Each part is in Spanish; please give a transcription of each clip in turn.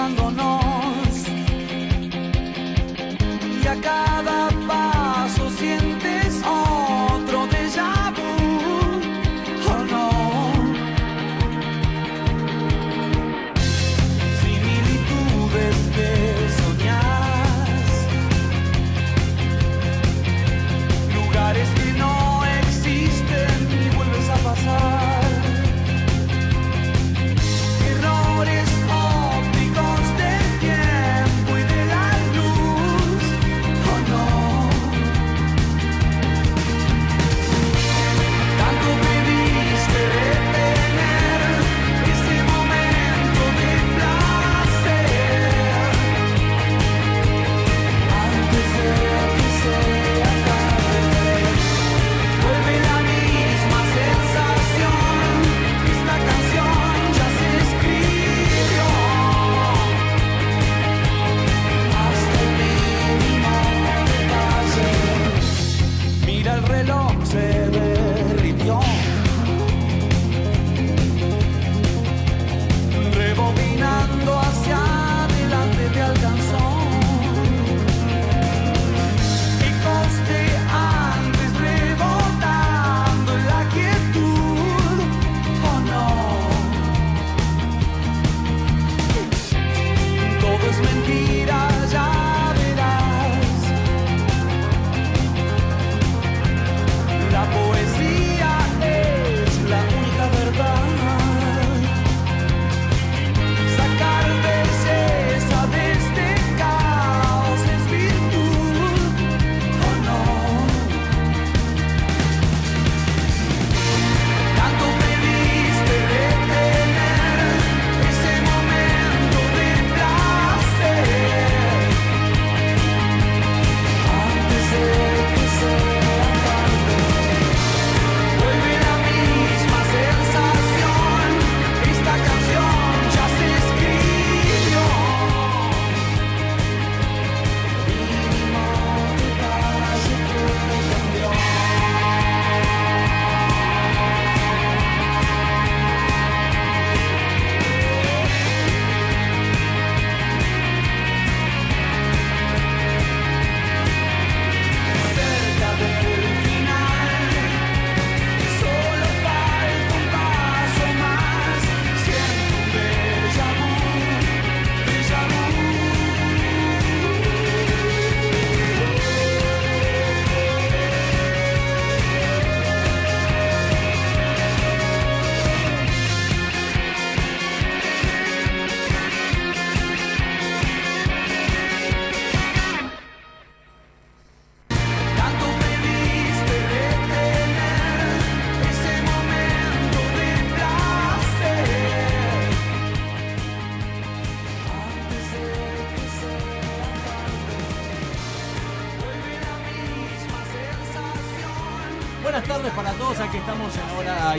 besándonos.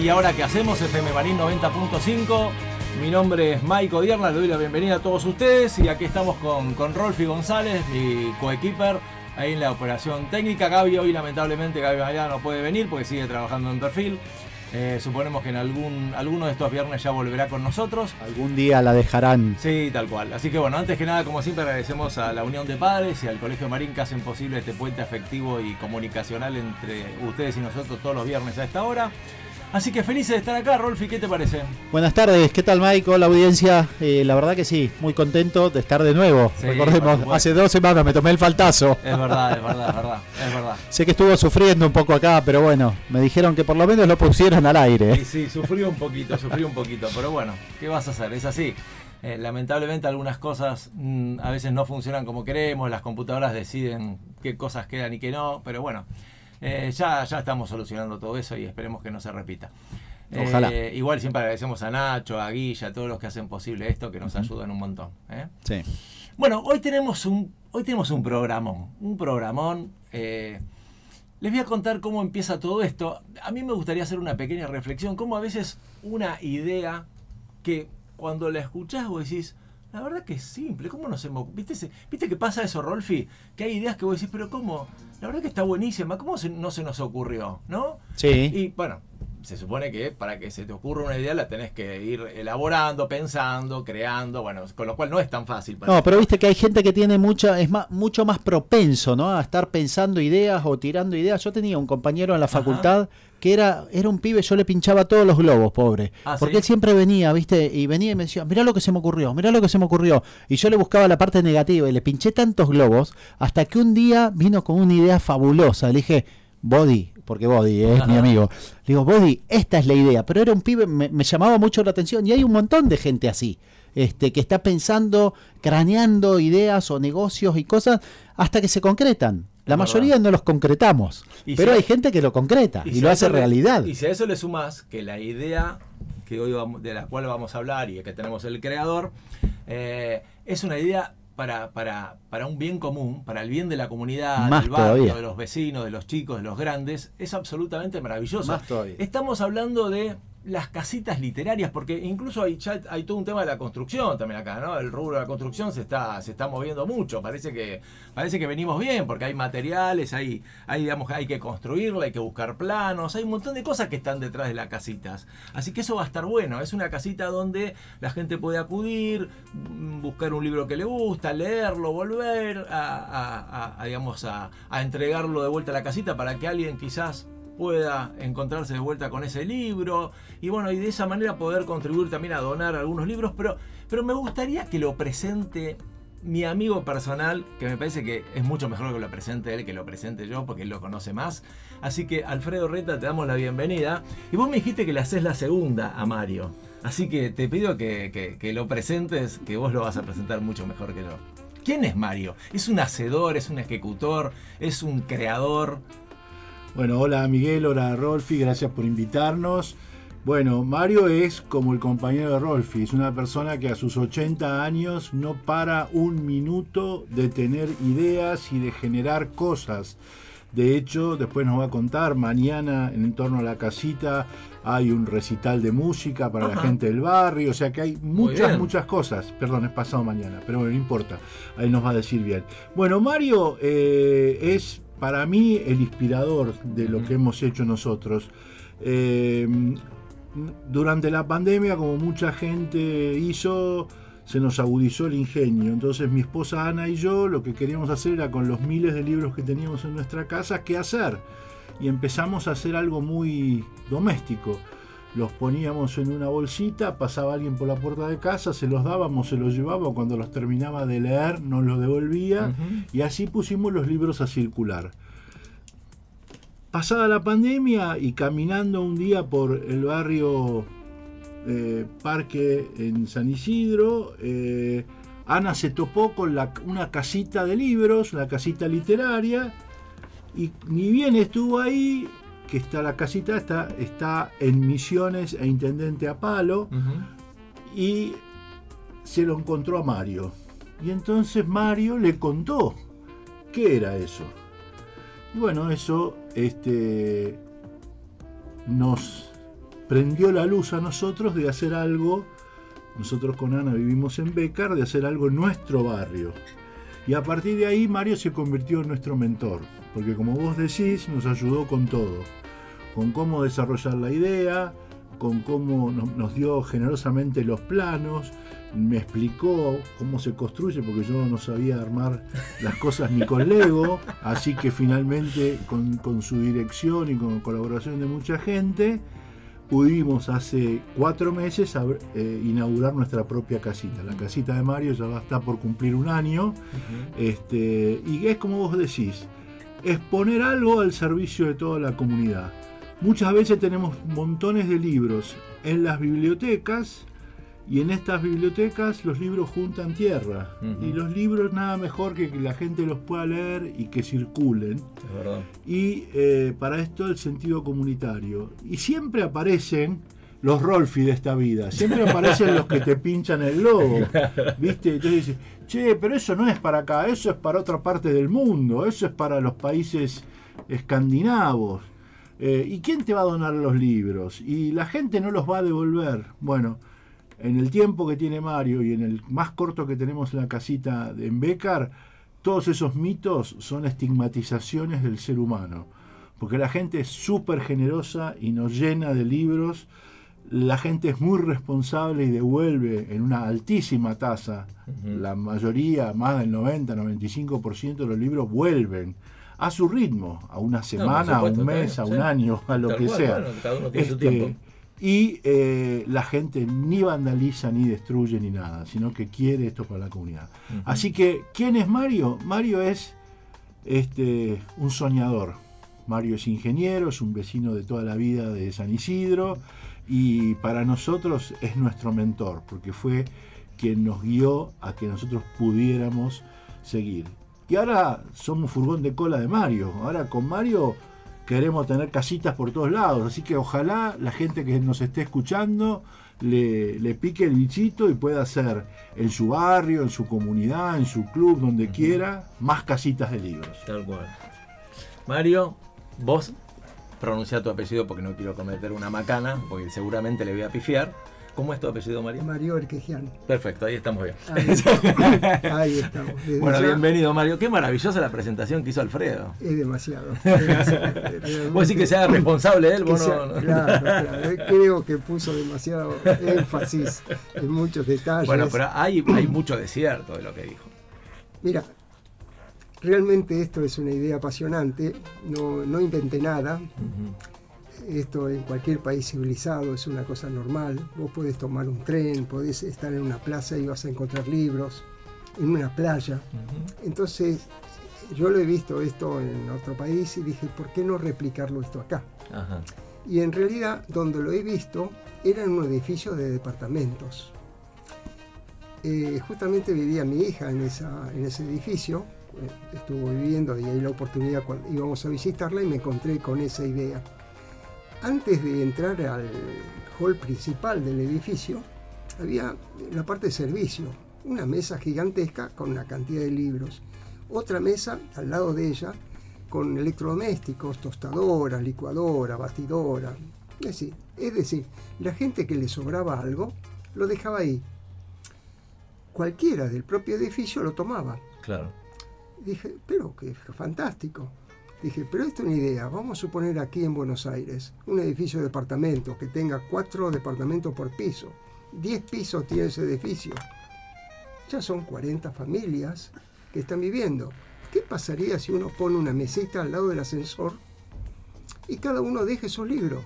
Y Ahora que hacemos, FM Marín 90.5. Mi nombre es Maico Dierna, le doy la bienvenida a todos ustedes y aquí estamos con, con Rolfi González, mi coequiper, ahí en la operación técnica. Gaby hoy lamentablemente Gaby Mañana no puede venir porque sigue trabajando en perfil. Eh, suponemos que en algún alguno de estos viernes ya volverá con nosotros. Algún día la dejarán. Sí, tal cual. Así que bueno, antes que nada, como siempre, agradecemos a la Unión de Padres y al Colegio Marín que hacen posible este puente afectivo y comunicacional entre ustedes y nosotros todos los viernes a esta hora. Así que felices de estar acá, Rolfi, ¿qué te parece? Buenas tardes, ¿qué tal Maico? La audiencia, Eh, la verdad que sí, muy contento de estar de nuevo. Sí, Recordemos, hace dos semanas me tomé el faltazo. Es verdad, es verdad, es verdad, es verdad. Sé que estuvo sufriendo un poco acá, pero bueno, me dijeron que por lo menos lo pusieron al Sí, aire. sí, sufrió un poquito, sufrió un poquito, pero bueno, ¿qué vas a hacer? Es así. Eh, lamentablemente algunas cosas mm, a veces no funcionan como queremos, las computadoras deciden qué cosas quedan y qué no, pero bueno, eh, ya, ya estamos solucionando todo eso y esperemos que no se repita. Ojalá. Eh, igual siempre agradecemos a Nacho, a Guilla, a todos los que hacen posible esto, que nos ayudan un montón. ¿eh? Sí. Bueno, hoy tenemos un, hoy tenemos un programón, un programón. eh, les voy a contar cómo empieza todo esto. A mí me gustaría hacer una pequeña reflexión, cómo a veces una idea que cuando la escuchás vos decís, la verdad que es simple, ¿cómo no se me ocu- ¿Viste, ese- ¿Viste que pasa eso, Rolfi? Que hay ideas que vos decís, pero ¿cómo? La verdad que está buenísima, ¿cómo se- no se nos ocurrió? ¿No? Sí. Y bueno, se supone que para que se te ocurra una idea la tenés que ir elaborando, pensando, creando, bueno, con lo cual no es tan fácil. no, pero viste que hay gente que tiene mucha, es más, mucho más propenso, ¿no? A estar pensando ideas o tirando ideas. Yo tenía un compañero en la facultad que era, era un pibe, yo le pinchaba todos los globos, pobre. Ah, porque él siempre venía, ¿viste? Y venía y me decía, mirá lo que se me ocurrió, mirá lo que se me ocurrió. Y yo le buscaba la parte negativa y le pinché tantos globos hasta que un día vino con una idea fabulosa. Le dije, Body, porque Body es mi amigo. Le digo, Body, esta es la idea. Pero era un pibe, me, llamaba mucho la atención y hay un montón de gente así. Este, que está pensando, craneando ideas o negocios y cosas hasta que se concretan. La mayoría no los concretamos, pero hay gente que lo concreta y, lo hace realidad. Y si a eso le sumas que la idea que hoy de la cual vamos a hablar y que tenemos el creador, eh, es una idea para, para, para, un bien común, para el bien de la comunidad, del barrio, de los vecinos, de los chicos, de los grandes, es absolutamente maravilloso. Estamos hablando de las casitas literarias, porque incluso hay, hay todo un tema de la construcción también acá, ¿no? El rubro de la construcción se está, se está moviendo mucho, parece que, parece que venimos bien, porque hay materiales, hay, hay, digamos, hay que construirla, hay que buscar planos, hay un montón de cosas que están detrás de las casitas. Así que eso va a estar bueno, es una casita donde la gente puede acudir, mm, buscar un libro que le gusta, leerlo, volver a, a digamos, a entregarlo de vuelta a la casita para que alguien quizás pueda encontrarse de vuelta con ese libro y bueno, y de esa manera poder contribuir también a donar algunos libros, pero, pero me gustaría que lo presente mi amigo personal, que me parece que es mucho mejor que lo presente él que lo presente yo, porque él lo conoce más. Así que, Alfredo Reta, te damos la bienvenida. Y vos me dijiste que le haces la segunda a Mario. Así que te pido que, que, lo presentes, que vos lo vas a presentar mucho mejor que yo. ¿Quién es Mario? ¿Es un hacedor? ¿Es un ejecutor? ¿Es un creador? Bueno, hola Miguel, hola Rolfi, gracias por invitarnos. Bueno, Mario es como el compañero de Rolfi, es una persona que a sus 80 años no para un minuto de tener ideas y de generar cosas. De hecho, después nos va a contar, mañana en torno a la casita hay un recital de música para la gente del barrio, o sea que hay muchas, muchas cosas. Perdón, es pasado mañana, pero bueno, no importa, ahí nos va a decir bien. Bueno, Mario eh, es para mí el inspirador de lo que hemos hecho nosotros. Eh, durante la pandemia, como mucha gente hizo, se nos agudizó el ingenio. Entonces mi esposa Ana y yo lo que queríamos hacer era con los miles de libros que teníamos en nuestra casa, ¿qué hacer? Y empezamos a hacer algo muy doméstico los poníamos en una bolsita, pasaba alguien por la puerta de casa, se los dábamos, se los llevaba, cuando los terminaba de leer nos los devolvía y así pusimos los libros a circular. Pasada la pandemia y caminando un día por el barrio eh, Parque en San Isidro, eh, Ana se topó con una casita de libros, una casita literaria, y ni bien estuvo ahí, que está la casita, está, está en Misiones e Intendente a Palo, y se lo encontró a Mario. Y entonces Mario le contó qué era eso. Y bueno, eso este, nos prendió la luz a nosotros de hacer algo. Nosotros con Ana vivimos en Becar, de hacer algo en nuestro barrio. Y a partir de ahí Mario se convirtió en nuestro mentor, porque como vos decís, nos ayudó con todo. Con cómo desarrollar la idea, con cómo nos dio generosamente los planos, me explicó cómo se construye, porque yo no sabía armar las cosas ni con Lego, así que finalmente con, su dirección y con colaboración de mucha gente, pudimos hace cuatro meses eh, inaugurar nuestra propia casita. La casita de Mario ya va a estar por cumplir un año, este, y es como vos decís, es poner algo al servicio de toda la comunidad. Muchas veces tenemos montones de libros en las bibliotecas y en estas bibliotecas los libros juntan tierra. Y los libros nada mejor que que la gente los pueda leer y que circulen. Y eh, para esto el sentido comunitario. Y siempre aparecen los Rolfi de esta vida. Siempre aparecen los que te pinchan el logo. ¿Viste? Entonces dices, che, pero eso no es para acá, eso es para otra parte del mundo, eso es para los países escandinavos. Eh, ¿Y quién te va a donar los libros? Y la gente no los va a devolver. Bueno, en el tiempo que tiene Mario y en el más corto que tenemos en la casita en Becar, todos esos mitos son estigmatizaciones del ser humano. porque la gente es súper generosa y nos llena de libros. La gente es muy responsable y devuelve en una altísima tasa. La mayoría, más del 90, 95% de los libros vuelven a su ritmo, a una semana, a un mes, a un año, a lo que sea. Este, y eh, la gente ni vandaliza, ni destruye, ni nada, sino que quiere esto para la comunidad. Así que, ¿quién es Mario? Mario es este, un soñador. Mario es ingeniero, es un vecino de toda la vida de San Isidro y para nosotros es nuestro mentor, porque fue quien nos guió a que nosotros pudiéramos seguir. Y ahora somos furgón de cola de Mario. Ahora con Mario queremos tener casitas por todos lados. Así que ojalá la gente que nos esté escuchando le, le, pique el bichito y pueda hacer en su barrio, en su comunidad, en su club, donde quiera, más casitas de libros. Tal cual. Mario, vos pronuncia tu apellido porque no quiero cometer una macana, porque seguramente le voy a pifiar. ¿Cómo es tu apellido, Mario? Mario Erquejian. Perfecto, ahí estamos bien. Ahí, estamos. bueno, bienvenido, Mario. Qué maravillosa la presentación que hizo Alfredo. Es demasiado. Vos decís que sea responsable de él, vos no, Claro, claro. Creo que puso demasiado énfasis en muchos detalles. Bueno, pero hay, hay mucho desierto de lo que dijo. Mira, realmente esto es una idea apasionante. No, no inventé nada. Esto en cualquier país civilizado es una cosa normal. Vos podés tomar un tren, podés estar en una plaza y vas a encontrar libros, en una playa. Entonces, yo lo he visto esto en otro país y dije, ¿por qué no replicarlo esto acá? Y en realidad, donde lo he visto, era en un edificio de departamentos. Eh, justamente vivía mi hija en, esa, en ese edificio, estuvo viviendo y hay la oportunidad cuando íbamos a visitarla y me encontré con esa idea antes de entrar al hall principal del edificio, había la parte de servicio, una mesa gigantesca con una cantidad de libros, otra mesa al lado de ella con electrodomésticos, tostadoras, licuadora, batidora. Es decir, es decir, la gente que le sobraba algo lo dejaba ahí. Cualquiera del propio edificio lo tomaba. Claro. Dije, pero qué fantástico. Dije, pero esta es una idea. Vamos a suponer aquí en Buenos Aires un edificio de departamentos que tenga cuatro departamentos por piso. Diez pisos tiene ese edificio. Ya son 40 familias que están viviendo. ¿Qué pasaría si uno pone una mesita al lado del ascensor y cada uno deje su libro?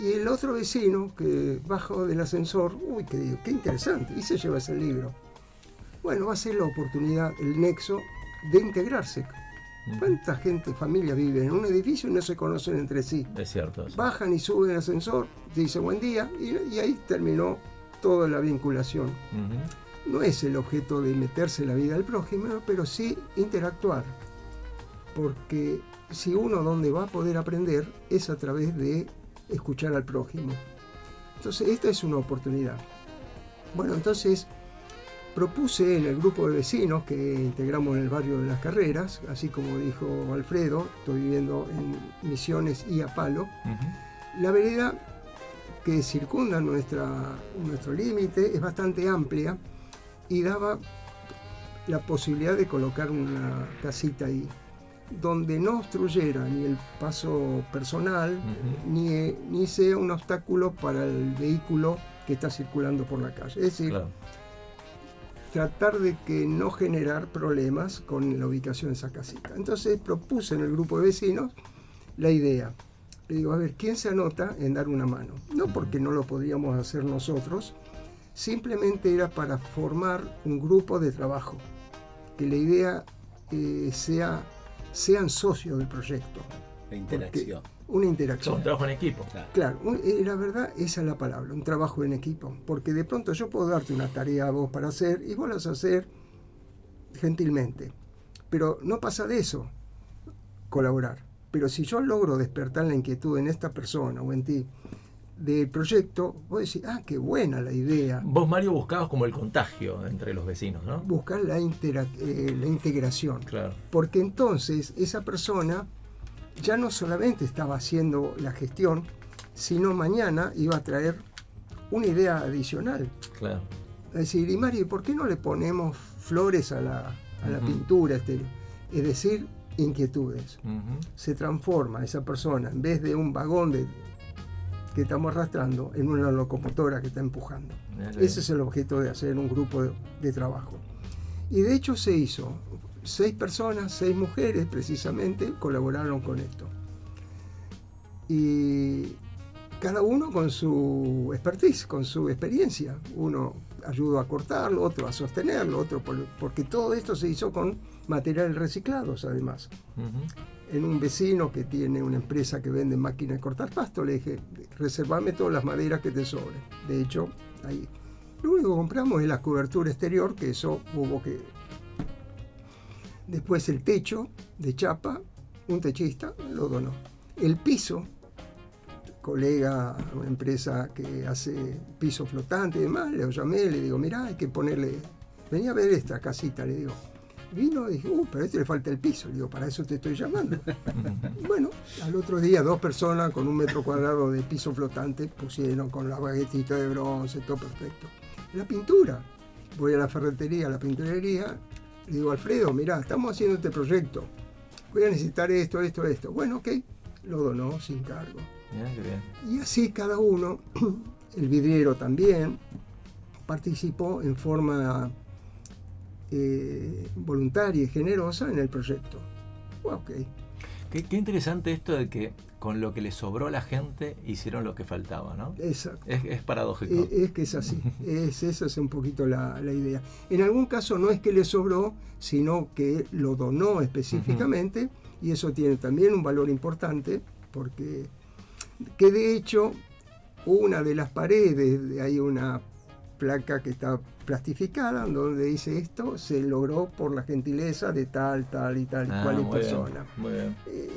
Y el otro vecino que baja del ascensor, uy, qué, qué interesante, y se lleva ese libro. Bueno, va a ser la oportunidad, el nexo de integrarse ¿Cuánta gente, familia vive en un edificio y no se conocen entre sí? Es cierto. Bajan y suben el ascensor, dice buen día y, ahí terminó toda la vinculación. No es el objeto de meterse en la vida del prójimo, pero sí interactuar. Porque si uno donde va a poder aprender es a través de escuchar al prójimo. Entonces, esta es una oportunidad. Bueno, entonces propuse en el grupo de vecinos que integramos en el barrio de las carreras, así como dijo Alfredo, estoy viviendo en Misiones y Apalo, la vereda que circunda nuestra, nuestro límite es bastante amplia y daba la posibilidad de colocar una casita ahí, donde no obstruyera ni el paso personal, ni, ni, sea un obstáculo para el vehículo que está circulando por la calle. Es decir, tratar de que no generar problemas con la ubicación de esa casita. Entonces propuse en el grupo de vecinos la idea. Le digo, a ver, ¿quién se anota en dar una mano? No porque no lo podríamos hacer nosotros, simplemente era para formar un grupo de trabajo, que la idea eh, sea, sean socios del proyecto. La interacción una interacción. un trabajo en equipo. Claro, eh, la verdad, esa es la palabra, un trabajo en equipo. Porque de pronto yo puedo darte una tarea a vos para hacer y vos la vas a hacer gentilmente. Pero no pasa de eso, colaborar. Pero si yo logro despertar la inquietud en esta persona o en ti del proyecto, vos decís, ah, qué buena la idea. Vos, Mario, buscabas como el contagio entre los vecinos, ¿no? Buscar la, eh, la integración. Claro. Porque entonces esa persona ya no solamente estaba haciendo la gestión, sino mañana iba a traer una idea adicional. Claro. Es decir, y Mario, ¿por qué no le ponemos flores a la, pintura? Este? Es decir, inquietudes. Se transforma esa persona, en vez de un vagón de, que estamos arrastrando, en una locomotora que está empujando. Ese es el objeto de hacer un grupo de, trabajo. Y de hecho se hizo. Seis personas, seis mujeres precisamente, colaboraron con esto. Y cada uno con su expertise, con su experiencia. Uno ayudó a cortarlo, otro a sostenerlo, otro porque todo esto se hizo con materiales reciclados además. En un vecino que tiene una empresa que vende máquinas de cortar pasto, le dije, reservame todas las maderas que te sobren. De hecho, ahí. Lo único que compramos es la cobertura exterior, que eso hubo que... Después el techo de chapa, un techista lo donó. El piso colega, una empresa que hace piso flotante y demás, le llamé, le digo, mirá, hay que ponerle, venía a ver esta casita, le digo. Vino y dije, uh, pero a este le falta el piso. Le digo, para eso te estoy llamando. bueno, al otro día dos personas con un metro cuadrado de piso flotante pusieron con la baguetita de bronce, todo perfecto. La pintura. Voy a la ferretería, a la pinturería, le digo, Alfredo, mirá, estamos haciendo este proyecto. Voy a necesitar esto, esto, esto. Bueno, ok, lo donó sin cargo. Y así cada uno, el vidriero también, participó en forma eh, voluntaria y generosa en el proyecto. Okay. Qué, interesante esto de que con lo que le sobró a la gente hicieron lo que faltaba, ¿no? Exacto. Es, paradójico. Es, que es así. es, esa es un poquito la, idea. En algún caso no es que le sobró, sino que lo donó específicamente y eso tiene también un valor importante porque que de hecho una de las paredes, hay una placa que está plastificada donde dice esto se logró por la gentileza de tal, tal y tal y ah, cual persona. Eh,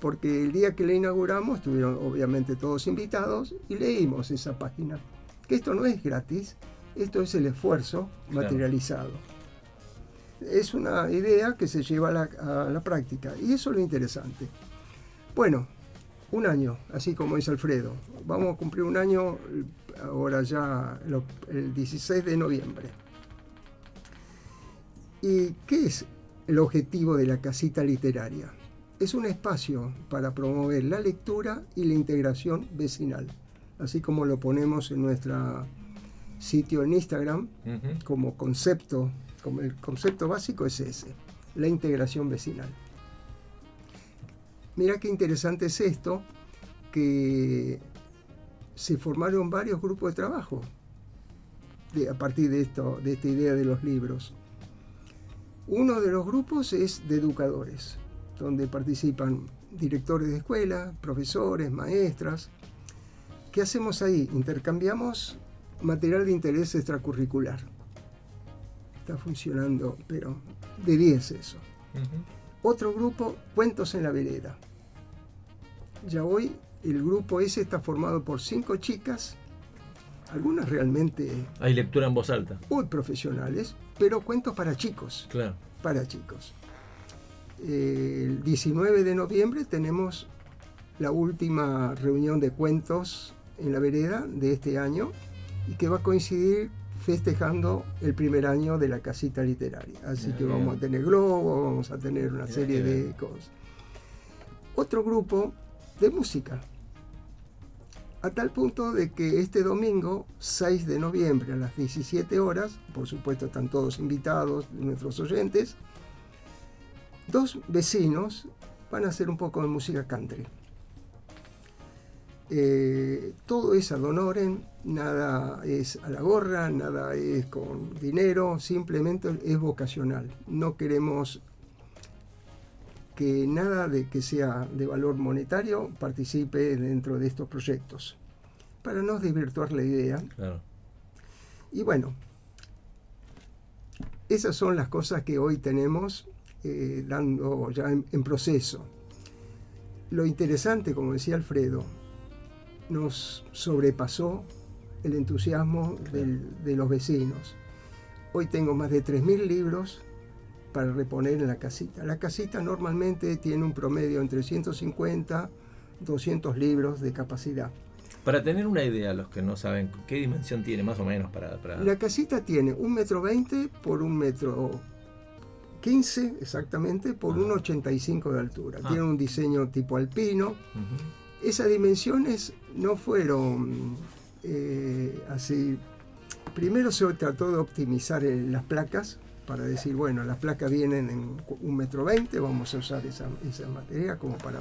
porque el día que la inauguramos estuvieron obviamente todos invitados y leímos esa página. Que esto no es gratis, esto es el esfuerzo materializado. Es una idea que se lleva a la, a la práctica y eso es lo interesante. Bueno, un año, así como dice Alfredo. Vamos a cumplir un año ahora ya el 16 de noviembre. ¿Y qué es el objetivo de la casita literaria? Es un espacio para promover la lectura y la integración vecinal, así como lo ponemos en nuestro sitio en Instagram como concepto, como el concepto básico es ese, la integración vecinal. Mira qué interesante es esto, que se formaron varios grupos de trabajo a partir de, esto, de esta idea de los libros. Uno de los grupos es de educadores, donde participan directores de escuela, profesores, maestras. ¿Qué hacemos ahí? Intercambiamos material de interés extracurricular. Está funcionando, pero de 10 eso. Otro grupo, cuentos en la vereda. Ya hoy el grupo ese está formado por cinco chicas, algunas realmente... Hay lectura en voz alta. Muy profesionales, pero cuentos para chicos. Claro. Para chicos. El 19 de noviembre tenemos la última reunión de cuentos en la vereda de este año y que va a coincidir festejando el primer año de la casita literaria. Así que vamos a tener globos, vamos a tener una serie de cosas. Otro grupo de música. A tal punto de que este domingo, 6 de noviembre a las 17 horas, por supuesto están todos invitados, nuestros oyentes, dos vecinos van a hacer un poco de música country. Eh, todo es ad honorem, nada es a la gorra, nada es con dinero, simplemente es vocacional. No queremos que nada de que sea de valor monetario participe dentro de estos proyectos, para no desvirtuar la idea. Y bueno, esas son las cosas que hoy tenemos eh, dando ya en, proceso. Lo interesante, como decía Alfredo, nos sobrepasó el entusiasmo de los vecinos. Hoy tengo más de 3.000 libros para reponer en la casita. La casita normalmente tiene un promedio entre 150 200 libros de capacidad. Para tener una idea, los que no saben, ¿qué dimensión tiene más o menos para...? La casita tiene un metro veinte por un metro 15 exactamente por 1,85 de altura. Tiene un diseño tipo alpino. Esas dimensiones no fueron eh, así. Primero se trató de optimizar las placas para decir, bueno, las placas vienen en un metro veinte, vamos a usar esa, esa materia como para...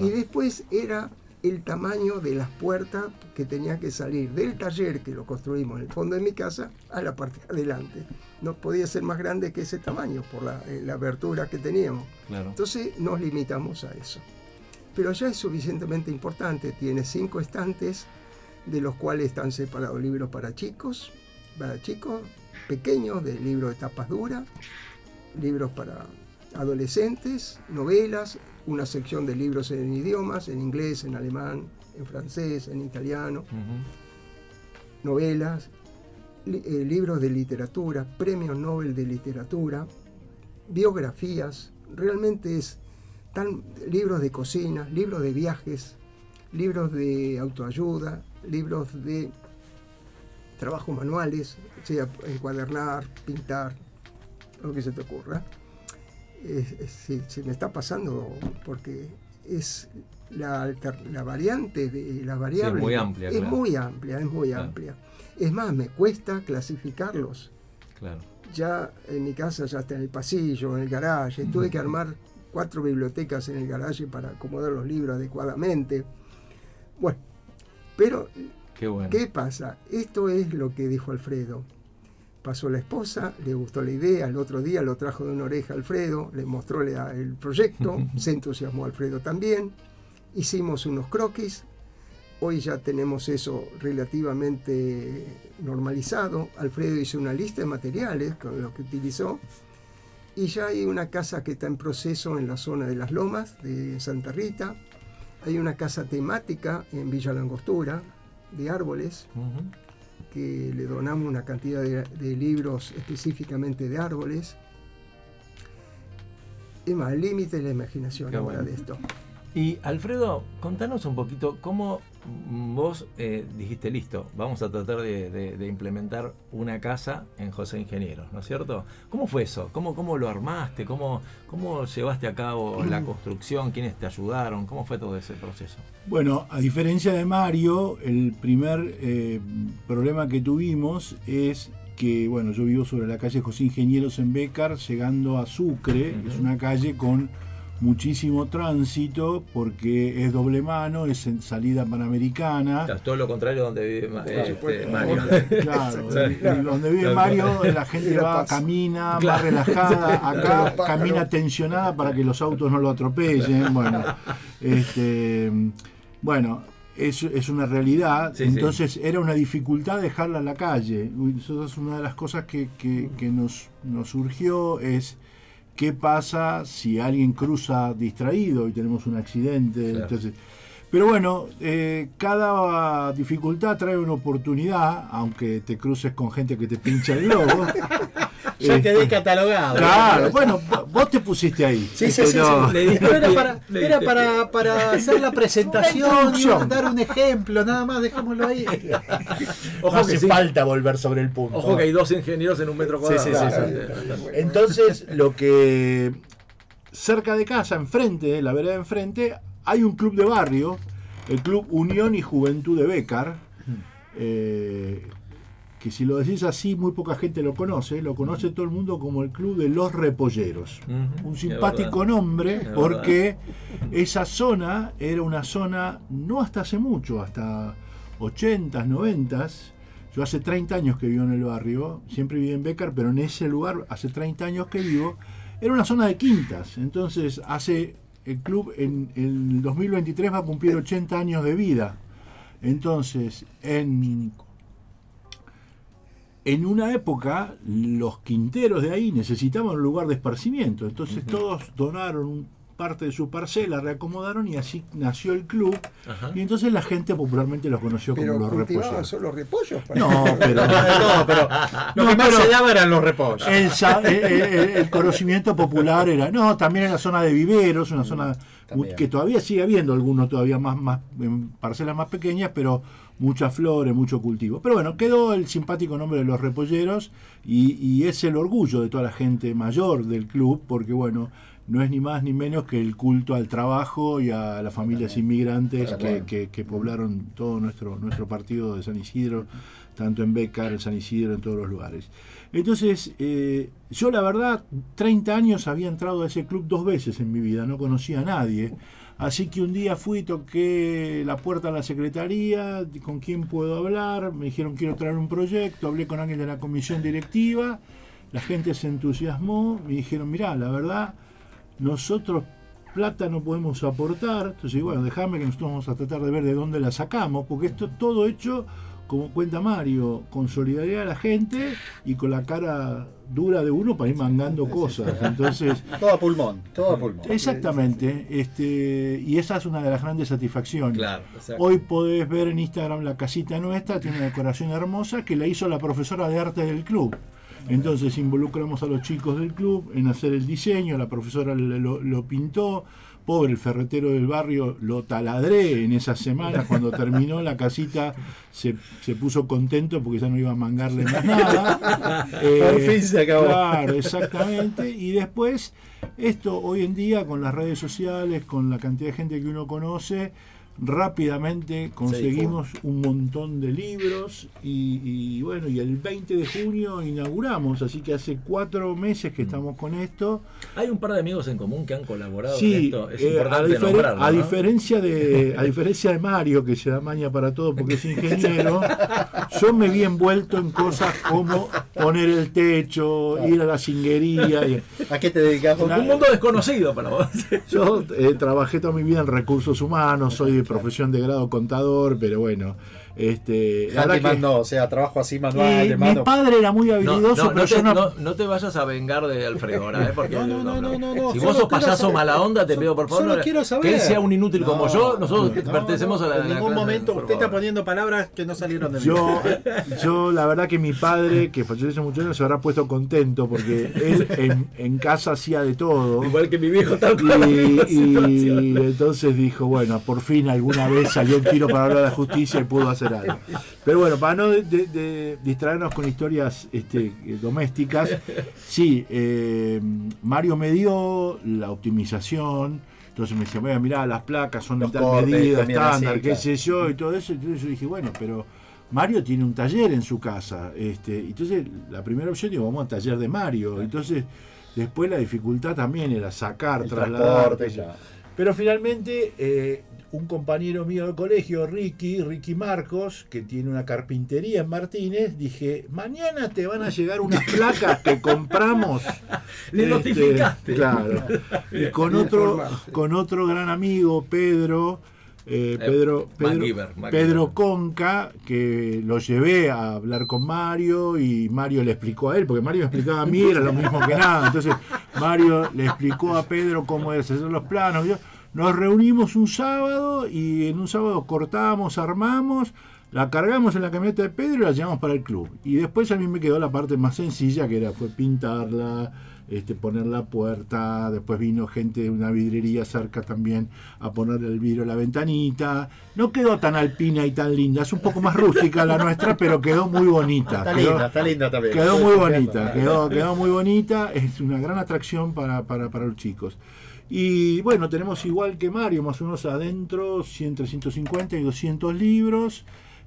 Y después era el tamaño de las puertas que tenía que salir del taller que lo construimos en el fondo de mi casa a la parte de adelante. No podía ser más grande que ese tamaño por la, eh, abertura que teníamos. Entonces nos limitamos a eso. Pero ya es suficientemente importante. Tiene cinco estantes de los cuales están separados libros para chicos, para chicos pequeños, de libros de tapas duras, libros para adolescentes, novelas, una sección de libros en idiomas, en inglés, en alemán, en francés, en italiano, novelas, eh, libros de literatura, premios Nobel de literatura, biografías, realmente es tan libros de cocina, libros de viajes, libros de autoayuda, libros de trabajos manuales, sea encuadernar, pintar, lo que se te ocurra. Se, me está pasando porque es la, la variante de la variable es muy amplia es muy amplia es muy amplia es más me cuesta clasificarlos. Claro. Ya en mi casa ya está en el pasillo en el garaje. Tuve que armar cuatro bibliotecas en el garaje para acomodar los libros adecuadamente. Bueno pero Qué, ¿qué pasa? Esto es lo que dijo Alfredo. Pasó la esposa, le gustó la idea, el otro día lo trajo de una oreja Alfredo, le mostró el proyecto, se entusiasmó Alfredo también, hicimos unos croquis, hoy ya tenemos eso relativamente normalizado, Alfredo hizo una lista de materiales con lo que utilizó, y ya hay una casa que está en proceso en la zona de las Lomas de Santa Rita, hay una casa temática en Villa Langostura de árboles, que le donamos una cantidad de, libros específicamente de árboles. Es más, límite de la imaginación ahora de esto. Y Alfredo, contanos un poquito cómo vos eh, dijiste, listo, vamos a tratar de, implementar una casa en José Ingenieros, ¿no es cierto? ¿Cómo fue eso? ¿Cómo, cómo lo armaste? ¿Cómo, ¿Cómo llevaste a cabo la construcción? ¿Quiénes te ayudaron? ¿Cómo fue todo ese proceso? Bueno, a diferencia de Mario, el primer eh, problema que tuvimos es que, bueno, yo vivo sobre la calle José Ingenieros en Bécar, llegando a Sucre, es una calle con muchísimo tránsito porque es doble mano, es en salida panamericana. todo lo contrario donde vive este, Mario. Claro, donde vive Mario la gente va, camina más relajada, acá camina tensionada para que los autos no lo atropellen. Bueno, este, bueno es, es una realidad, entonces era una dificultad dejarla en la calle. Eso es una de las cosas que, que, que nos, nos surgió, es qué pasa si alguien cruza distraído y tenemos un accidente. Entonces, pero bueno, eh, cada dificultad trae una oportunidad, aunque te cruces con gente que te pincha el globo. ya quedé este, catalogado. Claro, bueno, vos te pusiste ahí. Sí, sí, sí. era, para, era para, para, hacer la presentación y dar un ejemplo, nada más, dejémoslo ahí. Ojo no hace falta volver sobre el punto. Ojo que hay dos ingenieros en un metro cuadrado. Sí, sí, sí, Entonces, lo que cerca de casa, enfrente, la vereda enfrente, hay un club de barrio, el Club Unión y Juventud de Becar. Eh, que si lo decís así, muy poca gente lo conoce, lo conoce todo el mundo como el Club de los Repolleros. Un simpático nombre porque esa zona era una zona, no hasta hace mucho, hasta 80, 90, yo hace 30 años que vivo en el barrio, siempre viví en Becar, pero en ese lugar, hace 30 años que vivo, era una zona de quintas. Entonces, hace el club en el 2023 va a cumplir 80 años de vida. Entonces, en en una época los quinteros de ahí necesitaban un lugar de esparcimiento, entonces todos donaron parte de su parcela, reacomodaron y así nació el club. Y entonces la gente popularmente los conoció como los repollos. solo repollos? No, pero, no, pero lo que más se daba eran los repollos. El, conocimiento popular era, no, también en la zona de viveros, una zona que todavía sigue habiendo algunos todavía más, más en parcelas más pequeñas, pero muchas flores, mucho cultivo. Pero bueno, quedó el simpático nombre de los repolleros y, y, es el orgullo de toda la gente mayor del club, porque bueno, no es ni más ni menos que el culto al trabajo y a las familias inmigrantes que, que, poblaron todo nuestro, nuestro partido de San Isidro, tanto en Becar, en San Isidro, en todos los lugares. Entonces, eh, yo la verdad, 30 años había entrado a ese club dos veces en mi vida, no conocía a nadie. Así que un día fui, toqué la puerta a la secretaría, con quién puedo hablar, me dijeron quiero traer un proyecto, hablé con alguien de la comisión directiva, la gente se entusiasmó, me dijeron, mirá, la verdad, nosotros plata no podemos aportar, entonces bueno, déjame que nosotros vamos a tratar de ver de dónde la sacamos, porque esto es todo hecho, como cuenta Mario, con solidaridad de la gente y con la cara dura de uno para ir mandando cosas. Entonces, todo a pulmón, todo a pulmón. Exactamente, este, y esa es una de las grandes satisfacciones. Hoy podés ver en Instagram la casita nuestra, tiene una decoración hermosa que la hizo la profesora de arte del club. Entonces involucramos a los chicos del club en hacer el diseño, la profesora lo, pintó, pobre el ferretero del barrio lo taladré en esas semanas, cuando terminó la casita se, puso contento porque ya no iba a mangarle más nada. Por fin se acabó. Claro, exactamente. Y después, esto hoy en día con las redes sociales, con la cantidad de gente que uno conoce, rápidamente conseguimos un montón de libros y, bueno, y el 20 de junio inauguramos, así que hace cuatro meses que mm. estamos con esto. Hay un par de amigos en común que han colaborado sí, con esto, es eh, a, a diferencia de a diferencia de Mario, que se da maña para todo porque es ingeniero, yo me vi envuelto en cosas como poner el techo, ir a la cinguería. Y, ¿A qué te dedicas? Un mundo desconocido para vos. Yo eh, trabajé toda mi vida en recursos humanos, soy profesión de grado contador, pero bueno, este, o sea, trabajo así manual. mi padre era muy habilidoso, no, pero te, no, te vayas a vengar de Alfredo ahora, ¿eh? Porque si vos sos payaso mala onda, te pido por favor que él sea un inútil como yo. Nosotros pertenecemos a la. En ningún momento usted está poniendo palabras que no salieron de mí. Yo, yo la verdad que mi padre, que falleció hace muchos años, se habrá puesto contento porque él en, en casa hacía de todo. Igual que mi viejo también. Y, y entonces dijo, bueno, por fin alguna vez salió un tiro para hablar de la justicia y pudo hacer pero bueno, para no distraernos con historias este, domésticas, sí, eh, Mario me dio la optimización. Entonces me dice, bueno, mirá, las placas son de tal medida, estándar, qué sé yo, y todo eso. Entonces yo dije, bueno, pero Mario tiene un taller en su casa. Este, entonces la primera opción digo, vamos al taller de Mario. Entonces después la dificultad también era sacar, trasladar. Pero finalmente eh, un compañero mío de colegio, Ricky, Ricky Marcos, que tiene una carpintería en Martínez, dije, mañana te van a llegar unas placas que compramos. Le este, notificaste. Claro. Y con otro, con otro gran amigo, Pedro. Eh, Pedro, Pedro, Conca, que lo llevé a hablar con Mario y Mario le explicó a él, porque Mario explicaba a mí, era lo mismo que nada. Entonces Mario le explicó a Pedro cómo hacer los planos. Yo, nos reunimos un sábado y en un sábado cortamos, armamos, la cargamos en la camioneta de Pedro y la llevamos para el club. Y después a mí me quedó la parte más sencilla, que era fue pintarla, este, poner la puerta, después vino gente de una vidrería cerca también a poner el vidrio a la ventanita. No quedó tan alpina y tan linda, es un poco más rústica la nuestra, pero quedó muy bonita. Está linda, está linda también. Quedó muy bonita, quedó, quedó muy bonita, es una gran atracción para, para, para los chicos. Y bueno, tenemos igual que Mario, más o menos adentro, 100, 150 y 200 libros.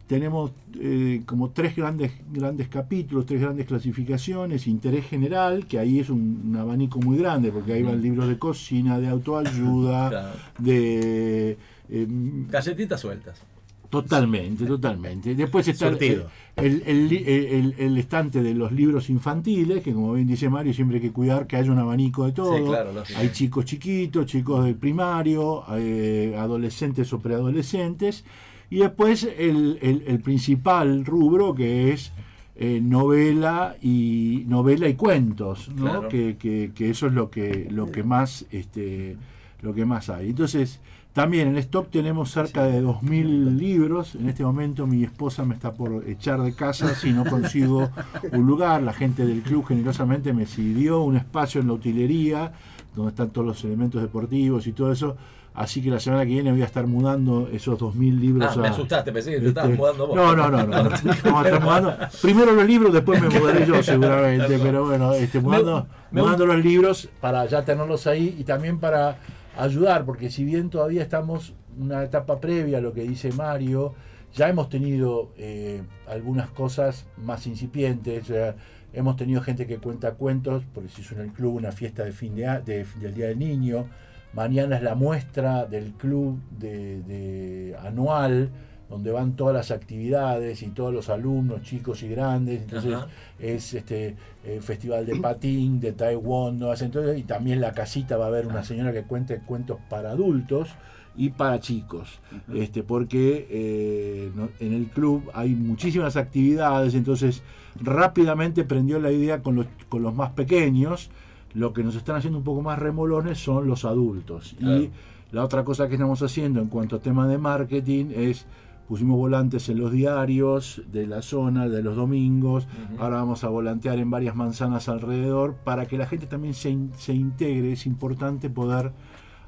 Tenemos eh, como tres grandes, grandes capítulos, tres grandes clasificaciones, interés general, que ahí es un, abanico muy grande, porque ahí van libros de cocina, de autoayuda, de... Eh, Galletitas sueltas. Totalmente, totalmente. Después está el, el, el, estante de los libros infantiles, que como bien dice Mario, siempre hay que cuidar que haya un abanico de todo. hay chicos chiquitos, chicos del primario, eh, adolescentes o preadolescentes. Y después el, principal rubro que es eh, novela y novela y cuentos, ¿no? Que, que, que, eso es lo que, lo que más este, lo que más hay. Entonces, También en stock tenemos cerca de 2.000 libros. En este momento mi esposa me está por echar de casa si no consigo un lugar. La gente del club generosamente me cedió un espacio en la utilería donde están todos los elementos deportivos y todo eso. Así que la semana que viene voy a estar mudando esos 2.000 libros. Ah, me asustaste, pensé que te estabas este, mudando vos. No, no, no. no, Vamos a estar mudando. Primero los libros, después me mudaré yo seguramente. pero bueno, este, mudando, mudando los libros para ya tenerlos ahí y también para ayudar, porque si bien todavía estamos en una etapa previa a lo que dice Mario, ya hemos tenido eh, algunas cosas más incipientes. hemos tenido gente que cuenta cuentos, porque se hizo en el club una fiesta de fin de, del Día del Niño. Mañana es la muestra del club de, anual donde van todas las actividades y todos los alumnos, chicos y grandes. Entonces es este eh, festival de patín, de taekwondo, entonces, y también la casita va a haber una señora que cuente cuentos para adultos y para chicos, este, porque eh, en el club hay muchísimas actividades, entonces rápidamente prendió la idea con los, con los más pequeños, lo que nos están haciendo un poco más remolones son los adultos. Y la otra cosa que estamos haciendo en cuanto a tema de marketing es pusimos volantes en los diarios de la zona de los domingos, ahora vamos a volantear en varias manzanas alrededor para que la gente también se, se integre, es importante poder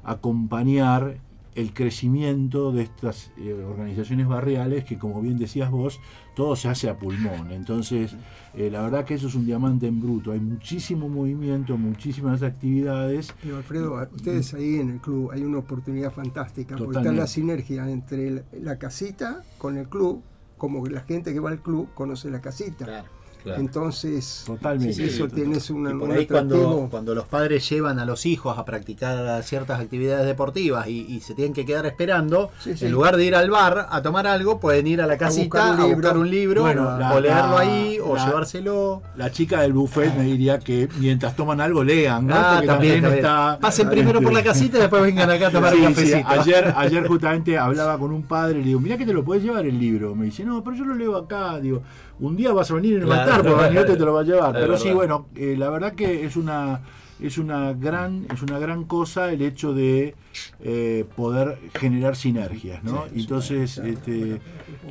acompañar el crecimiento de estas eh, organizaciones barriales que, como bien decías vos, todo se hace a pulmón. Entonces, eh, la verdad que eso es un diamante en bruto. Hay muchísimo movimiento, muchísimas actividades. Pero Alfredo, ustedes ahí en el club hay una oportunidad fantástica, porque está la sinergia entre la casita con el club, como la gente que va al club conoce la casita. Claro. Entonces, Totalmente. eso tienes una, y por ahí cuando, cuando, los padres llevan a los hijos a practicar ciertas actividades deportivas y, se tienen que quedar esperando, en lugar de ir al bar a tomar algo, pueden ir a la casita a buscar un libro, o leerlo ahí, o llevárselo. La chica del buffet me diría que mientras toman algo lean, ¿no? Ah, también, está, Pasen primero por la casita y después vengan acá a tomar un cafecito. Ayer, ayer justamente hablaba con un padre y le digo, mira que te lo puedes llevar el libro. Me dice, no, pero yo lo leo acá. Digo, un día vas a venir y va a estar, porque te lo va a llevar. Pero sí, bueno, eh, la verdad que es una es una gran es una gran cosa el hecho de eh, poder generar sinergias no entonces este,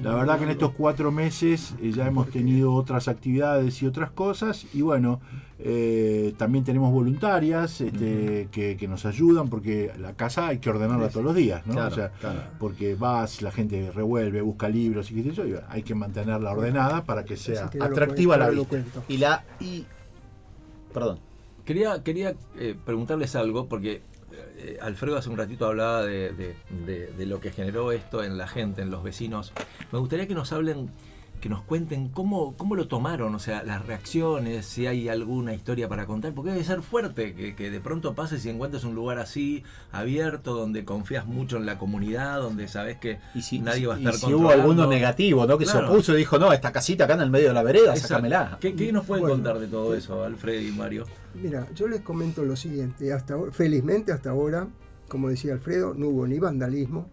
la verdad que en estos cuatro meses eh, ya hemos tenido otras actividades y otras cosas y bueno eh, también tenemos voluntarias este, que, nos ayudan porque la casa hay que ordenarla todos los días no porque vas la gente revuelve busca libros y qué sé yo hay que mantenerla ordenada para que sea atractiva la vista. y la y perdón. Quería, quería eh, preguntarles algo, porque eh, Alfredo hace un ratito hablaba de, lo que generó esto en la gente, en los vecinos. Me gustaría que nos hablen que nos cuenten cómo, cómo lo tomaron, o sea, las reacciones, si hay alguna historia para contar, porque debe ser fuerte que, de pronto pases y encuentres un lugar así, abierto, donde confías mucho en la comunidad, donde sabes que nadie va a estar y si hubo alguno negativo, ¿no? Que se opuso y dijo, no, esta casita acá en el medio de la vereda, sácamela. ¿Qué, ¿Qué, nos pueden contar de todo eso, Alfredo y Mario? Mira, yo les comento lo siguiente, hasta felizmente hasta ahora, como decía Alfredo, no hubo ni vandalismo,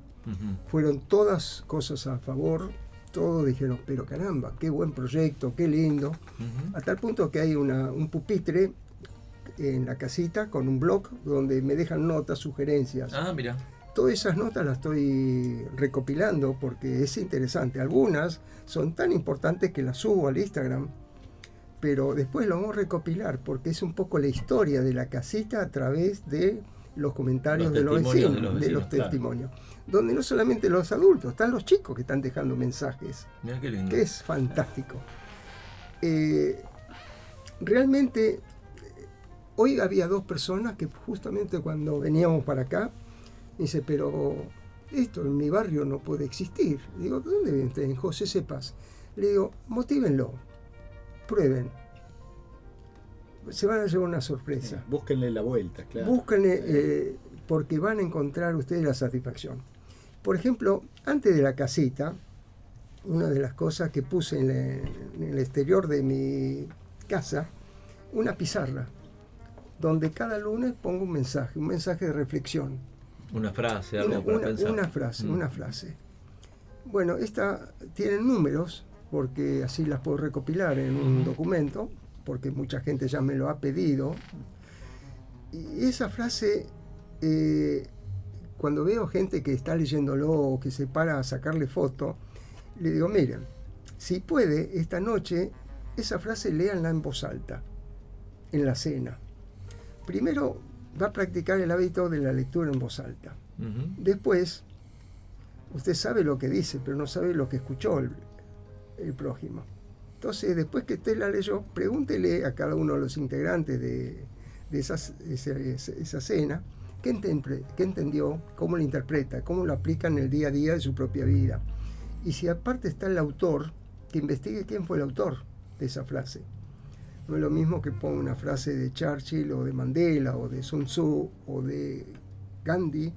fueron todas cosas a favor, todos dijeron, pero caramba, qué buen proyecto, qué lindo. A tal punto que hay una, un pupitre en la casita con un blog donde me dejan notas, sugerencias. Ah, mira. Todas esas notas las estoy recopilando porque es interesante. Algunas son tan importantes que las subo al Instagram, pero después lo vamos a recopilar porque es un poco la historia de la casita a través de los comentarios de, los vecinos, de los, testimonios donde no solamente los adultos, están los chicos que están dejando mensajes, que es fantástico. Eh, realmente, hoy había dos personas que justamente cuando veníamos para acá, dice, pero esto en mi barrio no puede existir. digo, ¿dónde vienen ustedes? En José Sepas. Le digo, motívenlo, prueben. Se van a llevar una sorpresa. búsquenle la vuelta, claro. Búsquenle, eh, porque van a encontrar ustedes la satisfacción. Por ejemplo, antes de la casita, una de las cosas que puse en, el exterior de mi casa, una pizarra, donde cada lunes pongo un mensaje, un mensaje de reflexión. Una frase, algo una, para pensar. Una frase, mm. una frase. Bueno, esta tiene números, porque así las puedo recopilar en un documento, porque mucha gente ya me lo ha pedido. Y esa frase eh, cuando veo gente que está leyéndolo o que se para a sacarle foto, le digo, miren, si puede, esta noche, esa frase léanla en voz alta, en la cena. Primero va a practicar el hábito de la lectura en voz alta. Después, usted sabe lo que dice, pero no sabe lo que escuchó el, prójimo. Entonces, después que usted la leyó, pregúntele a cada uno de los integrantes de, esa, esa, cena qué, entendió, cómo la interpreta, cómo lo aplica en el día a día de su propia vida. Y si aparte está el autor, que investigue quién fue el autor de esa frase. No es lo mismo que ponga una frase de Churchill o de Mandela o de Sun Tzu o de Gandhi.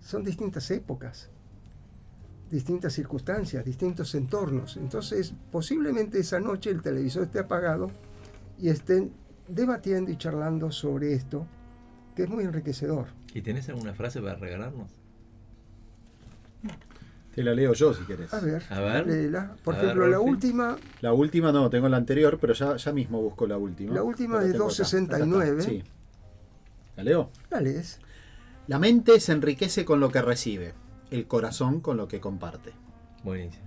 Son distintas épocas, distintas circunstancias, distintos entornos. Entonces, posiblemente esa noche el televisor esté apagado y estén debatiendo y charlando sobre esto, que es muy enriquecedor. ¿Y tenés alguna frase para regalarnos? Te la leo yo si querés. A ver, a ver. Por ejemplo, la última. La última no, tengo la anterior, pero ya, ya mismo busco la última. La última es 269. Sí. ¿La leo? La lees. La mente se enriquece con lo que recibe, el corazón con lo que comparte. Buenísimo.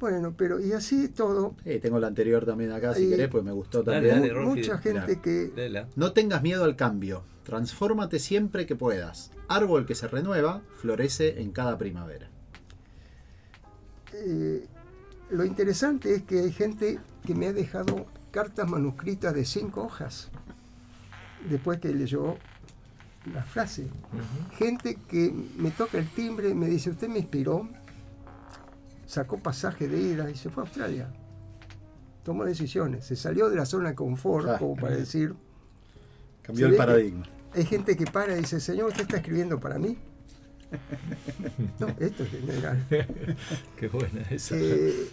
Bueno, pero y así todo. Sí, tengo la anterior también acá, si querés, pues me gustó también. mucha gente que. No tengas miedo al cambio. Transfórmate siempre que puedas. Árbol que se renueva, florece en cada primavera. Eh, lo interesante es que hay gente que me ha dejado cartas manuscritas de cinco hojas después que leyó la frase. Gente que me toca el timbre y me dice, usted me inspiró, sacó pasaje de ida y se fue a Australia. Tomó decisiones, se salió de la zona de confort, como para decir... Cambió el paradigma. Hay gente que para y dice, Señor, ¿usted está escribiendo para mí? No, esto es general. Qué buena esa. Eh,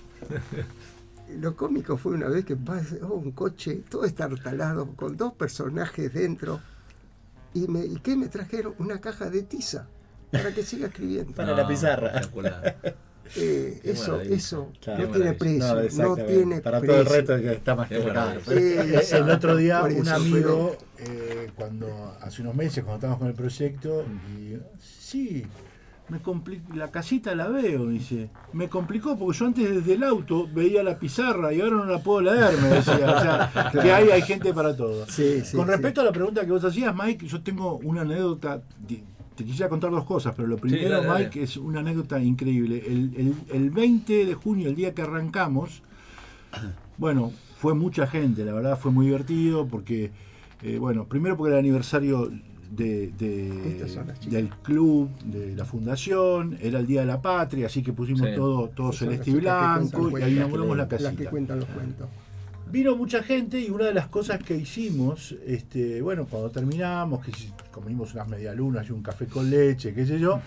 lo cómico fue una vez que pasó un coche todo estartalado con dos personajes dentro y, me, ¿y qué me trajeron? Una caja de tiza para que siga escribiendo. Para la pizarra. Eh, eso, eso. No tiene precio, no, tiene Para todo el reto que está más que claro. el otro día un amigo, eh, cuando hace unos meses, cuando estábamos con el proyecto, y, sí, me la casita la veo, dice. Me complicó porque yo antes desde el auto veía la pizarra y ahora no la puedo leer, me decía. O sea, que hay, hay gente para todo. Con respecto a la pregunta que vos hacías, Mike, yo tengo una anécdota te quisiera contar dos cosas, pero lo primero, Mike, es una anécdota increíble. El, 20 de junio, el día que arrancamos, bueno, fue mucha gente, la verdad fue muy divertido porque, eh, bueno, primero porque era el aniversario de, del club, de la fundación, era el Día de la Patria, así que pusimos todo, todo celeste y blanco y ahí inauguramos la casita. Las que cuentan los cuentos. Vino mucha gente y una de las cosas que hicimos, este, bueno, cuando terminamos, que comimos unas medialunas y un café con leche, qué sé yo,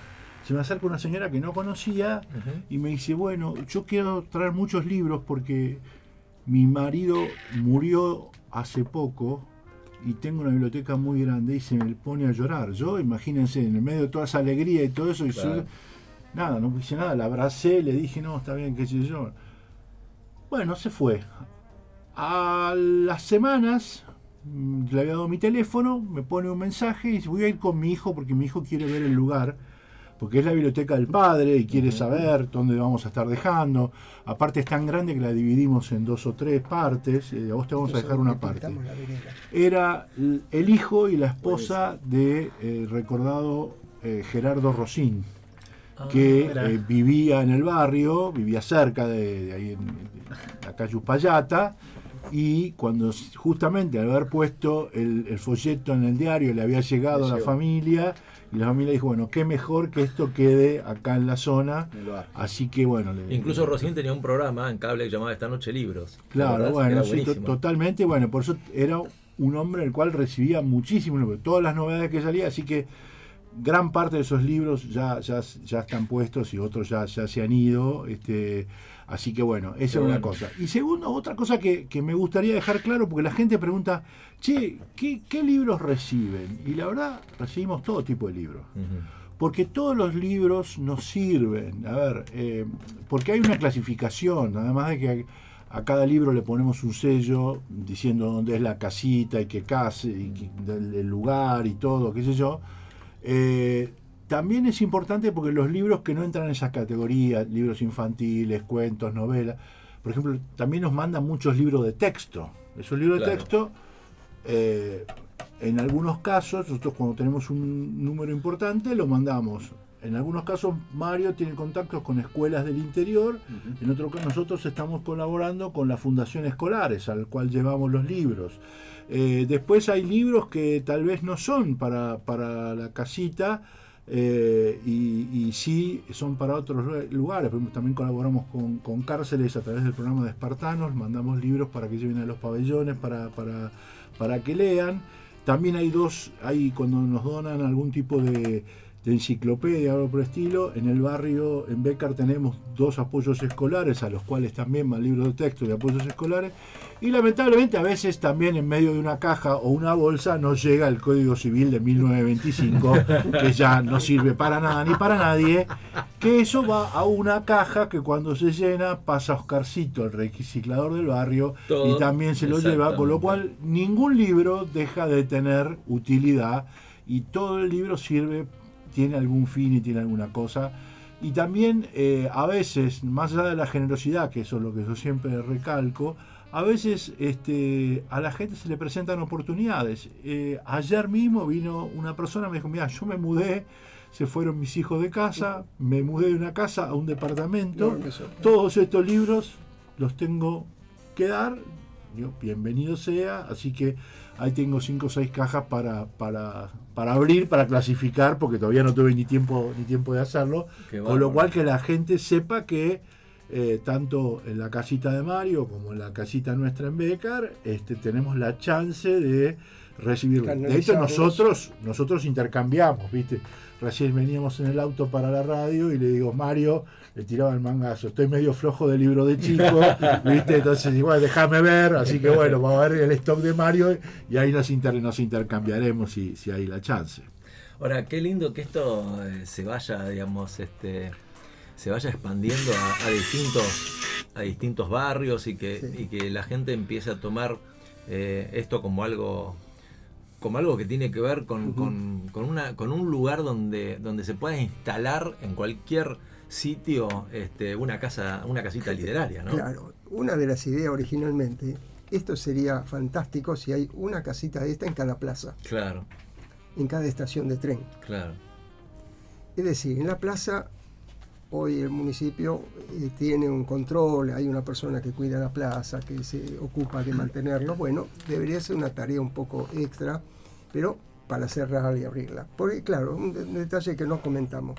se me acerca una señora que no conocía y me dice, bueno, yo quiero traer muchos libros porque mi marido murió hace poco y tengo una biblioteca muy grande y se me pone a llorar. Yo, imagínense, en el medio de toda esa alegría y todo eso, y nada, no hice nada, la abracé, le dije, no, está bien, qué sé yo. Bueno, se fue. A las semanas mm, le había dado mi teléfono, me pone un mensaje y dice, voy a ir con mi hijo porque mi hijo quiere ver el lugar, porque es la biblioteca del padre y quiere saber dónde vamos a estar dejando. Aparte es tan grande que la dividimos en dos o tres partes, eh, a vos te vamos a dejar una parte. Era el hijo y la esposa de eh, recordado eh, Gerardo Rosín ah, que vivía en el barrio, vivía cerca de, ahí en, la calle Upayata, y cuando justamente al haber puesto el, folleto en el diario le había llegado a la familia y la familia dijo bueno qué mejor que esto quede acá en la zona así que bueno incluso Rocín tenía un programa en cable que llamaba Esta Noche Libros. Claro bueno totalmente bueno por eso era un hombre el cual recibía muchísimo todas las novedades que salía así que gran parte de esos libros ya, ya, ya están puestos y otros ya, ya se han ido este Así que bueno, esa es una cosa. Y segundo, otra cosa que, me gustaría dejar claro, porque la gente pregunta, che, ¿qué, libros reciben? Y la verdad, recibimos todo tipo de libros. Porque todos los libros nos sirven. A ver, eh, porque hay una clasificación, además de que a, cada libro le ponemos un sello diciendo dónde es la casita y qué casa, y el, lugar y todo, qué sé yo. Eh, también es importante porque los libros que no entran en esas categorías, libros infantiles, cuentos, novelas, por ejemplo, también nos mandan muchos libros de texto. Esos libros de texto, eh, en algunos casos, nosotros cuando tenemos un número importante, lo mandamos. En algunos casos, Mario tiene contactos con escuelas del interior. En otro caso, nosotros estamos colaborando con la Fundación Escolares, al cual llevamos los libros. Eh, después hay libros que tal vez no son para, para la casita, eh, y, sí son para otros lugares. También colaboramos con, cárceles a través del programa de Espartanos, mandamos libros para que lleven a los pabellones, para, para, para que lean. También hay dos, hay cuando nos donan algún tipo de, de enciclopedia o algo por el estilo. En el barrio, en Becar, tenemos dos apoyos escolares, a los cuales también van libros de texto y apoyos escolares. Y lamentablemente a veces también en medio de una caja o una bolsa nos llega el Código Civil de 1925, que ya no sirve para nada ni para nadie, que eso va a una caja que cuando se llena pasa Oscarcito, el reciclador del barrio, y también se lo lleva, con lo cual ningún libro deja de tener utilidad y todo el libro sirve tiene algún fin y tiene alguna cosa. Y también eh, a veces, más allá de la generosidad, que eso es lo que yo siempre recalco, a veces este, a la gente se le presentan oportunidades. Eh, ayer mismo vino una persona, me dijo, mira, yo me mudé, se fueron mis hijos de casa, me mudé de una casa a un departamento, todos estos libros los tengo que dar, bienvenido sea, así que ahí tengo cinco o seis cajas para, para, para, abrir, para clasificar, porque todavía no tuve ni tiempo, ni tiempo de hacerlo. Con lo cual que la gente sepa que eh, tanto en la casita de Mario como en la casita nuestra en Becar, este, tenemos la chance de recibirlo. De hecho, nosotros, nosotros intercambiamos, ¿viste? Recién veníamos en el auto para la radio y le digo, Mario, le tiraba el mangazo, estoy medio flojo de libro de chico, ¿viste? Entonces, igual, déjame ver, así que bueno, vamos a ver el stock de Mario y ahí nos, nos intercambiaremos si, si hay la chance. Ahora, qué lindo que esto eh, se vaya, digamos, este se vaya expandiendo a, distintos a distintos barrios y que, que la gente empiece a tomar eh, esto como algo como algo que tiene que ver con, con, una, con un lugar donde, donde se pueda instalar en cualquier sitio este, una casa, una casita literaria, ¿no? Claro, una de las ideas originalmente, esto sería fantástico si hay una casita de esta en cada plaza. Claro. En cada estación de tren. Claro. Es decir, en la plaza hoy el municipio eh, tiene un control, hay una persona que cuida la plaza, que se ocupa de mantenerlo. Bueno, debería ser una tarea un poco extra pero para cerrarla y abrirla. Porque, claro, un, detalle que no comentamos.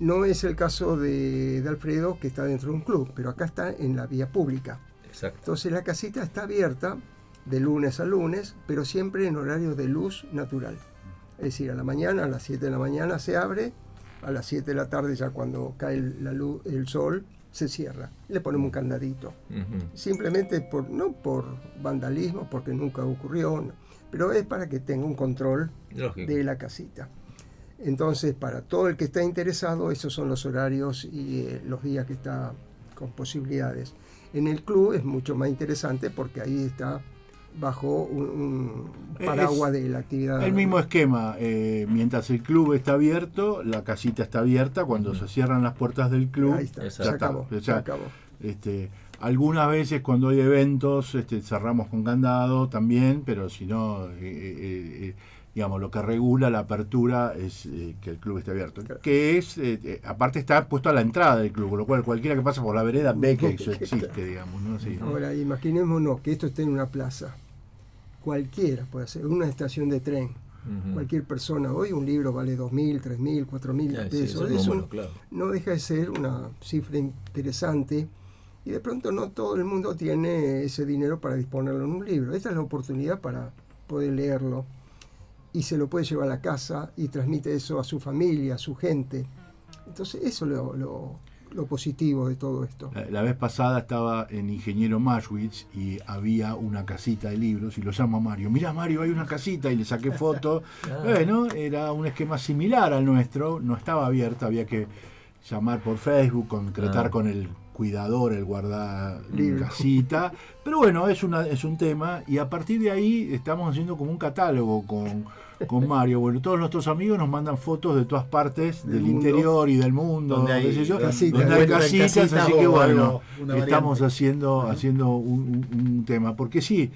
No es el caso de, Alfredo, que está dentro de un club, pero acá está en la vía pública. Exacto. Entonces la casita está abierta de lunes a lunes, pero siempre en horario de luz natural. Es decir, a la mañana, a las 7 de la mañana se abre, a las 7 de la tarde ya cuando cae la luz, el sol, se cierra. Le ponemos un candadito. Simplemente por, no por vandalismo, porque nunca ocurrió, pero es para que tenga un control de la casita. Entonces, para todo el que está interesado, esos son los horarios y eh, los días que está con posibilidades. En el club es mucho más interesante porque ahí está bajo un, paraguas de la actividad. El mismo esquema, eh, mientras el club está abierto, la casita está abierta, cuando se cierran las puertas del club, ahí está, se, acabó, se acabó. Este, algunas veces cuando hay eventos este, cerramos con candado también, pero si no, eh, eh, eh, digamos, lo que regula la apertura es que el club esté abierto. Que es, aparte está puesto a la entrada del club, con lo cual cualquiera que pasa por la vereda ve que eso existe, digamos. Ahora, imaginémonos que esto esté en una plaza. Cualquiera puede ser, una estación de tren. Cualquier persona, hoy un libro vale 2.000, 3.000, 4.000 pesos. Eso no deja de ser una cifra interesante y de pronto no todo el mundo tiene ese dinero para disponerlo en un libro. Esta es la oportunidad para poder leerlo y se lo puede llevar a la casa y transmite eso a su familia, a su gente. Entonces eso es lo, positivo de todo esto. La, vez pasada estaba en Ingeniero Mashwitz y había una casita de libros y lo llamo a Mario. Mira Mario, hay una casita y le saqué foto. Bueno, era un esquema similar al nuestro, no estaba abierta, había que llamar por Facebook, concretar ah. con el cuidador, el guarda casita. Pero bueno, es, una, es un tema y a partir de ahí estamos haciendo como un catálogo con, con Mario. Bueno, todos nuestros amigos nos mandan fotos de todas partes del, interior y del mundo, donde hay, casitas, así que bueno, estamos haciendo, haciendo un tema. Porque sí,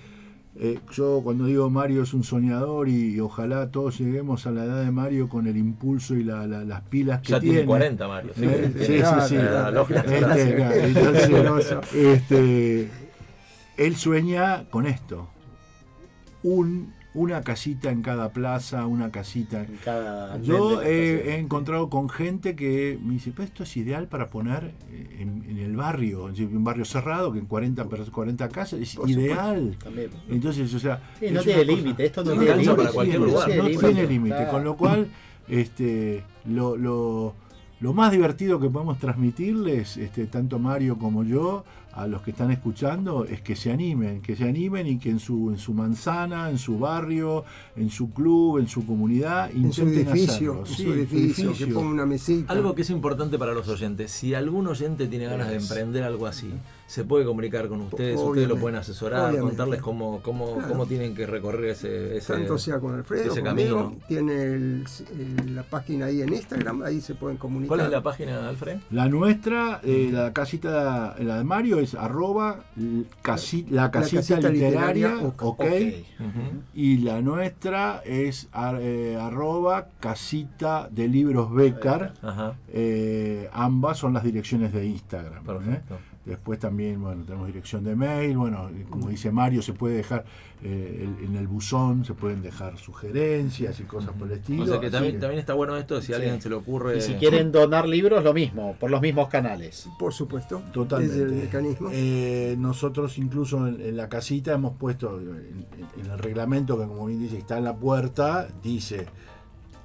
eh, yo cuando digo Mario es un soñador y, ojalá todos lleguemos a la edad de Mario con el impulso y las pilas que ya tiene. tiene 40 Mario. Sí, sí, sí. este, él sueña con esto. Un una casita en cada plaza, una casita. En cada Yo he, encontrado con gente que me dice, pues esto es ideal para poner eh, en, el barrio, en un barrio cerrado, que en 40, 40 casas, es ideal. Entonces, o sea... no tiene límite, esto no, tiene límite. para cualquier lugar. No tiene límite, con lo cual este, lo, lo, lo, más divertido que podemos transmitirles, este, tanto Mario como yo, a los que están escuchando es que se animen, que se animen y que en su, en su manzana, en su barrio, en su club, en su comunidad, en su edificio, en su edificio, que ponga una mesita. Algo que es importante para los oyentes, si algún oyente tiene ganas de emprender algo así, se puede comunicar con ustedes, ustedes lo pueden asesorar, contarles cómo, cómo, cómo tienen que recorrer ese, ese Tanto sea con Alfredo, ese camino. tiene la página ahí en Instagram, ahí se pueden comunicar. ¿Cuál es la página, Alfred? La nuestra, eh, la casita, la de Mario es arroba la casita, literaria, ok, y la nuestra es eh, arroba casita de libros Becar, eh, ambas son las direcciones de Instagram. Perfecto. Después también, bueno, tenemos dirección de mail, bueno, como dice Mario, se puede dejar eh, en el buzón, se pueden dejar sugerencias y cosas por el estilo. O sea que también, también está bueno esto, si a alguien se le ocurre... Y si quieren donar libros, lo mismo, por los mismos canales. Por supuesto, totalmente. el mecanismo. Eh, nosotros incluso en, la casita hemos puesto, en, en el reglamento que como bien dice, está en la puerta, dice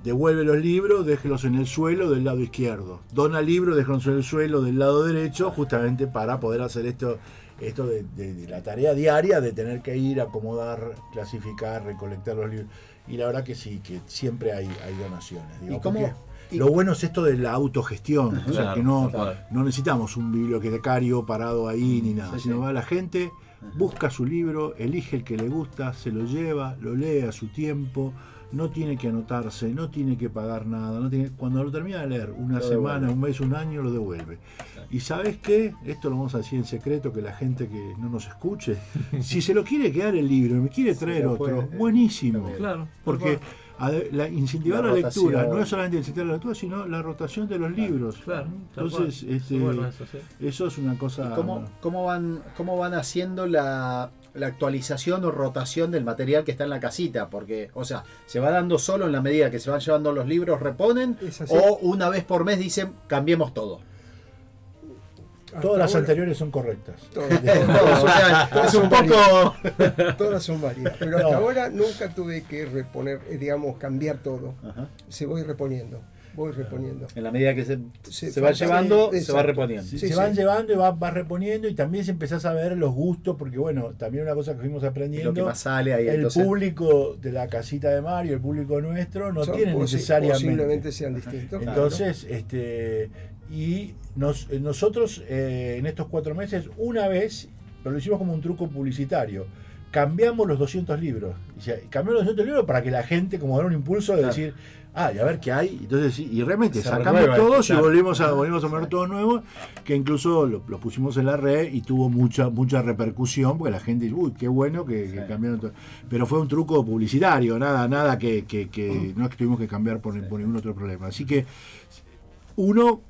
devuelve los libros, déjelos en el suelo del lado izquierdo. Dona libros, déjelos en el suelo del lado derecho, justamente para poder hacer esto, esto de, la tarea diaria de tener que ir, acomodar, clasificar, recolectar los libros. Y la verdad que sí, que siempre hay, hay donaciones. ¿Y cómo? Lo bueno es esto de la autogestión, o sea que no, no necesitamos un bibliotecario parado ahí ni nada, sino va la gente, busca su libro, elige el que le gusta, se lo lleva, lo lee a su tiempo, no tiene que anotarse, no tiene que pagar nada, no tiene, cuando lo termina de leer, una semana, un mes, un año, lo devuelve. Y sabes qué, esto lo vamos a decir en secreto, que la gente que no nos escuche, si se lo quiere quedar el libro, me quiere traer otro, buenísimo. Claro, porque la, incentivar la, lectura, no es solamente incentivar la lectura, sino la rotación de los libros. Claro, Entonces, este, eso, es una cosa... Cómo, cómo, van, ¿Cómo van haciendo la, la actualización o rotación del material que está en la casita, porque, o sea, se va dando solo en la medida que se van llevando los libros, reponen, o una vez por mes dicen, cambiemos todo. Todas las anteriores son correctas. Todas, todas, son poco. todas son varias. Pero hasta ahora nunca tuve que reponer, eh, digamos, cambiar todo. Se voy reponiendo voy reponiendo. En la medida que se, se, va llevando, se va reponiendo. se van llevando y vas va reponiendo y también se empezás a ver los gustos, porque bueno, también una cosa que fuimos aprendiendo. Lo que más sale ahí, el público de la casita de Mario, el público nuestro, no tiene necesariamente. Posiblemente sean distintos. Entonces, este y nos, nosotros eh, en estos cuatro meses, una vez, pero lo hicimos como un truco publicitario cambiamos los 200 libros. cambiamos los 200 libros para que la gente, como dar un impulso de decir, ah, y a ver qué hay. Entonces, y realmente sacamos todos y volvimos a, volvimos a poner todos nuevos, que incluso los lo pusimos en la red y tuvo mucha mucha repercusión, porque la gente dice, uy, qué bueno que, cambiaron todo. Pero fue un truco publicitario, nada, nada que, que, no es que tuvimos que cambiar por, por ningún otro problema. Así que uno,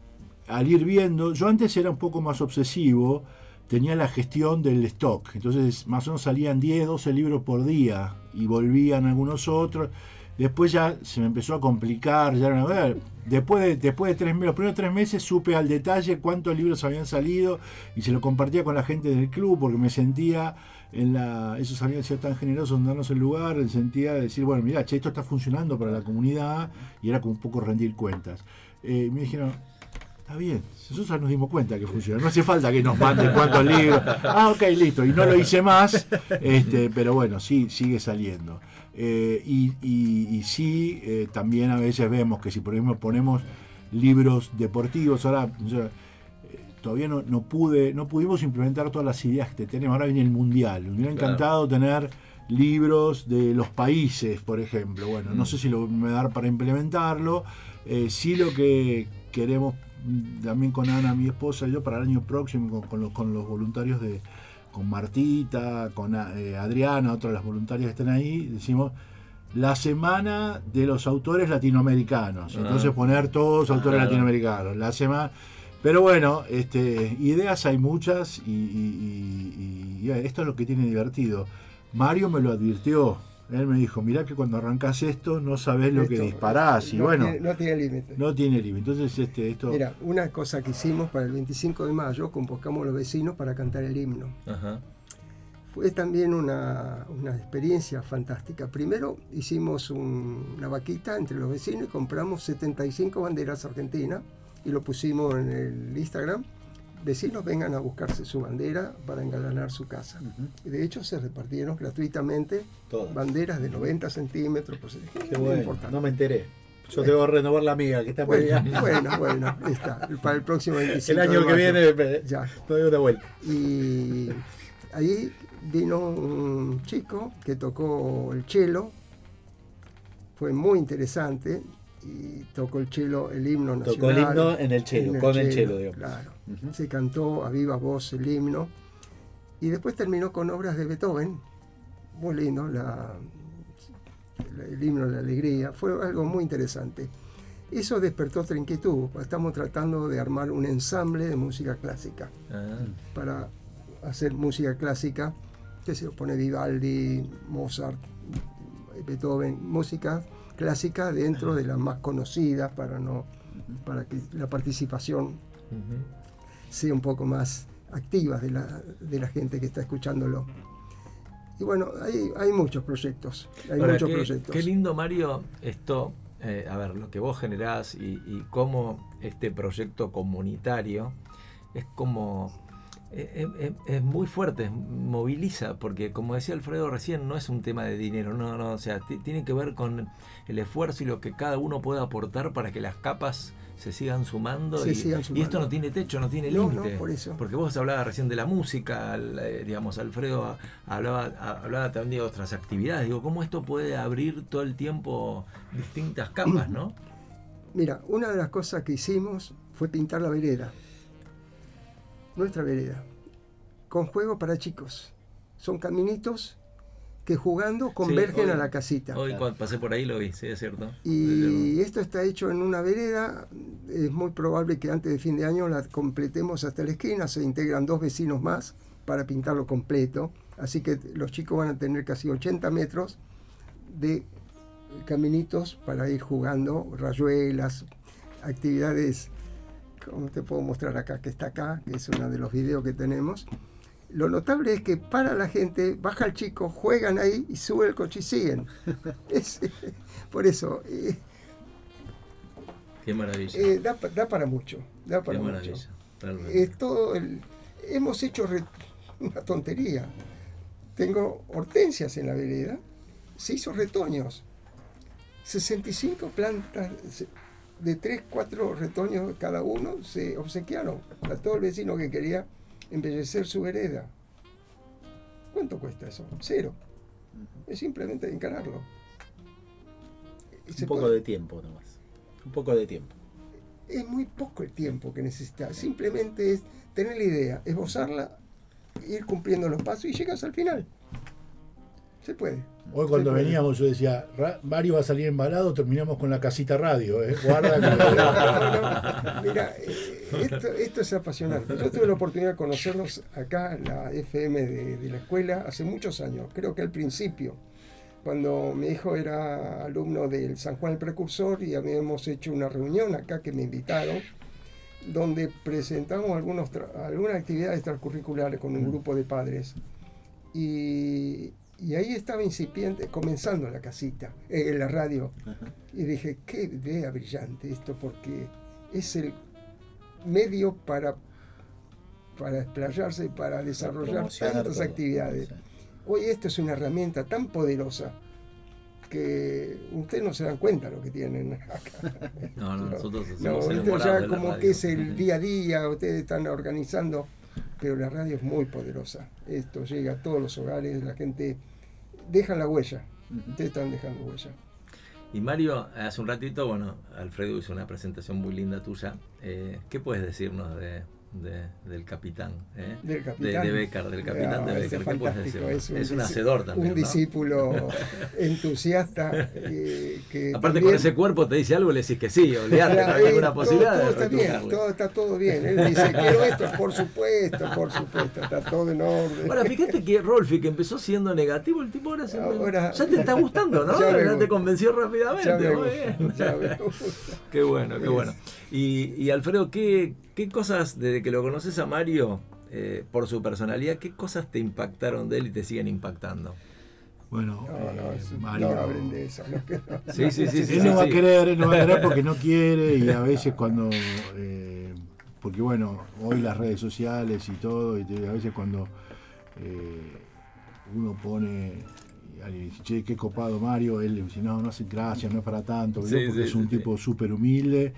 al ir viendo, yo antes era un poco más obsesivo, tenía la gestión del stock, entonces más o menos salían 10, 12 libros por día y volvían algunos otros Después ya se me empezó a complicar, ya no, ver, después de, después de tres, los primeros tres meses supe al detalle cuántos libros habían salido y se lo compartía con la gente del club porque me sentía en la, esos habían sido tan generosos en darnos el lugar, en sentía de decir, bueno, mira, che, esto está funcionando para la comunidad y era como un poco rendir cuentas. Eh, me dijeron, Está bien, nosotros nos dimos cuenta que funciona. No hace falta que nos manden cuántos libros. Ah, ok, listo. Y no lo hice más, este, pero bueno, sí, sigue saliendo. Eh, y, y, sí, eh, también a veces vemos que si por ejemplo ponemos libros deportivos, ahora todavía no, no, pude, no pudimos implementar todas las ideas que tenemos. Ahora viene el mundial. Me hubiera encantado tener libros de los países, por ejemplo. Bueno, no mm. sé si lo me dar para implementarlo. Eh, sí lo que queremos mm, también con Ana, mi esposa, y yo para el año próximo con, los, con los voluntarios de con Martita, con eh, Adriana, otras las voluntarias que están ahí, decimos la semana de los autores latinoamericanos. Ah. Entonces poner todos autores ah. latinoamericanos. La semana. Pero bueno, este, ideas hay muchas y, esto es lo que tiene divertido. Mario me lo advirtió. Él me dijo, mirá que cuando arrancas esto no sabes lo que disparás. Y bueno, no tiene límite. No tiene límite. Entonces, este, esto... Mira, una cosa que hicimos para el 25 de mayo, convocamos a los vecinos para cantar el himno. Ajá fue también una, experiencia fantástica. Primero hicimos una vaquita entre los vecinos y compramos 75 banderas argentinas y lo pusimos en el Instagram. Vecinos vengan a buscarse su bandera para engalanar su casa. y de hecho se repartieron gratuitamente banderas de 90 centímetros. Pues, Qué bueno, no me enteré. Yo que renovar la mía, que está bueno, bueno, bueno, está. Para el próximo 25 El año que viene ya. doy una vuelta. Y ahí vino un chico que tocó el cello, fue muy interesante y tocó el cello, el himno nacional. Tocó el himno en el cello, con el cello, digamos. Claro. Se cantó a viva voz el himno y después terminó con obras de Beethoven, muy lindo, el himno de la alegría, fue algo muy interesante. Eso despertó otra inquietud, estamos tratando de armar un ensamble de música clásica ah. para hacer música clásica que se opone Vivaldi, Mozart, Beethoven, música clásica dentro de las más conocidas para no para que la participación sea un poco más activa de la, de la gente que está escuchándolo. Y bueno, hay, hay muchos proyectos. Hay muchos qué, proyectos. Qué lindo, Mario, esto, eh, a ver, lo que vos generás y, y cómo este proyecto comunitario es como es, muy fuerte, moviliza, porque como decía Alfredo recién, no es un tema de dinero, no, no, o sea, tiene que ver con el esfuerzo y lo que cada uno puede aportar para que las capas se sigan sumando, y, esto no tiene techo, no tiene límite. porque vos hablabas recién de la música, eh, digamos, Alfredo hablaba, hablaba también de otras actividades, digo, ¿cómo esto puede abrir todo el tiempo distintas capas, no? Mira, una de las cosas que hicimos fue pintar la vereda nuestra vereda, con juego para chicos. Son caminitos que jugando convergen a la casita. Hoy cuando pasé por ahí lo vi, sí, es cierto. Y esto está hecho en una vereda, es muy probable que antes de fin de año la completemos hasta la esquina, se integran dos vecinos más para pintarlo completo, así que los chicos van a tener casi 80 metros de caminitos para ir jugando, rayuelas, actividades como te puedo mostrar acá, que está acá, que es uno de los videos que tenemos. Lo notable es que para la gente, baja el chico, juegan ahí y sube el coche y siguen. por eso. Eh, Qué maravilla. Eh, da, para mucho. Da para Qué maravilla. Es todo hemos hecho una tontería. Tengo hortensias en la vereda, se hizo retoños. 65 plantas, de tres, cuatro retoños cada uno se obsequiaron a todo el vecino que quería embellecer su vereda. ¿Cuánto cuesta eso? Cero. Es simplemente encararlo. Un poco de tiempo nomás. Un poco de tiempo. Es muy poco el tiempo que necesitas. Simplemente es tener la idea, esbozarla, ir cumpliendo los pasos y llegas al final. Se puede. Hoy cuando veníamos yo decía, Mario va a salir embalado, terminamos con la casita radio, ¿eh? Guarda Mira, eh, esto, es apasionante. Yo tuve la oportunidad de conocerlos acá la FM de, la escuela hace muchos años, creo que al principio, cuando mi hijo era alumno del San Juan el Precursor y habíamos hecho una reunión acá que me invitaron, donde presentamos algunos algunas actividades extracurriculares con un grupo de padres. Y y ahí estaba incipiente, comenzando la casita, eh, la radio. Y dije, qué idea brillante esto, porque es el medio para, para explayarse, para desarrollar tantas actividades. Hoy esto es una herramienta tan poderosa que ustedes no se dan cuenta lo que tienen acá. No, no, nosotros no, esto ya como que es el día a día, ustedes están organizando, pero la radio es muy poderosa. Esto llega a todos los hogares, la gente deja la huella, ustedes están dejando huella. Y Mario, hace un ratito, bueno, Alfredo hizo una presentación muy linda tuya. Eh, ¿Qué puedes decirnos de, del capitán, ¿eh? del capitán. De, Becker, del capitán de ah, Becker. ¿Qué puedes decir? Es un, es un hacedor también. Un discípulo entusiasta. Eh, que Aparte, con ese cuerpo te dice algo y le decís que sí, olvidate, no hay ninguna posibilidad. Todo, está bien, todo, está todo bien. Él dice, quiero esto, por supuesto, por supuesto, está todo en orden. Ahora, fíjate que Rolfi, que empezó siendo negativo, el tipo ahora, ahora ya te está gustando, ¿no? Ya, te convenció rápidamente. Ya Muy bien. Ya qué bueno, qué bueno. Y, y Alfredo, ¿qué, ¿qué cosas, desde que lo conoces a Mario, eh, por su personalidad, qué cosas te impactaron de él y te siguen impactando? Bueno, no, no, eh, Mario. No hablen de eso. sí, sí, sí, sí, Él no va a querer, él no va a querer porque no quiere y a veces cuando. Eh, porque bueno, hoy las redes sociales y todo, y a veces cuando uno pone alguien dice, che, qué copado Mario, él le dice, no, no hace gracia, no es para tanto, porque es un tipo súper humilde.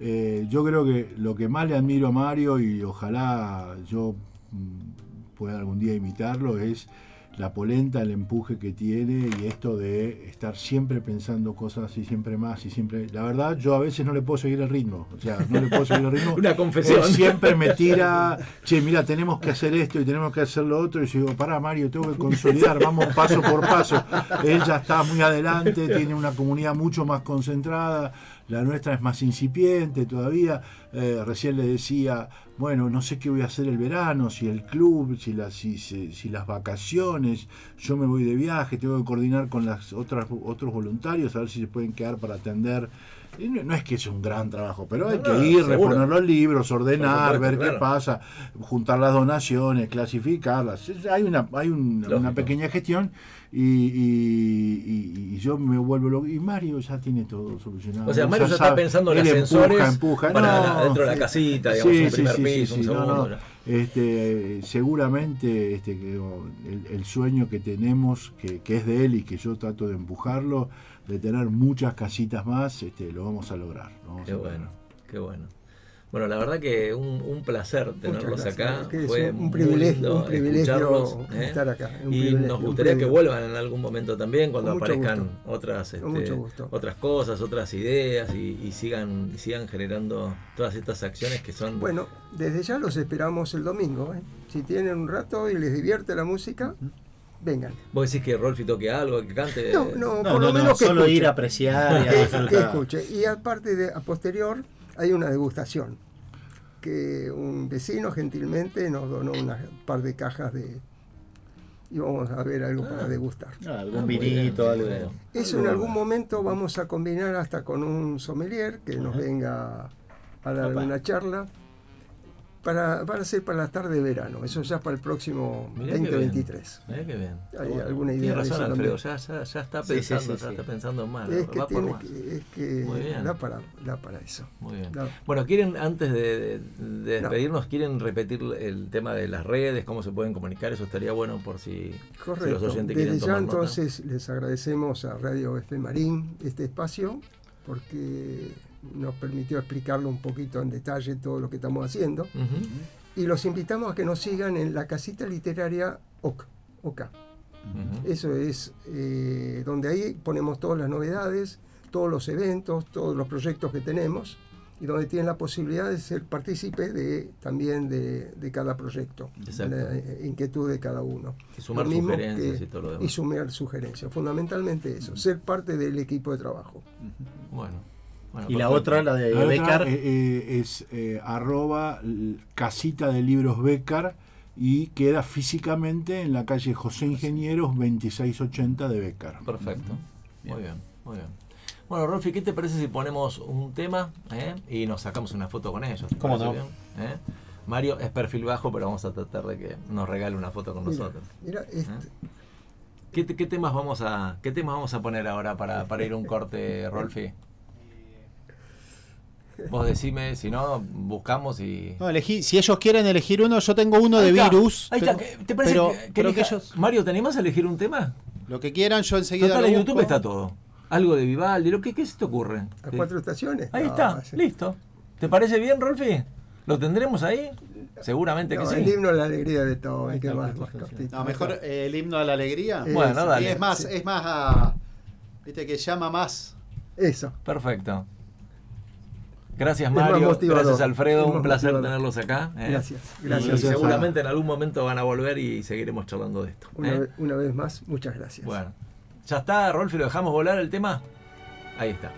Eh, yo creo que lo que más le admiro a Mario, y ojalá yo mm, pueda algún día imitarlo, es la polenta, el empuje que tiene y esto de estar siempre pensando cosas y siempre más y siempre. La verdad, yo a veces no le puedo seguir el ritmo. O sea, no le puedo seguir el ritmo. Una confesión. siempre me tira, che, mira, tenemos que hacer esto y tenemos que hacer lo otro. Y yo digo, pará, Mario, tengo que consolidar, vamos paso por paso. Él ya está muy adelante, tiene una comunidad mucho más concentrada la nuestra es más incipiente todavía. Eh, recién le decía, bueno, no sé qué voy a hacer el verano, si el club, si, las, si, si, las vacaciones, yo me voy de viaje, tengo que coordinar con las otras otros voluntarios, a ver si se pueden quedar para atender. No, es que es un gran trabajo, pero hay que ir, reponer los libros, ordenar, ver qué pasa, juntar las donaciones, clasificarlas. Hay una, hay una pequeña gestión y, yo me vuelvo loco. Y Mario ya tiene todo solucionado. O sea, Mario ya, está pensando en ascensores empuja, para dentro de la casita, digamos, un primer piso, un segundo. Este, seguramente este, el, sueño que tenemos, que, que, es de él y que yo trato de empujarlo, de tener muchas casitas más, este, lo vamos a lograr. qué bueno, qué bueno. Bueno, la verdad que un, un placer tenerlos acá. Fue un privilegio, un privilegio ¿eh? estar acá. y nos gustaría que vuelvan en algún momento también cuando aparezcan otras, este, otras cosas, otras ideas y, sigan, sigan generando todas estas acciones que son. Bueno, desde ya los esperamos el domingo. ¿eh? Si tienen un rato y les divierte la música. Vengan. ¿Vos decís que Rolfi toque algo, que cante? No, no, por lo menos que solo ir a apreciar y a disfrutar. que escuche. Y aparte, de, a posterior, hay una degustación que un vecino gentilmente nos donó un par de cajas de y vamos a ver algo para ah. degustar. Ah, algún vinito, algo. Eso en algún momento vamos a combinar hasta con un sommelier que nos venga a dar una charla para, para ser para la tarde de verano, eso ya para el próximo 2023. Mirá qué bien. ¿Hay alguna idea? Tiene razón, Alfredo, ya, ya, ya, está pensando, ya está pensando mal. Es que, va tiene que, es que da, para, da para eso. Muy bien. Bueno, quieren, antes de, de, despedirnos, ¿quieren repetir el tema de las redes, cómo se pueden comunicar? Eso estaría bueno por si, si los oyentes Desde quieren tomar ya entonces les agradecemos a Radio F Marín este espacio, porque nos permitió explicarlo un poquito en detalle todo lo que estamos haciendo. Y los invitamos a que nos sigan en la casita literaria OCA. Eso es eh, donde ahí ponemos todas las novedades, todos los eventos, todos los proyectos que tenemos y donde tienen la posibilidad de ser partícipes de, también de, cada proyecto, de la eh, inquietud de cada uno. Y sumar sugerencias y todo lo demás. Y sumar sugerencias, fundamentalmente eso, ser parte del equipo de trabajo. Bueno y la otra, la de Becar. Eh, eh, es eh, arroba casita de libros Becar y queda físicamente en la calle José Ingenieros 2680 de Becar. Perfecto. Muy bien, muy bien. Bueno, Rolfi, ¿qué te parece si ponemos un tema y nos sacamos una foto con ellos? ¿Cómo no? Mario es perfil bajo, pero vamos a tratar de que nos regale una foto con nosotros. Mira, este... ¿Qué, temas vamos a, ¿Qué temas vamos a poner ahora para, para ir a un corte, Rolfi? Vos decime, si no, buscamos y. No, elegí, si ellos quieren elegir uno, yo tengo uno de virus. Ahí está. ¿Te parece que, ellos... Mario, ¿te animás a elegir un tema? Lo que quieran, yo enseguida. Total, en YouTube está todo. Algo de Vivaldi, lo que ¿qué se te ocurre? ¿A cuatro estaciones? Ahí está, listo. ¿Te parece bien, Rolfi? ¿Lo tendremos ahí? Seguramente que sí. El himno a la alegría de todo, hay que más, No, mejor eh, el himno a la alegría. bueno, dale. es más, es más a, viste que llama más. Eso. Perfecto. Gracias Mario, gracias Alfredo, un placer tenerlos acá. ¿eh? Gracias, gracias. Y seguramente en algún momento van a volver y seguiremos charlando de esto. Una, ¿eh? vez, una vez más, muchas gracias. Bueno, ya está, Rolfi, ¿lo dejamos volar el tema? Ahí está.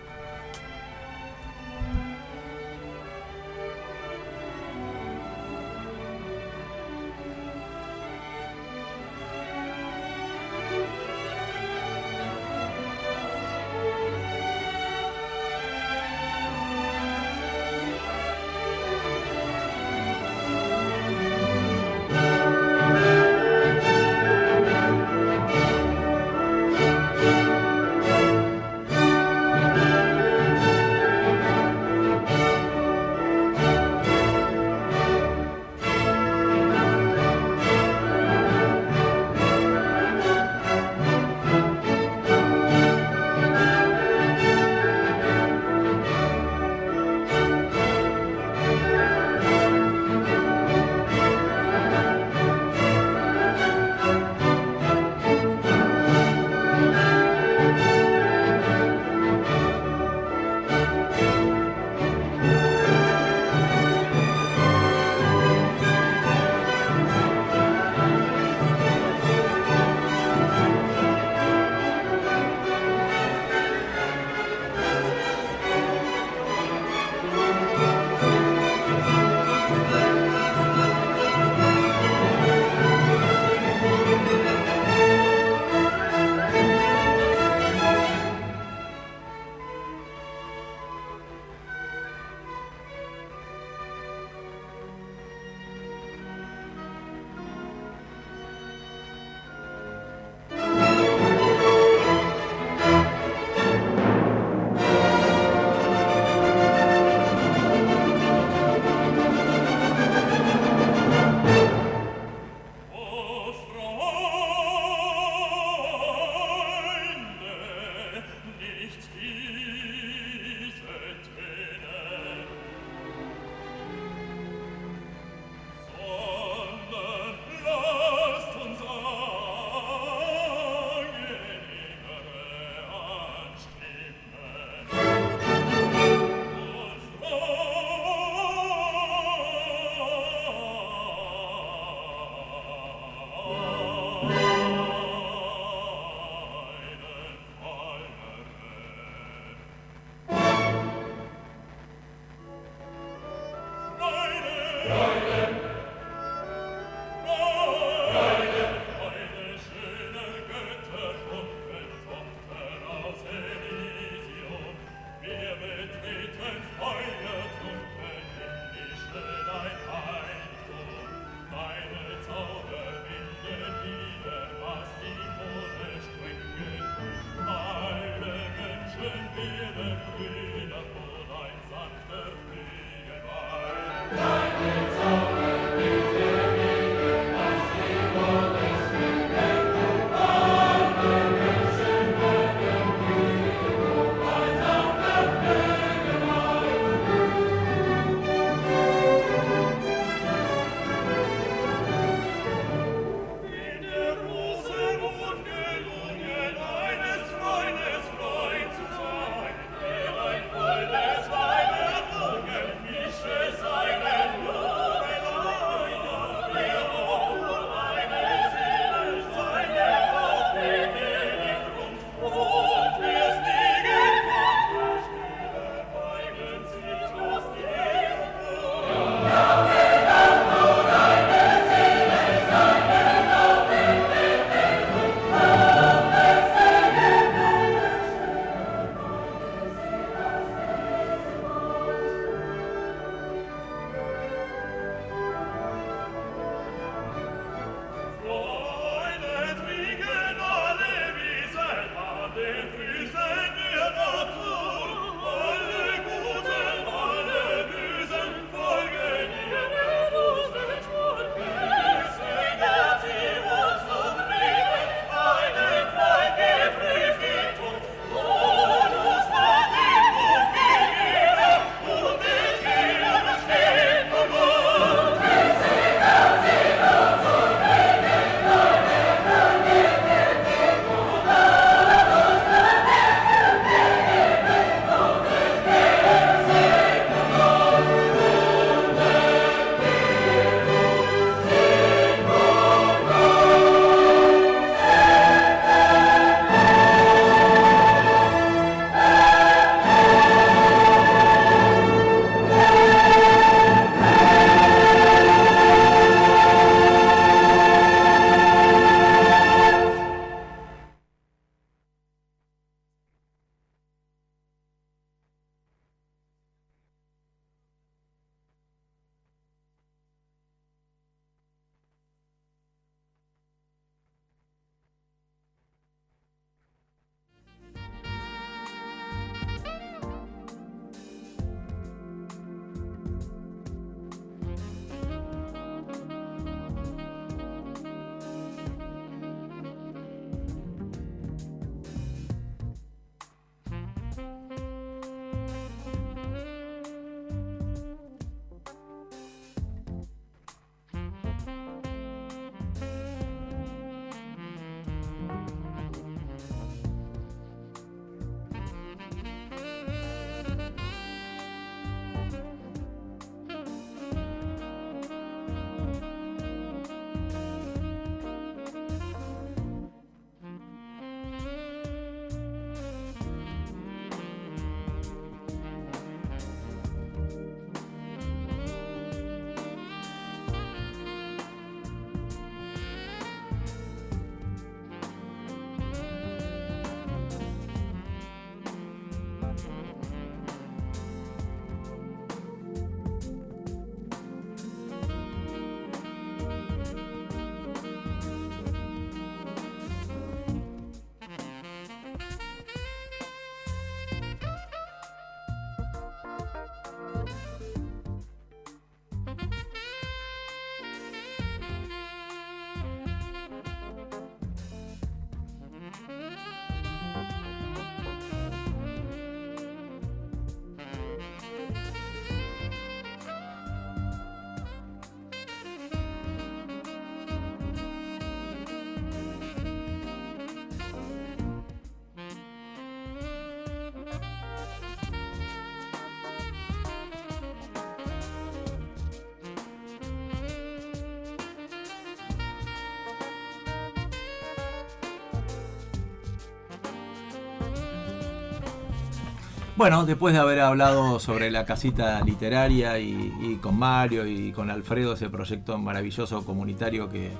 Bueno, después de haber hablado sobre la casita literaria y, con Mario y con Alfredo, ese proyecto maravilloso comunitario que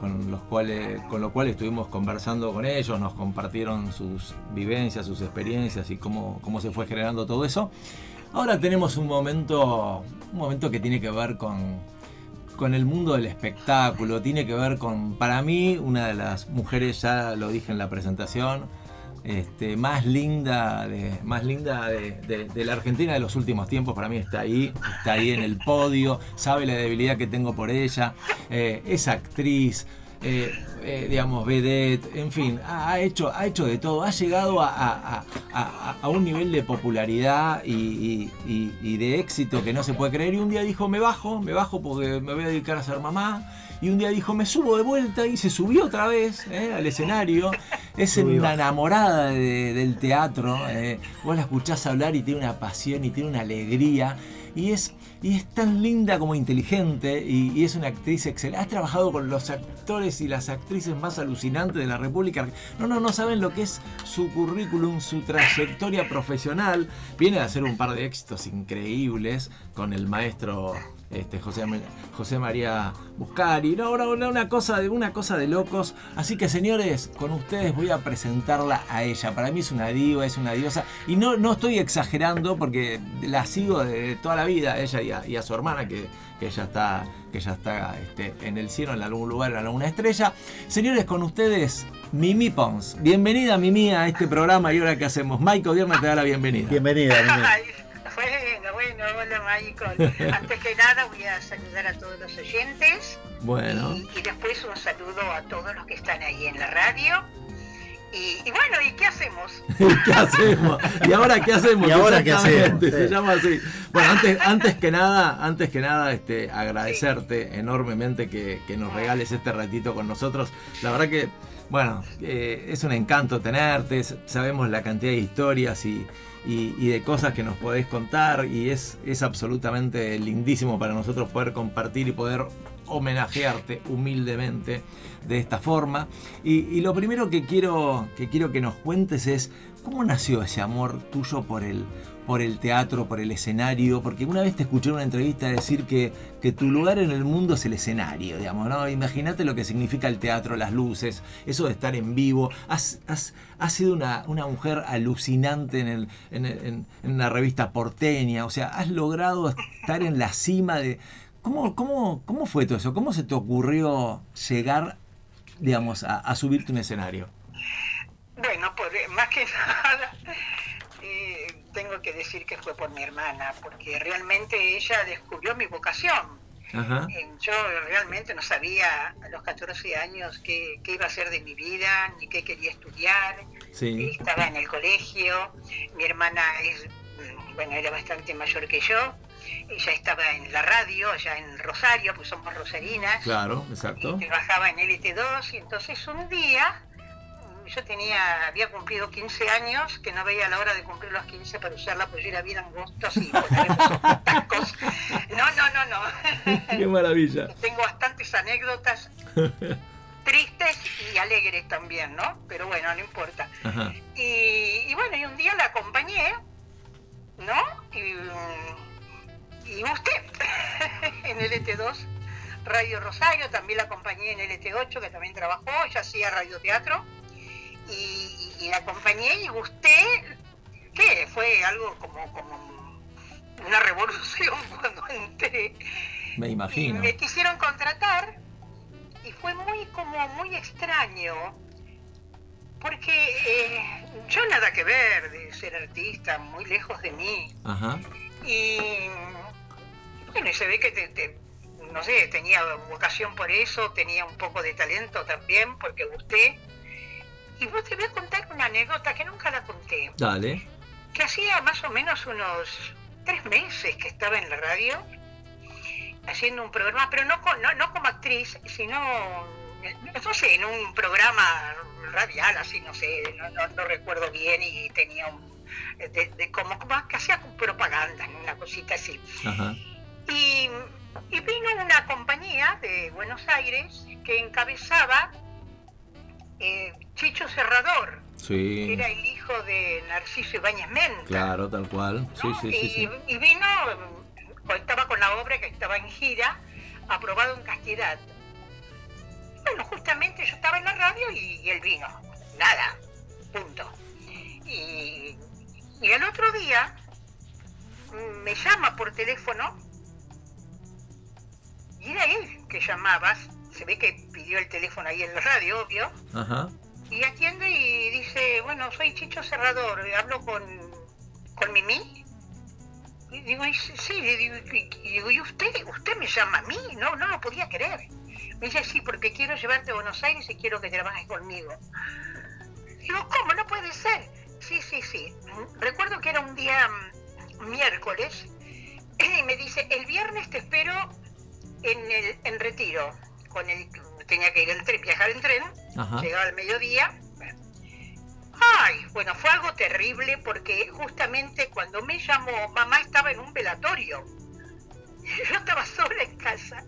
con los cuales con lo cual estuvimos conversando con ellos, nos compartieron sus vivencias, sus experiencias y cómo, cómo se fue generando todo eso. Ahora tenemos un momento, un momento que tiene que ver con, con el mundo del espectáculo, tiene que ver con, para mí, una de las mujeres, ya lo dije en la presentación, este, más linda, de, más linda de, la Argentina de los últimos tiempos. Para mí está ahí, está ahí en el podio, sabe la debilidad que tengo por ella, eh, es actriz. Eh, eh, digamos, vedette, en fin, ha, hecho, ha hecho de todo, ha llegado a, un nivel de popularidad y, y, de éxito que no se puede creer. Y un día dijo, me bajo, me bajo porque me voy a dedicar a ser mamá y un día dijo, me subo de vuelta y se subió otra vez eh, al escenario. Es una enamorada del teatro. Eh. Vos la escuchás hablar y tiene una pasión y tiene una alegría. Y es, y es tan linda como inteligente y, es una actriz excelente. Ha trabajado con los actores y las actrices más alucinantes de la República. No, no, no saben lo que es su currículum, su trayectoria profesional. Viene a hacer un par de éxitos increíbles con el maestro este, José, José María Buscari. No, no, una cosa, de, una cosa de locos. Así que señores, con ustedes voy a presentarla a ella. Para mí es una diva, es una diosa. Y no, no estoy exagerando porque la sigo de toda la vida, ella y a, su hermana, que, que ya está, que ya está este, en el cielo, en algún lugar, en alguna estrella. Señores, con ustedes, Mimi Pons. Bienvenida, Mimi, a este programa y ahora que hacemos. Michael Viernes te da la bienvenida. Bienvenida, Mimi. Bueno, bueno, hola Michael. Antes que nada voy a saludar a todos los oyentes. Bueno. Y, después un saludo a todos los que están ahí en la radio. Y, bueno, ¿y qué hacemos? ¿Qué hacemos? ¿Y ahora qué hacemos? ¿Y ahora qué hacemos? Se llama así. Bueno, antes, antes que nada, antes que nada, este, agradecerte enormemente que, nos regales este ratito con nosotros. La verdad que, bueno, eh, es un encanto tenerte, sabemos la cantidad de historias y, y, de cosas que nos podés contar y es, es absolutamente lindísimo para nosotros poder compartir y poder homenajearte humildemente de esta forma. Y, lo primero que quiero, que quiero que nos cuentes es cómo nació ese amor tuyo por el, por el teatro, por el escenario, porque una vez te escuché en una entrevista decir que, que tu lugar en el mundo es el escenario, digamos, ¿no? Imagínate lo que significa el teatro, las luces, eso de estar en vivo. Has, sido una, una, mujer alucinante en, el, en, en, la revista porteña, o sea, has logrado estar en la cima de... ¿Cómo, cómo, cómo fue todo eso? ¿Cómo se te ocurrió llegar, digamos, a, a subirte un escenario? Bueno, pues más que nada tengo que decir que fue por mi hermana, porque realmente ella descubrió mi vocación. Yo realmente no sabía a los 14 años qué, iba a hacer de mi vida, ni qué quería estudiar. Estaba en el colegio, mi hermana es, mm, bueno, era bastante mayor que yo. Ella estaba en la radio, allá en Rosario, pues somos rosarinas. Claro, exacto. Y trabajaba en LT2 y entonces un día yo tenía, había cumplido 15 años, que no veía la hora de cumplir los 15 para usar la pollera bien angostas y poner esos tacos. No, no, no, no. Qué maravilla. Tengo bastantes anécdotas tristes y alegres también, ¿no? Pero bueno, no importa. Y, bueno, y un día la acompañé, ¿no? Y, y usted, en el ET2, Radio Rosario, también la acompañé en el ET8, que también trabajó, ella hacía radioteatro y, la acompañé y gusté, que fue algo como, como una revolución cuando entré. Me imagino. me quisieron contratar y fue muy como muy extraño porque eh, yo nada que ver de ser artista, muy lejos de mí. Ajá. Y bueno, se ve que te, no sé, tenía vocación por eso, tenía un poco de talento también, porque gusté. Y vos te voy a contar una anécdota que nunca la conté. Dale. Que hacía más o menos unos tres meses que estaba en la radio haciendo un programa, pero no, no, no como actriz, sino, no sé, en un programa radial, así, no sé, no, recuerdo bien y tenía un, de, como, como, que hacía propaganda, una cosita así. Y, y vino una compañía de Buenos Aires que encabezaba eh, Chicho Cerrador, que era el hijo de Narciso Ibáñez Menta. Claro, tal cual. Sí, sí, y, sí, y, vino, estaba con la obra que estaba en gira, aprobado en castidad. Bueno, justamente yo estaba en la radio y, él vino. Nada, punto. Y, y el otro día mm, me llama por teléfono y era él que llamaba. Se ve que pidió el teléfono ahí en la radio, obvio. Ajá y atiende y dice, bueno, soy Chicho Cerrador, hablo con, con Mimi. Y digo, sí, le digo, y, usted, usted me llama a mí? No, no lo podía creer. Me dice, sí, porque quiero llevarte a Buenos Aires y quiero que trabajes conmigo. Digo, ¿cómo? No puede ser. Sí, sí, sí. Recuerdo que era un día mm, miércoles y me dice, el viernes te espero en, el, en retiro, con el tenía que ir en tren, viajar en tren, llegaba al mediodía. Ay, bueno, fue algo terrible porque justamente cuando me llamó, mamá estaba en un velatorio. Yo estaba sola en casa.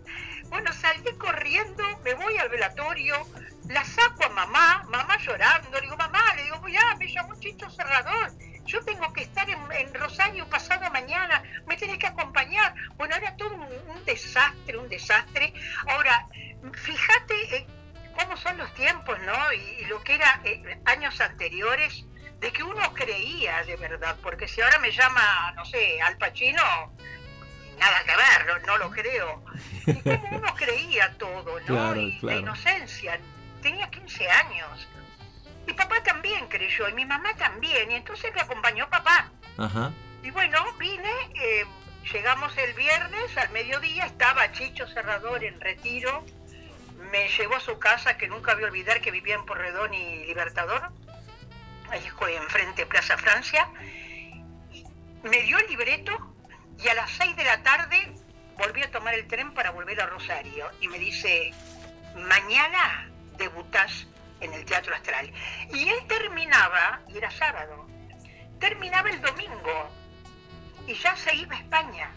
Bueno, salí corriendo, me voy al velatorio, la saco a mamá, mamá llorando, le digo, mamá, le digo, ya, me llamó Chicho Cerrador, yo tengo que estar en, Rosario pasado mañana, me tenés que acompañar. Bueno, era todo un desastre, un desastre. Ahora, fíjate eh, cómo son los tiempos, ¿no? Y, lo que era eh, años anteriores, de que uno creía de verdad, porque si ahora me llama, no sé, Al Pacino, nada que ver, no, lo creo. Y como uno creía todo, ¿no? y la inocencia, tenía 15 años. Mi papá también creyó, y mi mamá también, y entonces me acompañó papá. Y bueno, vine, eh, llegamos el viernes, al mediodía, estaba Chicho Cerrador en retiro, me llevó a su casa, que nunca voy a olvidar que vivía en Porredón y Libertador, ahí enfrente Plaza Francia, me dio el libreto y a las 6 de la tarde volví a tomar el tren para volver a Rosario y me dice, mañana debutas en el Teatro Astral. Y él terminaba, y era sábado, terminaba el domingo y ya se iba a España.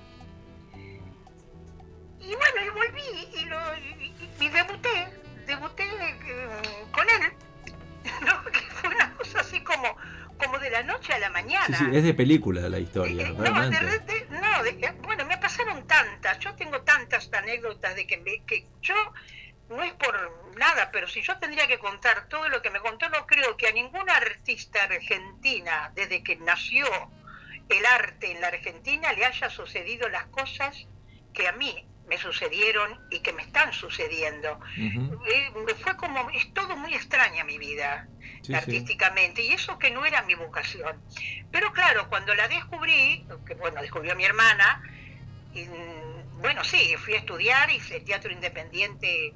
Y bueno, y volví y, lo, y, debuté, debuté eh, con él. ¿no? Que fue una cosa así como, como de la noche a la mañana. Sí, sí, es de película la historia. Eh, no, de, no bueno, me pasaron tantas, yo tengo tantas anécdotas de que, me, que yo, no es por nada, pero si yo tendría que contar todo lo que me contó, no creo que a ninguna artista argentina, desde que nació el arte en la Argentina, le haya sucedido las cosas que a mí me sucedieron y que me están sucediendo. Eh, fue como, es todo muy extraña mi vida, artísticamente, y eso que no era mi vocación. Pero claro, cuando la descubrí, que bueno, descubrió mi hermana, y, bueno, sí, fui a estudiar, hice teatro independiente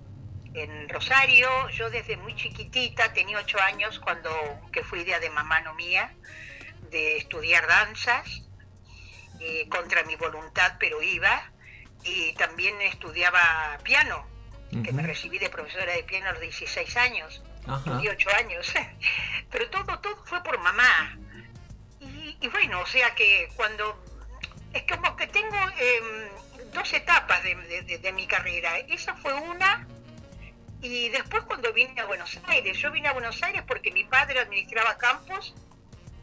en Rosario, yo desde muy chiquitita, tenía ocho años cuando que fui idea de mamá no mía, de estudiar danzas, eh, contra mi voluntad, pero iba y también estudiaba piano, que me recibí de profesora de piano a los 16 años, 18 años, pero todo, todo fue por mamá. Y, bueno, o sea que cuando, es como que tengo em, dos etapas de, de mi carrera, esa fue una, y después cuando vine a Buenos Aires, yo vine a Buenos Aires porque mi padre administraba campos,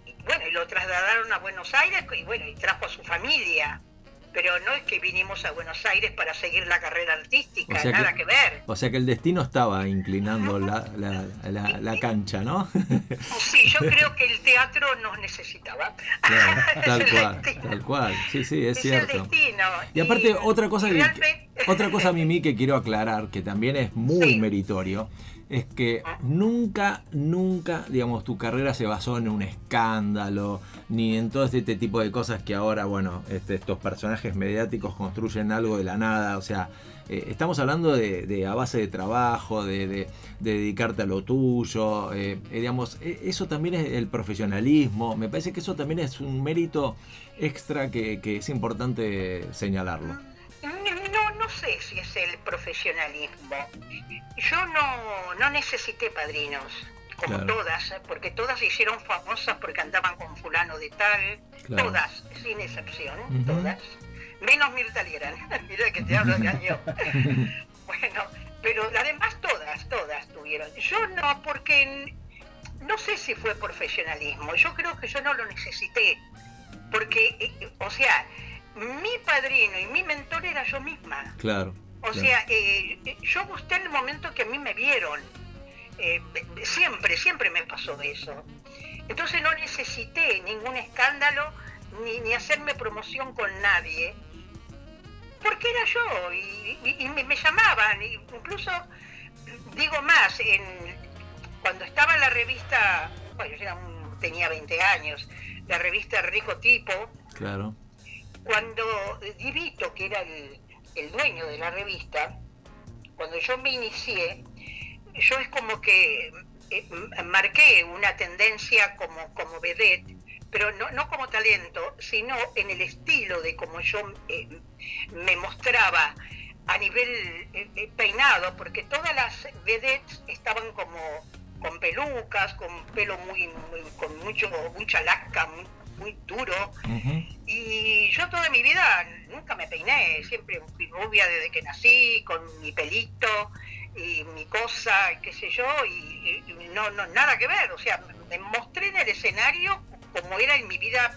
y bueno, y lo trasladaron a Buenos Aires y bueno, y trajo a su familia pero no es que vinimos a Buenos Aires para seguir la carrera artística, nada que, ver. O sea que el destino estaba inclinando la, la, cancha, ¿no? Sí, yo creo que el teatro nos necesitaba. tal cual, tal cual, sí, sí, es, cierto. El destino. Y aparte, otra cosa, que, otra cosa, Mimi, que quiero aclarar, que también es muy meritorio, es que nunca, nunca, digamos, tu carrera se basó en un escándalo, ni en todo este tipo de cosas que ahora, bueno, este, estos personajes mediáticos construyen algo de la nada, o sea, eh, estamos hablando de, a base de trabajo, de, dedicarte a lo tuyo, eh, eh, digamos, e, eso también es el profesionalismo, me parece que eso también es un mérito extra que es importante señalarlo no sé si es el profesionalismo. Yo no, no necesité padrinos, como todas, porque todas se hicieron famosas porque andaban con fulano de tal, todas, sin excepción, todas. Menos Mirta Lieran, mira que te hablo de año. bueno, pero además todas, todas tuvieron. Yo no, porque no sé si fue profesionalismo, yo creo que yo no lo necesité, porque, eh, o sea, mi padrino y mi mentor era yo misma. Claro. O sea, eh, yo gusté en el momento que a mí me vieron. Eh, siempre, siempre me pasó eso. Entonces no necesité ningún escándalo ni, ni hacerme promoción con nadie, porque era yo y, me, llamaban, incluso digo más, en, cuando estaba en la revista, bueno, yo tenía 20 años, la revista Rico Tipo, claro. Cuando Divito, que era el, dueño de la revista, cuando yo me inicié, yo es como que eh, marqué una tendencia como, como vedette, pero no, no como talento, sino en el estilo de como yo eh, me mostraba a nivel eh, peinado, porque todas las vedettes estaban como con pelucas, con pelo muy, con mucho, mucha laca, muy, duro. Y yo toda mi vida nunca me peiné, siempre fui rubia desde que nací, con mi pelito y mi cosa, qué sé yo, y, no, no, nada que ver. O sea, me mostré en el escenario como era en mi vida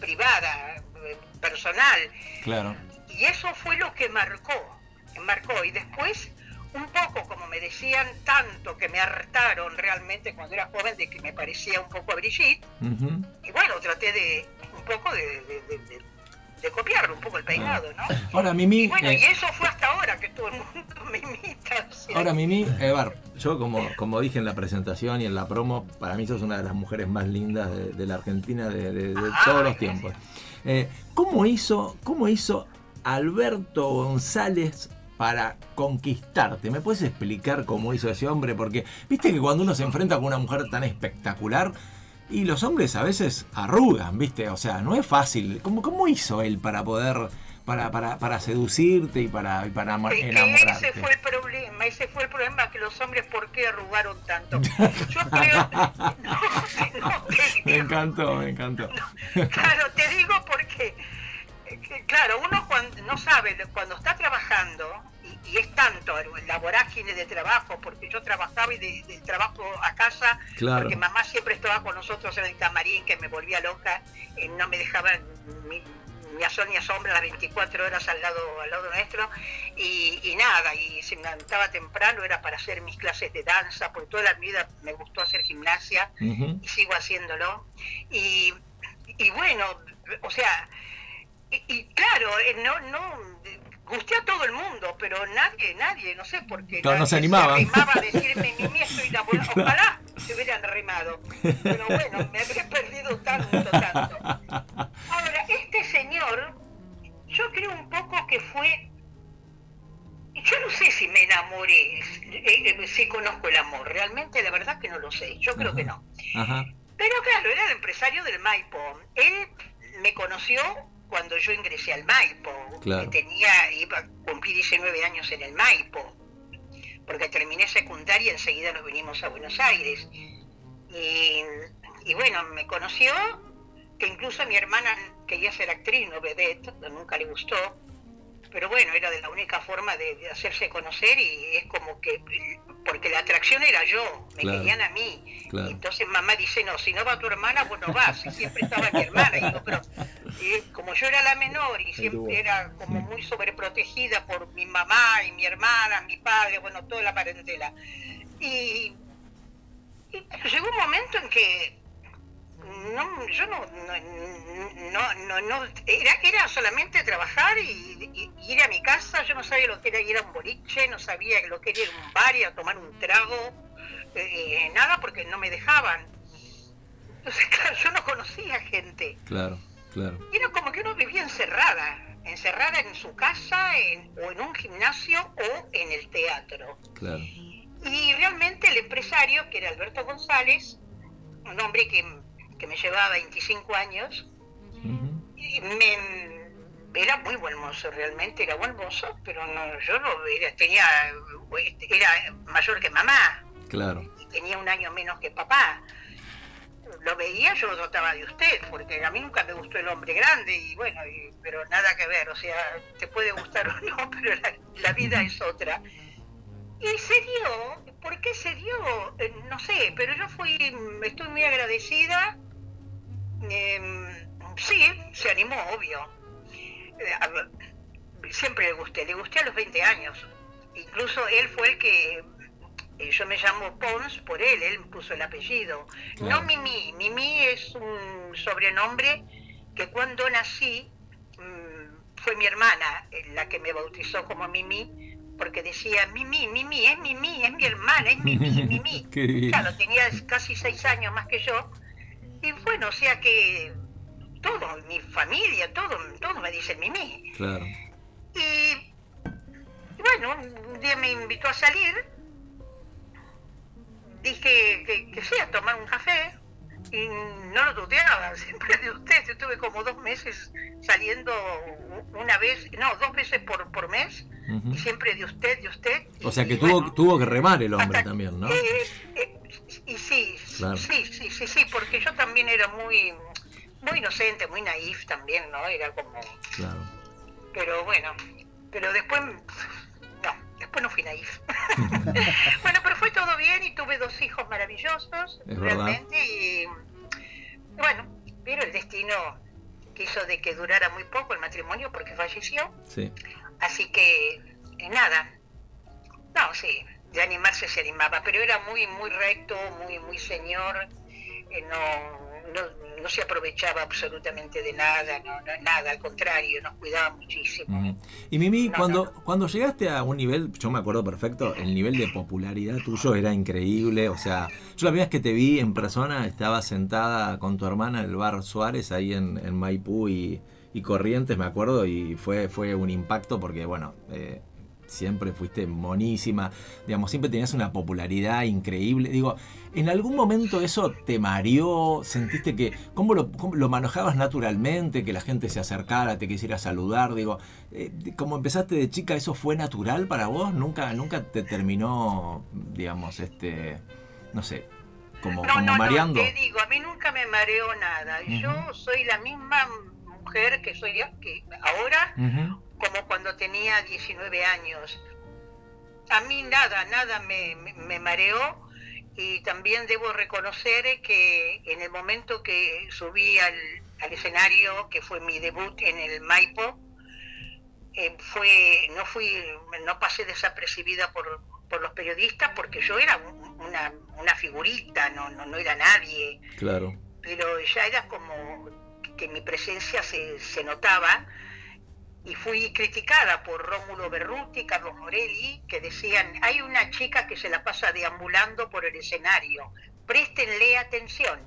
privada, eh, personal. Claro. Y eso fue lo que marcó, marcó. Y después, un poco como me decían tanto que me hartaron realmente cuando era joven de que me parecía un poco a Brigitte, y bueno, traté de un poco de de copiarlo un poco el peinado, ¿no? Ahora, Mimi. Y bueno, y eh, eso fue hasta ahora que todo el mundo me imita. Ahora, Mimi, Evar, yo como, como dije en la presentación y en la promo, para mí sos una de las mujeres más lindas de, la Argentina de, ah, todos los tiempos. Eh, ¿cómo, hizo, ¿Cómo hizo Alberto González para conquistarte. ¿Me puedes explicar cómo hizo ese hombre? Porque viste que cuando uno se enfrenta con una mujer tan espectacular, y los hombres a veces arrugan, ¿viste? O sea, no es fácil. ¿Cómo, cómo hizo él para poder, para, para, para seducirte y para, y para enamorarte? ese fue el problema, ese fue el problema, que los hombres, ¿por qué arrugaron tanto? Yo creo... me encantó, me encantó. claro, te digo porque, claro, uno cuando, no sabe, cuando está trabajando, y es tanto la vorágine de trabajo, porque yo trabajaba y de, trabajo a casa, porque mamá siempre estaba con nosotros en el camarín, que me volvía loca, y no me dejaba ni, a sol ni a sombra las 24 horas al lado, al lado nuestro, y, nada, y si me levantaba temprano era para hacer mis clases de danza, porque toda la vida me gustó hacer gimnasia, y sigo haciéndolo, y, bueno, o sea, y, claro, eh, no, no gusté a todo el mundo, pero nadie, nadie, no sé por qué. no se animaba. Se animaba a decirme, estoy la Ojalá se hubieran arrimado. Pero bueno, me habría perdido tanto, tanto. Ahora, este señor, yo creo un poco que fue. Yo no sé si me enamoré, eh, eh, si conozco el amor. Realmente, la verdad que no lo sé. Yo creo que no. Pero claro, era el empresario del Maipo. Él me conoció cuando yo ingresé al Maipo, que tenía, iba a cumplir 19 años en el Maipo, porque terminé secundaria y enseguida nos vinimos a Buenos Aires. Y, bueno, me conoció, que incluso mi hermana quería ser actriz, no vedette, nunca le gustó, pero bueno, era de la única forma de, hacerse conocer y es como que, porque la atracción era yo, me querían a mí. entonces mamá dice, no, si no va tu hermana, vos no vas, y siempre estaba mi hermana. Y yo, pero como yo era la menor y siempre era como muy sobreprotegida por mi mamá y mi hermana, mi padre, bueno, toda la parentela. Y, y llegó un momento en que no, yo no, no, no, no, era, era solamente trabajar y, ir a mi casa, yo no sabía lo que era ir a un boliche, no sabía lo que era ir a un bar y a tomar un trago, eh, nada porque no me dejaban. Entonces, claro, yo no conocía gente. Claro, claro. Era como que uno vivía encerrada, encerrada en su casa o en un gimnasio o en el teatro. Claro. Y realmente el empresario, que era Alberto González, un hombre que que me llevaba 25 años, me, era muy buen mozo, realmente era buen mozo, pero no, yo no era, tenía, era mayor que mamá. Claro. Y tenía un año menos que papá. Lo veía, yo lo trataba de usted, porque a mí nunca me gustó el hombre grande, y bueno, pero nada que ver, o sea, te puede gustar o no, pero la, vida es otra. Y se dio, ¿por qué se dio? Eh, no sé, pero yo fui, estoy muy agradecida. Em, sí, se animó, obvio. Eh, siempre le gusté, le gusté a los 20 años. Incluso él fue el que, eh, yo me llamo Pons por él, él puso el apellido. No Mimi, Mimi es un sobrenombre que cuando nací mm, fue mi hermana la que me bautizó como Mimi porque decía, Mimi, Mimi, es Mimi, es mi hermana, es Mimi, Mimi. claro, tenía casi seis años más que yo. Y bueno, o sea que todo, mi familia, todo, todo me dice Mimi. Claro. Y bueno, un día me invitó a salir, dije que, que sea, a tomar un café, y no lo tuteaba, siempre de usted. Yo estuve como dos meses saliendo una vez, no, dos veces por, por mes, y siempre de usted, de usted. o sea que tuvo, tuvo que remar el hombre también, ¿no? Eh, eh, y sí, sí, sí, sí, sí, porque yo también era muy, muy inocente, muy naif también, ¿no? Era como... Claro. Pero bueno, pero después después no fui naif. bueno, pero fue todo bien y tuve dos hijos maravillosos, realmente. Y bueno, pero el destino quiso de que durara muy poco el matrimonio porque falleció. Sí. Así que, eh, nada. No, sí, de animarse se animaba, pero era muy, muy recto, muy, muy señor. Eh, no, no, se aprovechaba absolutamente de nada, no, nada, al contrario, nos cuidaba muchísimo. Y Mimi, cuando, cuando llegaste a un nivel, yo me acuerdo perfecto, el nivel de popularidad tuyo era increíble, o sea, yo la primera vez que te vi en persona estaba sentada con tu hermana en el bar Suárez, ahí en, en Maipú y, Corrientes, me acuerdo, y fue, fue un impacto porque, bueno, eh, siempre fuiste monísima, digamos, siempre tenías una popularidad increíble. Digo, ¿en algún momento eso te mareó? ¿Sentiste que, cómo lo, lo manejabas naturalmente, que la gente se acercara, te quisiera saludar? Digo, eh, como empezaste de chica, ¿eso fue natural para vos? ¿Nunca, nunca te terminó, digamos, este, no sé, como, no, no, mareando? No, te digo, a mí nunca me mareó nada. Yo soy la misma mujer que soy que ahora como cuando tenía 19 años. A mí nada, nada me, me, mareó y también debo reconocer que en el momento que subí al, al escenario, que fue mi debut en el Maipo, eh, fue, no fui, no pasé desapercibida por, por los periodistas porque yo era una, una figurita, no, no, no era nadie. Claro. Pero ya era como que mi presencia se, se notaba y fui criticada por Rómulo Berruti, Carlos Morelli, que decían, hay una chica que se la pasa deambulando por el escenario, préstenle atención.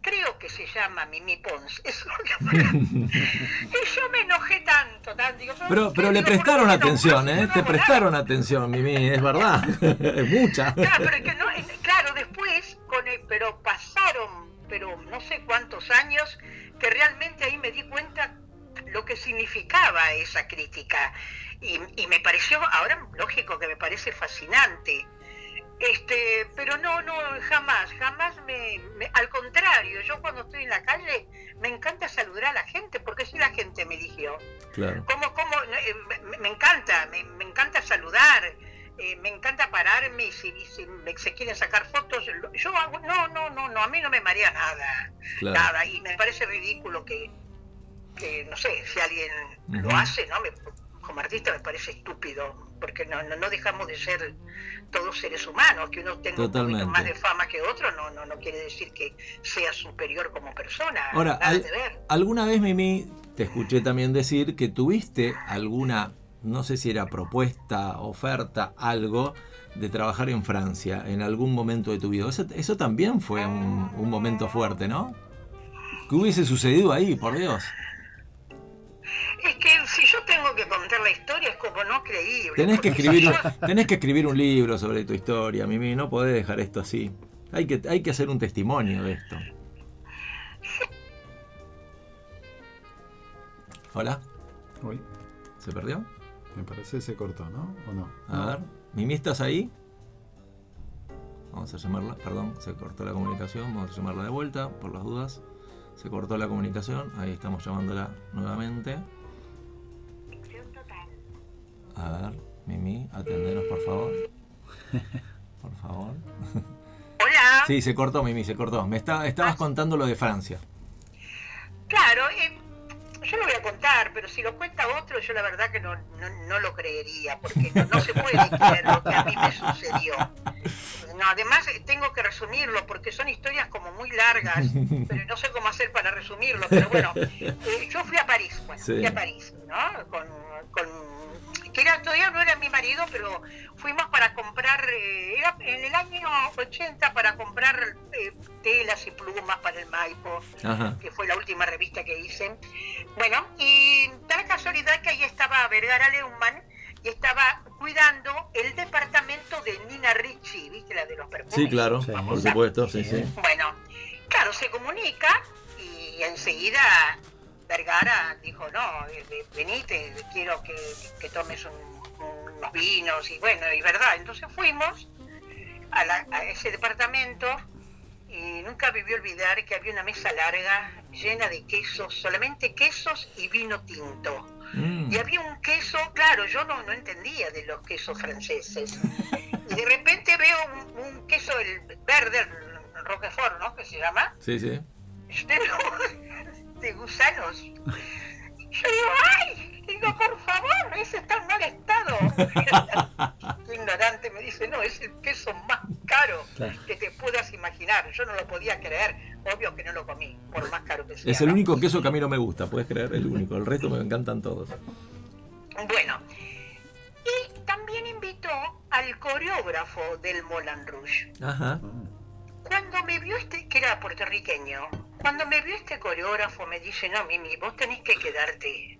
Creo que se llama Mimi Pons. y yo me enojé tanto, tanto. pero pero le prestaron atención, ¿eh? Te prestaron atención, Mimi, es verdad. es mucha. Claro, pero, que no, claro, después, con el, pero pasaron, pero no sé cuántos años, que realmente ahí me di cuenta lo que significaba esa crítica. Y, me pareció, ahora lógico que me parece fascinante. Este, pero no, no, jamás, jamás me, al contrario, yo cuando estoy en la calle me encanta saludar a la gente, porque si la gente me eligió. Claro. Como, como, eh, me, encanta, me, encanta saludar, eh, me encanta pararme y si, si me, se quieren sacar fotos, yo hago, no, no, no, no, a mí no me marea nada, nada, y me parece ridículo que, que no sé, si alguien lo hace, ¿no? como artista me parece estúpido, porque no, no, dejamos de ser todos seres humanos, que uno tenga un poquito más de fama que otro, no, no, no quiere decir que sea superior como persona. Ahora, alguna vez, Mimi, te escuché también decir que tuviste alguna, no sé si era propuesta, oferta, algo de trabajar en Francia en algún momento de tu vida. Eso, eso también fue un, un momento fuerte, ¿no? ¿Qué hubiese sucedido ahí, por Dios? Es que si yo tengo que contar la historia es como no creíble. Tenés que escribir, tenés que escribir un libro sobre tu historia, Mimi, no podés dejar esto así. Hay que, hay que hacer un testimonio de esto. Hola. Uy. ¿Se perdió? Me parece que se cortó, ¿no? ¿O no? A ver, Mimi, ¿estás ahí? Vamos a llamarla, perdón, se cortó la comunicación, vamos a llamarla de vuelta por las dudas. Se cortó la comunicación, ahí estamos llamándola nuevamente. A ver, Mimi, atendenos por favor. Por favor. Hola. Sí, se cortó, Mimi, se cortó. Me está, estabas ah. contando lo de Francia. Claro, eh, yo lo voy a contar, pero si lo cuenta otro, yo la verdad que no, no, lo creería, porque no, se puede creer lo que a mí me sucedió. No, además eh, tengo que resumirlo, porque son historias como muy largas, pero no sé cómo hacer para resumirlo. Pero bueno, eh, yo fui a París, bueno, fui a París, ¿no? Con, con que era, todavía no era mi marido, pero fuimos para comprar, eh, era en el año 80 para comprar eh, telas y plumas para el Maipo, que fue la última revista que hice. Bueno, y tal casualidad que ahí estaba Vergara Leumann y estaba cuidando el departamento de Nina Ricci, ¿viste? La de los perfumes. Sí, claro, por supuesto, sí, sí. Bueno, claro, se comunica y enseguida Vergara dijo, no, venite, quiero que, tomes unos vinos y bueno, y verdad, entonces fuimos a, ese departamento y nunca me voy a olvidar que había una mesa larga llena de quesos, solamente quesos y vino tinto. Mm. Y había un queso, claro, yo no, no entendía de los quesos franceses. Y de repente veo un, queso, el verde, el Roquefort, ¿no? Que se llama. Sí, sí de gusanos. Yo digo, ¡ay! Digo, por favor, ese está en mal estado. ignorante me dice, no, es el queso más caro que te puedas imaginar. Yo no lo podía creer. Obvio que no lo comí, por más caro que sea. Es el único queso que a mí no me gusta, puedes creer, el único. El resto me encantan todos. Bueno, y también invitó al coreógrafo del Moulin Rouge. Ajá. Cuando me vio este, que era puertorriqueño, cuando me vio este coreógrafo me dice, no, Mimi, vos tenés que quedarte,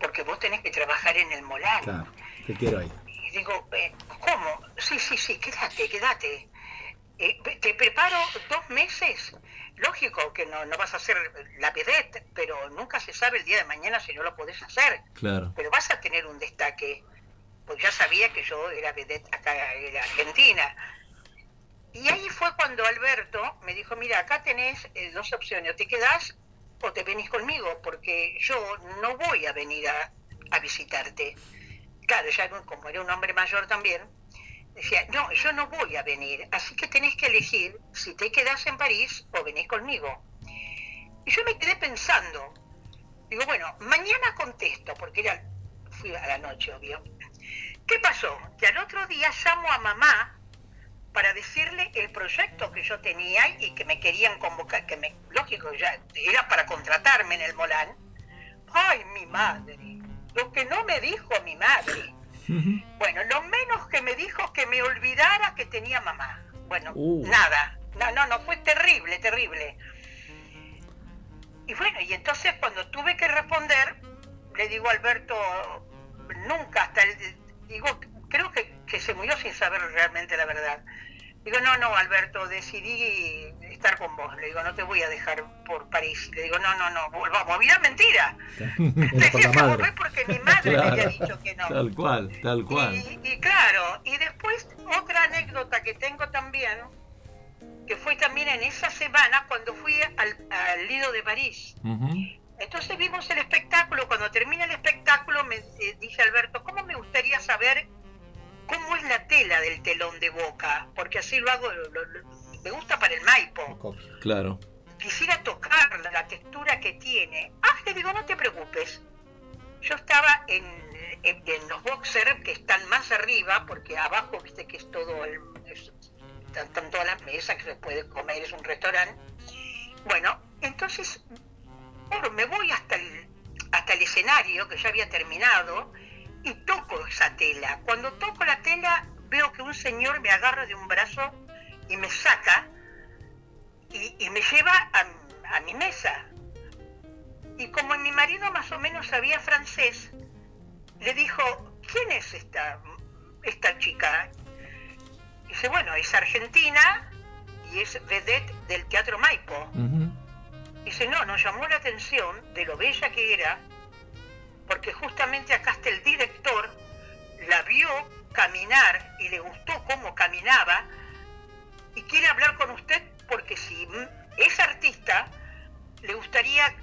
porque vos tenés que trabajar en el Molán. Claro, te quiero ahí. Y digo, eh, ¿cómo? Sí, sí, sí, quédate, quédate. Eh, te preparo dos meses. Lógico que no, no vas a hacer la vedette, pero nunca se sabe el día de mañana si no lo podés hacer. Claro. Pero vas a tener un destaque. Pues ya sabía que yo era vedette acá en Argentina y ahí fue cuando Alberto me dijo, mira, acá tenés eh, dos opciones, o te quedás o te venís conmigo, porque yo no voy a venir a, visitarte. Claro, ya como era un hombre mayor también, decía, no, yo no voy a venir, así que tenés que elegir si te quedás en París o venís conmigo. Y yo me quedé pensando, digo, bueno, mañana contesto, porque era, fui a la noche, obvio. ¿Qué pasó? Que al otro día llamo a mamá para decirle el proyecto que yo tenía y que me querían convocar, que me, lógico, ya era para contratarme en el Molán. Ay, mi madre, lo que no me dijo mi madre. Bueno, lo menos que me dijo que me olvidara que tenía mamá. Bueno, uh. nada. No, no, no, fue terrible, terrible. Y bueno, y entonces cuando tuve que responder, le digo a Alberto, nunca hasta el, digo, creo que, que se murió sin saber realmente la verdad. Digo, no, no, Alberto, decidí estar con vos. Le digo, no te voy a dejar por París. Le digo, no, no, no, volvamos. Mira, mentira. Decía que volver porque mi madre me había dicho que no. Tal cual, tal cual. Y, claro, y después otra anécdota que tengo también, que fue también en esa semana cuando fui al, Lido de París. Entonces vimos el espectáculo. Cuando termina el espectáculo, me eh, dice Alberto, ¿cómo me gustaría saber cómo es la tela del telón de boca, porque así lo hago, me gusta para el Maipo. Claro. Quisiera tocar la textura que tiene. Ah, le digo, no te preocupes. Yo estaba en, en, los boxers que están más arriba, porque abajo, viste que es todo el, están, todas las mesas que se puede comer, es un restaurante. Bueno, entonces, bueno, me voy hasta el, hasta el escenario, que ya había terminado, y toco esa tela. Cuando toco la tela veo que un señor me agarra de un brazo y me saca y, me lleva a, mi mesa. Y como mi marido más o menos sabía francés, le dijo, ¿quién es esta, esta chica? dice, bueno, es argentina y es vedette del Teatro Maipo. Dice, no, nos llamó la atención de lo bella que era porque justamente acá está el director, la vio caminar y le gustó cómo caminaba y quiere hablar con usted porque si es artista, le gustaría,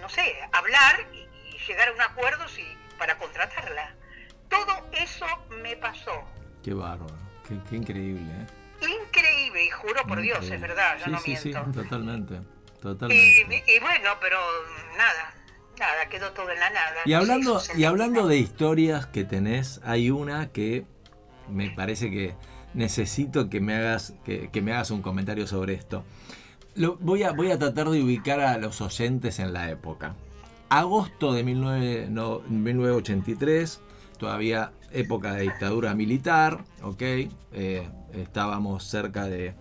no sé, hablar y, llegar a un acuerdo si, para contratarla. Todo eso me pasó. Qué bárbaro. Qué, increíble, ¿eh? Increíble, y juro por Dios, es verdad, yo sí, no sí, miento. Sí, totalmente, totalmente. Y, bueno, pero nada, nada, quedó todo en la nada. Y hablando, y hablando de historias que tenés, hay una que me parece que necesito que me hagas, que, me hagas un comentario sobre esto. Lo, voy, a, voy a tratar de ubicar a los oyentes en la época. Agosto de 1983, todavía época de dictadura militar, ¿ok? Eh, estábamos cerca de,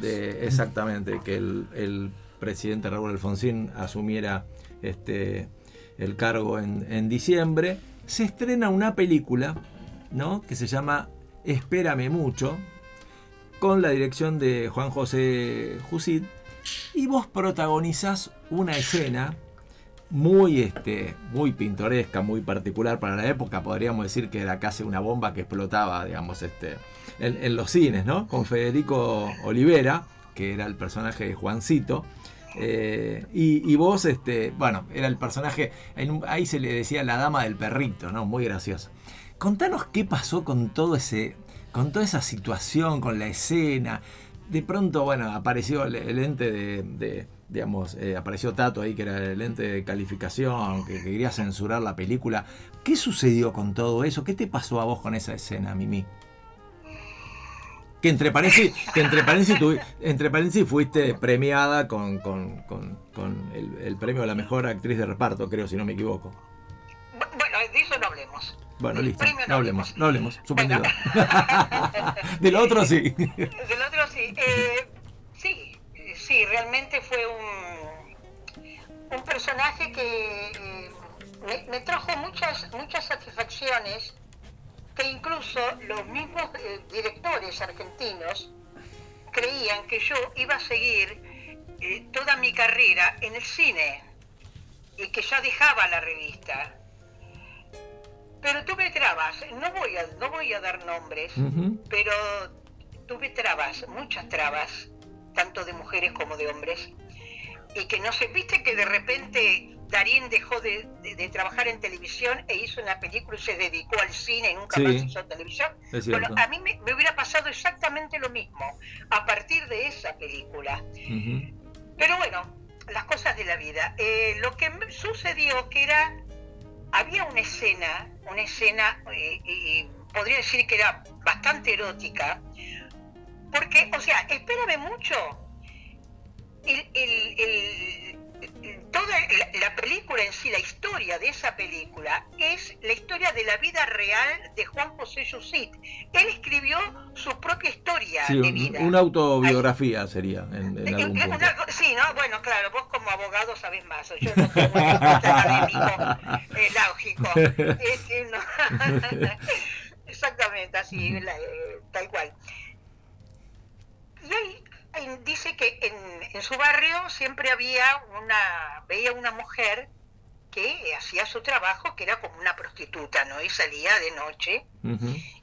de exactamente, que el, presidente Raúl Alfonsín asumiera este, el cargo en, en diciembre. Se estrena una película, ¿no? Que se llama Espérame mucho, con la dirección de Juan José Jusid, y vos protagonizás una escena muy, este, muy pintoresca, muy particular para la época, podríamos decir que era casi una bomba que explotaba, digamos, este, en, los cines, ¿no? Con Federico Olivera, que era el personaje de Juancito, eh, y, vos, este, bueno, era el personaje, ahí se le decía la dama del perrito, ¿no? Muy gracioso. Contanos qué pasó con todo ese, con toda esa situación, con la escena. De pronto, bueno, apareció el, ente de, digamos, eh, apareció Tato ahí, que era el ente de calificación, que, quería censurar la película. ¿Qué sucedió con todo eso? ¿Qué te pasó a vos con esa escena, Mimi? Que entre paréntesis, que entre entre fuiste premiada con, con, el, el, premio a la mejor actriz de reparto, creo, si no me equivoco. Bueno, de eso no hablemos. Bueno, listo. No, hablemos, no hablemos. Suspendido. Del otro sí. Del otro sí. Eh, sí, sí, realmente fue un, un personaje que eh, me, trajo muchas, muchas satisfacciones que incluso los mismos eh, directores argentinos creían que yo iba a seguir toda mi carrera en el cine y que ya dejaba la revista. Pero tuve trabas, no voy a, no voy a dar nombres, pero tuve trabas, muchas trabas, tanto de mujeres como de hombres, y que no sé, viste que de repente Darín dejó de, trabajar en televisión e hizo una película y se dedicó al cine y nunca más hizo televisión. Bueno, a mí me, hubiera pasado exactamente lo mismo a partir de esa película. Pero bueno, las cosas de la vida. Eh, lo que sucedió que era había una escena, una escena, eh, podría decir que era bastante erótica, porque, o sea, espérame mucho, el, toda la, película en sí, la historia de esa película, es la historia de la vida real de Juan José Yusit. Él escribió su propia historia de vida. Una autobiografía sería. En, en algún sí, ¿no? Bueno, claro, vos como abogado sabés más. Yo no soy un académico eh, lógico. Exactamente, así, eh, tal cual. Y dice que en, su barrio siempre había una, veía una mujer que hacía su trabajo, que era como una prostituta, ¿no? Y salía de noche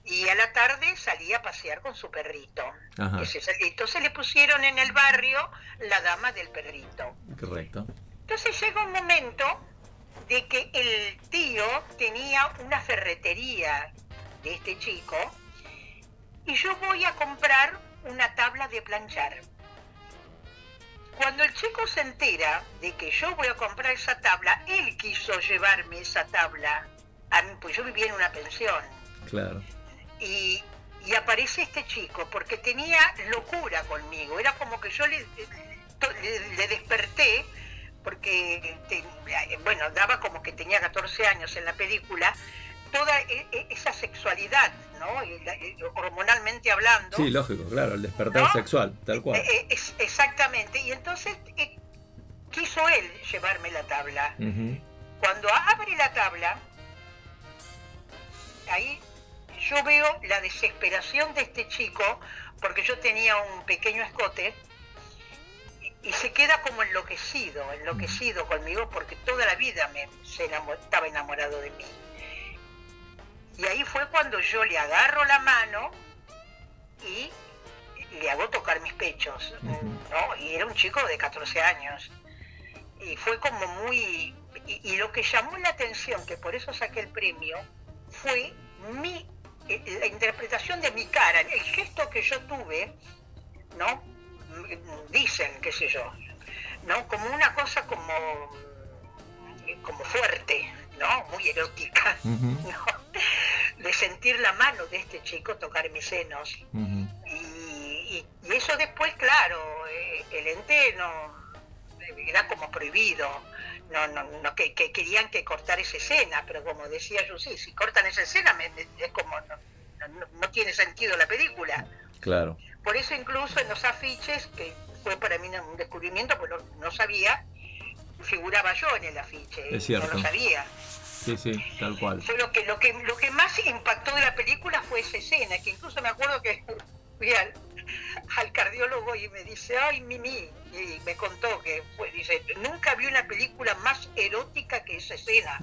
y a la tarde salía a pasear con su perrito. Entonces le pusieron en el barrio la dama del perrito. Correcto. Entonces llega un momento de que el tío tenía una ferretería de este chico y yo voy a comprar una tabla de planchar. Cuando el chico se entera de que yo voy a comprar esa tabla, él quiso llevarme esa tabla. A mí, pues yo vivía en una pensión. Claro. Y, aparece este chico porque tenía locura conmigo. Era como que yo le, le, desperté porque, bueno, daba como que tenía 14 años en la película toda e, e, esa sexualidad, ¿no? hormonalmente hablando. Sí, lógico, claro, el despertar sexual, tal cual. Eh, exactamente, y entonces eh, quiso él llevarme la tabla. Cuando abre la tabla, ahí yo veo la desesperación de este chico, porque yo tenía un pequeño escote, y se queda como enloquecido, enloquecido conmigo, porque toda la vida me estaba enamorado de mí. Y ahí fue cuando yo le agarro la mano y le hago tocar mis pechos, ¿no? Y era un chico de 14 años. Y fue como muy... Y, lo que llamó la atención, que por eso saqué el premio, fue mi la interpretación de mi cara, el gesto que yo tuve, ¿no? Dicen, qué sé yo, ¿no? Como una cosa como, como fuerte, ¿no? Muy erótica, De sentir la mano de este chico tocar mis senos. y, eso después, claro, eh, el ente no era como prohibido no, no, no que, querían que cortar esa escena, pero como decía yo, sí, si cortan esa escena es como no, tiene sentido la película. Claro. Por eso incluso en los afiches, que fue para mí un descubrimiento, pues no, sabía, figuraba yo en el afiche, es cierto. no lo sabía. Sí, sí, tal cual. Lo que, lo que, lo que más impactó de la película fue esa escena, que incluso me acuerdo que fui al, al cardiólogo y me dice, ay, Mimi, y me contó que fue, dice, nunca vi una película más erótica que esa escena.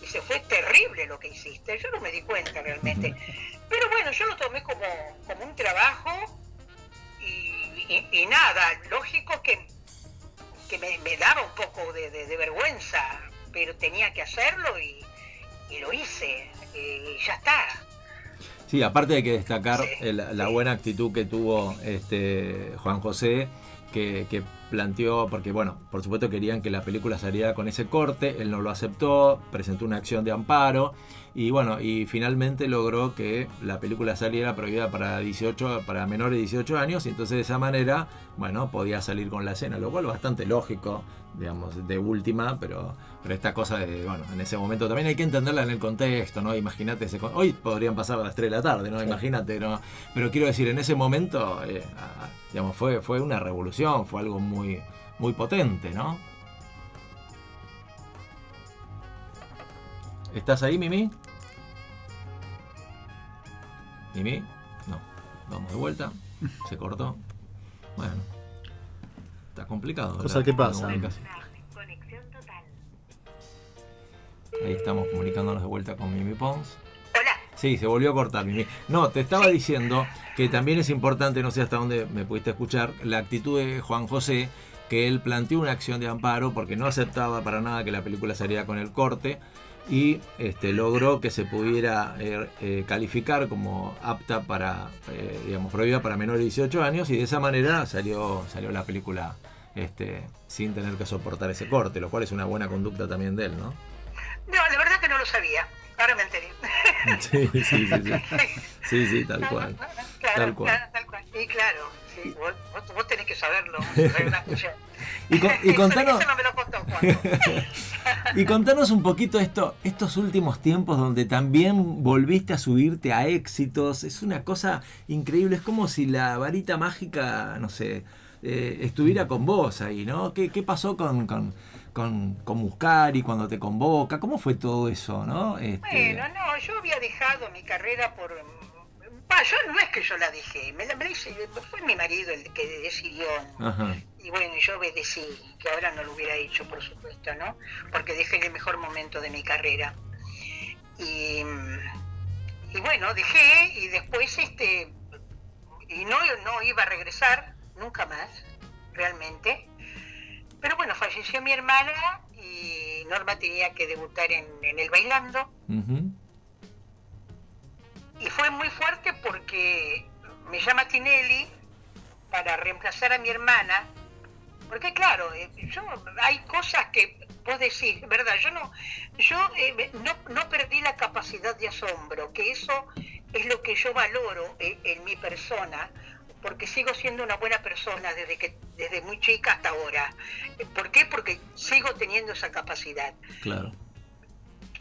Dice, fue terrible lo que hiciste. Yo no me di cuenta realmente. Pero bueno, yo lo tomé como, como un trabajo y, nada, lógico que, que me, daba un poco de, vergüenza, pero tenía que hacerlo y, lo hice. Y ya está. Sí, aparte hay que destacar la buena actitud que tuvo este Juan José que, planteó, porque bueno, por supuesto querían que la película saliera con ese corte, él no lo aceptó, presentó una acción de amparo y bueno, y finalmente logró que la película saliera prohibida para 18, para menores de 18 años y entonces de esa manera, bueno, podía salir con la escena, lo cual bastante lógico, digamos, de última, pero, pero esta cosa de, bueno, en ese momento también hay que entenderla en el contexto, ¿no? Imagínate, hoy podrían pasar a las 3 de la tarde, ¿no? Imagínate, ¿no? Pero quiero decir, en ese momento... Eh, digamos, fue, fue una revolución, fue algo muy, muy potente, ¿no? ¿Estás ahí, Mimi? ¿Mimi? No. Vamos de vuelta. Se cortó. Bueno. Está complicado. Cosa que pasa. Ahí estamos comunicándonos de vuelta con Mimi Pons. Hola. Sí, se volvió a cortar, Mimi. No, te estaba diciendo que también es importante, no sé hasta dónde me pudiste escuchar, la actitud de Juan José, que él planteó una acción de amparo porque no aceptaba para nada que la película saliera con el corte y este, logró que se pudiera eh, eh, calificar como apta para, eh, digamos, prohibida para menores de 18 años y de esa manera salió, salió la película este, sin tener que soportar ese corte, lo cual es una buena conducta también de él, ¿no? No, la verdad que no lo sabía, ahora me enteré. Sí, sí, sí, sí, sí, sí tal cual. Claro, tal cual. Claro, tal cual. Y claro, sí, vos, vos, tenés que saberlo. y, con, y contanos, eso no me lo contó Juan. y contanos un poquito esto, estos últimos tiempos donde también volviste a subirte a éxitos. Es una cosa increíble. Es como si la varita mágica, no sé, eh, estuviera con vos ahí, ¿no? ¿Qué, qué pasó con, con, con, con Muscari cuando te convoca? ¿Cómo fue todo eso, no? Este... Bueno, no, yo había dejado mi carrera por yo no es que yo la dejé, me la fue mi marido el que decidió. Y bueno, yo obedecí, que ahora no lo hubiera hecho, por supuesto, ¿no? Porque dejé el mejor momento de mi carrera. Y, bueno, dejé y después este y no, no iba a regresar nunca más, realmente. Pero bueno, falleció mi hermana y Norma tenía que debutar en, el bailando. Y fue muy fuerte porque me llama Tinelli para reemplazar a mi hermana, porque claro, eh, yo hay cosas que vos decís, ¿verdad? Yo no, yo eh, no, perdí la capacidad de asombro, que eso es lo que yo valoro en, en, mi persona, porque sigo siendo una buena persona desde que desde muy chica hasta ahora. ¿Por qué? Porque sigo teniendo esa capacidad. Claro.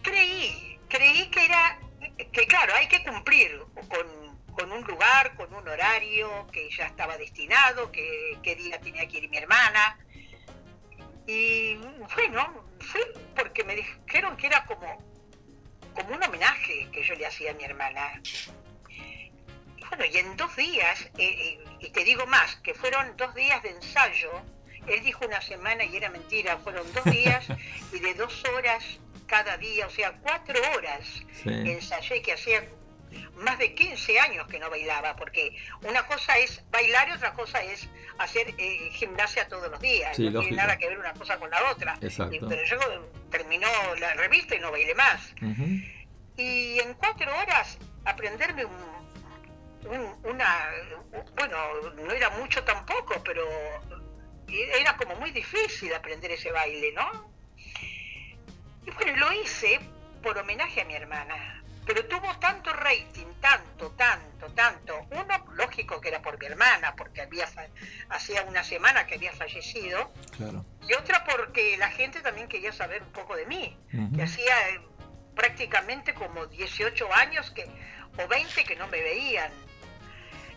Creí, creí que era que claro, hay que cumplir con, un lugar, con un horario que ya estaba destinado, que, qué día tenía que ir mi hermana. Y bueno, fue porque me dijeron que era como, como un homenaje que yo le hacía a mi hermana. Y bueno, y en dos días, eh, eh, y te digo más, que fueron dos días de ensayo, él dijo una semana y era mentira, fueron dos días y de dos horas cada día, o sea, cuatro horas ensayé que hacía más de 15 años que no bailaba, porque una cosa es bailar y otra cosa es hacer eh, gimnasia todos los días. no tiene nada que ver una cosa con la otra. pero yo terminó la revista y no bailé más. Y en cuatro horas aprenderme un, una, bueno, no era mucho tampoco, pero era como muy difícil aprender ese baile, ¿no? Y bueno, lo hice por homenaje a mi hermana pero tuvo tanto rating, tanto, tanto, tanto. Uno, lógico que era por mi hermana, porque había hacía una semana que había fallecido. Y otra porque la gente también quería saber un poco de mí, que hacía eh, prácticamente como 18 años que, o 20 que no me veían,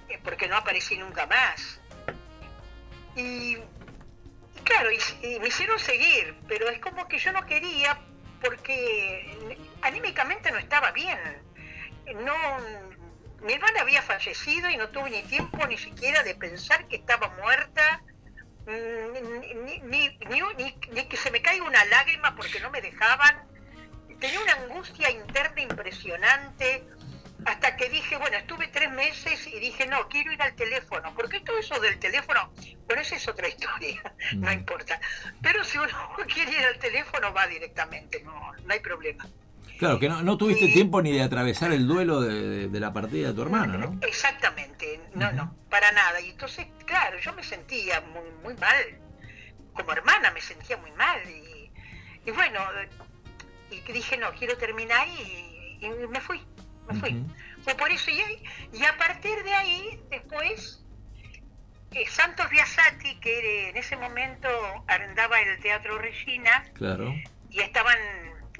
eh, porque no aparecí nunca más. Y, claro, y me hicieron seguir, pero es como que yo no quería porque anímicamente no estaba bien. No, mi hermana había fallecido y no tuve ni tiempo ni siquiera de pensar que estaba muerta, mm, ni, que se me caiga una lágrima porque no me dejaban. Tenía una angustia interna impresionante hasta que dije, bueno, estuve tres meses y dije, no, quiero ir al teléfono, porque todo eso del teléfono, bueno, esa es otra historia, no importa. Pero si uno quiere ir al teléfono, va directamente, no, no hay problema. Claro, que no, tuviste tiempo ni de atravesar el duelo de, la partida de tu hermano, ¿no? Exactamente, no, no, para nada. Y entonces, claro, yo me sentía muy, muy mal, como hermana me sentía muy mal. Y, bueno, y dije, no, quiero terminar y me fui me fui. Fue por eso, y, y, a partir de ahí, después, eh, Santos Biasati, que en ese momento arrendaba el Teatro Regina, claro. y estaban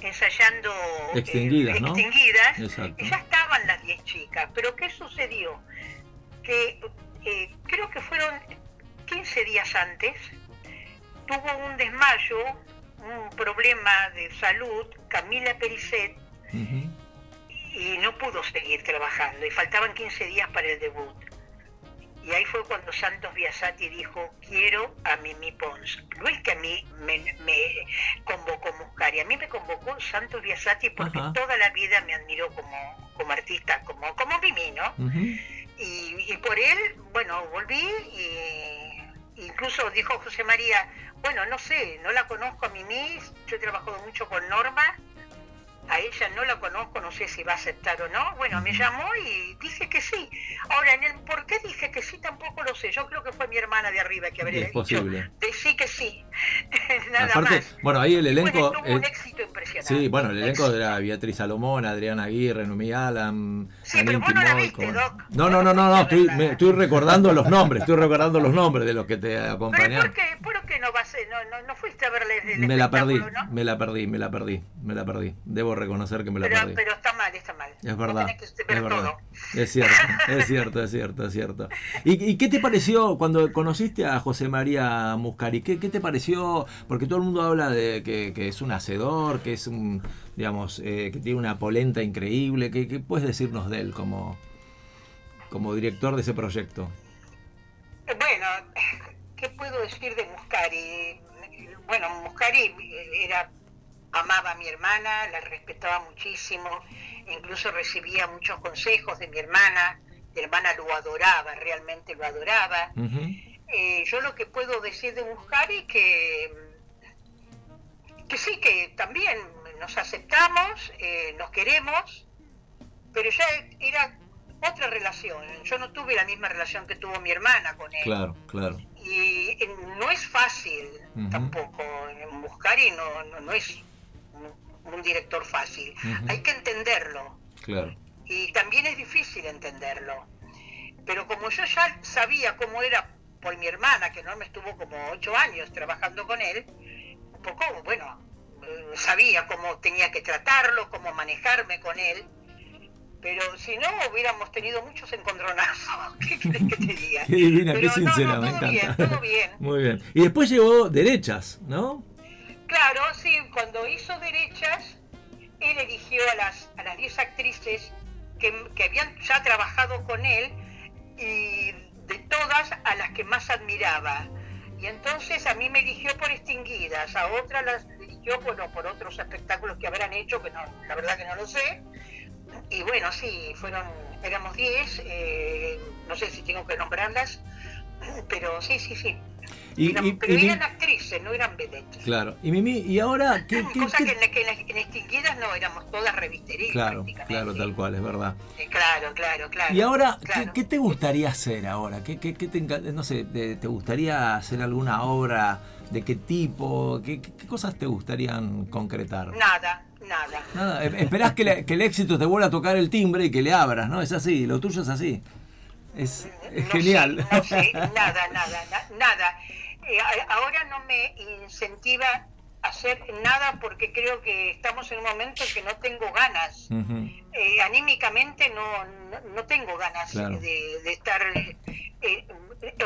ensayando eh, extinguidas, y ya estaban las 10 chicas. Pero ¿qué sucedió? Que eh, creo que fueron 15 días antes, tuvo un desmayo, un problema de salud, Camila Pericet, y no pudo seguir trabajando y faltaban 15 días para el debut. Y ahí fue cuando Santos Biasati dijo, quiero a Mimi Pons. No es que a mí me, convocó Muscari, a mí me convocó Santos Biasati porque toda la vida me admiró como, como artista, como, como Mimi, ¿no? y, y, por él, bueno, volví y incluso dijo José María, bueno, no sé, no la conozco a Mimi, yo he trabajado mucho con Norma, a ella no la conozco, no sé si va a aceptar o no. Bueno, me llamó y dije que sí. Ahora, en el por qué dije que sí tampoco lo sé. Yo creo que fue mi hermana de arriba que habría es dicho posible. sí que sí. Nada más. Bueno, ahí el elenco. tuvo un éxito impresionante. Sí, bueno, el elenco era Beatriz Salomón, Adriana Aguirre, Numi Alam. Sí, pero vos no la viste, Doc. No, no, no, no, no estoy, estoy recordando los nombres, estoy recordando los nombres de los que te acompañaron. ¿Por qué, por no, vas, no, no, no fuiste a verle el Me la perdí, me la perdí, me la perdí, me la perdí. Debo reconocer que me la pero, perdí. Pero está mal, está mal. Es verdad. es, verdad. es cierto, es cierto, es cierto, es cierto. ¿Y, qué te pareció cuando conociste a José María Muscari? ¿Qué, qué te pareció? Porque todo el mundo habla de que, que es un hacedor, que es un, digamos, eh, que tiene una polenta increíble. ¿Qué, ¿Qué, puedes decirnos de él como, como director de ese proyecto? Bueno, ¿qué puedo decir de Muscari? Bueno, Muscari era amaba a mi hermana, la respetaba muchísimo, incluso recibía muchos consejos de mi hermana, mi hermana lo adoraba, realmente lo adoraba. Eh, yo lo que puedo decir de Muscari que, que sí, que también nos aceptamos, eh, nos queremos, pero ya era otra relación. Yo no tuve la misma relación que tuvo mi hermana con él. Claro, claro. Y eh, no es fácil tampoco. Muscari no, no, no es un director fácil. Hay que entenderlo. Claro. Y también es difícil entenderlo. Pero como yo ya sabía cómo era por mi hermana, que no me estuvo como ocho años trabajando con él, un poco, bueno, eh, sabía cómo tenía que tratarlo, cómo manejarme con él. Pero si no, hubiéramos tenido muchos encontronazos. ¿Qué quieres que te diga? qué divina, qué sincera, me encanta. Bien, todo bien. Muy bien. Y después llegó Derechas, ¿no? Claro, sí, cuando hizo Derechas, él eligió a las a las 10 actrices que, habían ya trabajado con él y de todas a las que más admiraba. Y entonces a mí me eligió por Extinguidas, a otras las eligió bueno, por otros espectáculos que habrán hecho, que no, la verdad que no lo sé. Y bueno, sí, fueron, éramos 10, eh, no sé si tengo que nombrarlas, pero sí, sí, sí, Y, pero eran actrices, no eran vedettes. Claro. Y Mimi, ¿y ahora qué? qué Cosa que, en, en, Extinguidas no, éramos todas revisterías. Claro, claro, tal cual, es verdad. claro, claro, claro. ¿Y ahora ¿qué, te gustaría hacer ahora? ¿Qué, qué, qué te, no sé, te, gustaría hacer alguna obra? ¿De qué tipo? ¿Qué, qué cosas te gustarían concretar? Nada, nada. Nada, esperás que, que, el éxito te vuelva a tocar el timbre y que le abras, ¿no? Es así, lo tuyo es así. Es, genial. no sé, nada, nada, nada. Eh, ahora no me incentiva hacer nada porque creo que estamos en un momento que no tengo ganas. Eh, anímicamente no, no, tengo ganas de, estar... Eh,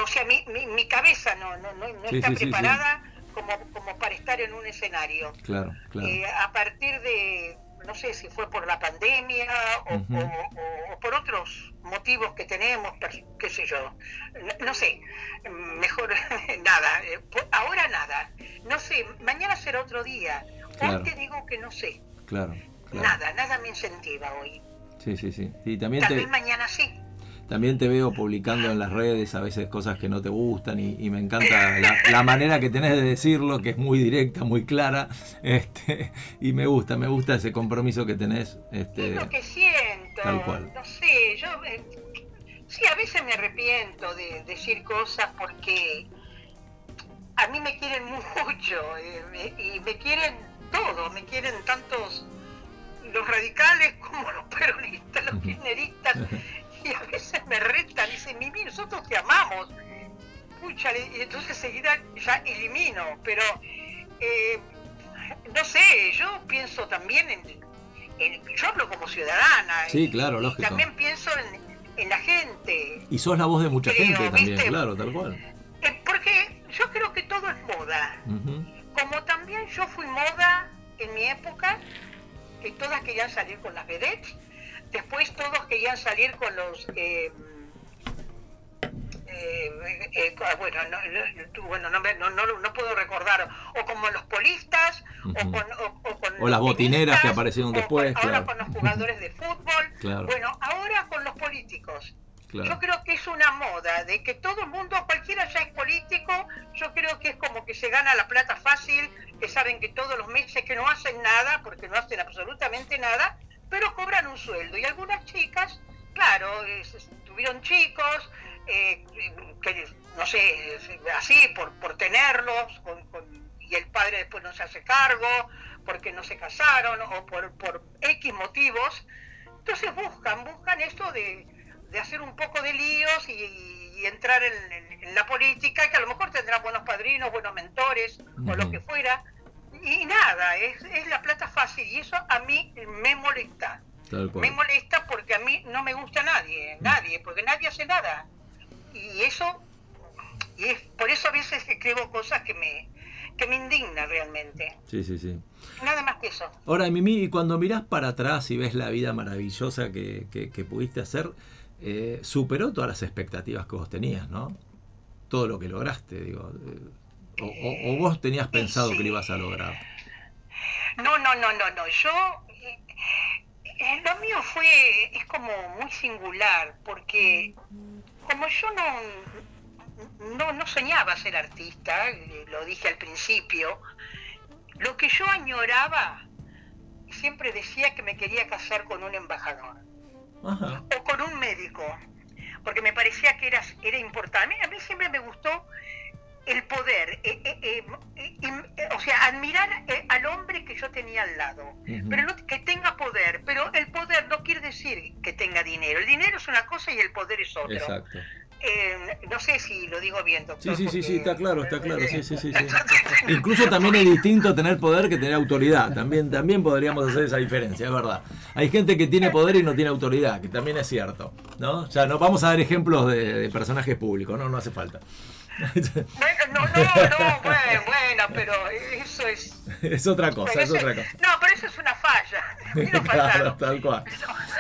o sea, mi, mi, cabeza no, no, no, está preparada Como, como para estar en un escenario. Claro, claro. a partir de no sé si fue por la pandemia o, por otros motivos que tenemos, qué sé yo, no, sé, mejor nada, eh, ahora nada, no sé, mañana será otro día, hoy te digo que no sé, claro, nada, nada me incentiva hoy. Sí, sí, sí. Y también Tal vez mañana sí. También te veo publicando en las redes a veces cosas que no te gustan y, me encanta la, manera que tenés de decirlo, que es muy directa, muy clara, este, y me gusta, me gusta ese compromiso que tenés. Este, es lo que siento, tal cual. no sé, yo eh, sí, a veces me arrepiento de decir cosas porque a mí me quieren mucho eh, y me quieren todo, me quieren tantos los radicales como los peronistas, los kirchneristas y a veces me retan, dicen, Mimi, nosotros te amamos. Pucha, y entonces seguida ya elimino, pero eh, no sé, yo pienso también en, yo hablo como ciudadana. Sí, claro, lógico. también pienso en, la gente. Y sos la voz de mucha gente también, claro, tal cual. Eh, porque yo creo que todo es moda. Como también yo fui moda en mi época, que todas querían salir con las vedettes, Después todos querían salir con los... Eh, eh, eh, bueno, no, bueno no, no, no, puedo recordar, o como los polistas, o, con, o, las botineras que aparecieron después. ahora con los jugadores de fútbol. Bueno, ahora con los políticos. Yo creo que es una moda de que todo el mundo, cualquiera ya es político, yo creo que es como que se gana la plata fácil, que saben que todos los meses que no hacen nada, porque no hacen absolutamente nada, pero cobran un sueldo. Y algunas chicas, claro, tuvieron chicos, eh, que no sé, así, por, por tenerlos, y el padre después no se hace cargo, porque no se casaron, o por, por X motivos. Entonces buscan, buscan esto de, de hacer un poco de líos y, entrar en, la política, que a lo mejor tendrán buenos padrinos, buenos mentores, o lo que fuera y nada, es, es, la plata fácil y eso a mí me molesta. Me molesta porque a mí no me gusta nadie, mm. nadie, porque nadie hace nada. Y eso, y es por eso a veces escribo cosas que me, que me indigna realmente. Sí, sí, sí. Nada más que eso. Ahora, Mimi, cuando mirás para atrás y ves la vida maravillosa que, que, pudiste hacer, eh, superó todas las expectativas que vos tenías, ¿no? Todo lo que lograste, digo. Eh, o, vos tenías pensado que lo ibas a lograr? No, no, no, no, no. Yo, eh, lo mío fue, es como muy singular, porque como yo no, no, no soñaba ser artista, eh, lo dije al principio, lo que yo añoraba, siempre decía que me quería casar con un embajador o con un médico, porque me parecía que era, era importante. a mí siempre me gustó el poder, eh, eh, eh, o sea, admirar al hombre que yo tenía al lado, pero no, que tenga poder, pero el poder no quiere decir que tenga dinero, el dinero es una cosa y el poder es otra. Exacto. no sé si lo digo bien, doctor. Sí, sí, sí, sí, está claro, está claro. Sí, sí, sí, Incluso también es distinto tener poder que tener autoridad. También, también podríamos hacer esa diferencia, es verdad. Hay gente que tiene poder y no tiene autoridad, que también es cierto. ¿no? O sea, no vamos a dar ejemplos de, de personajes públicos, no, no hace falta. Bueno, no, no, no, bueno, bueno, pero eso es. Es otra cosa, es otra cosa. No, pero eso es una falla. claro, tal cual.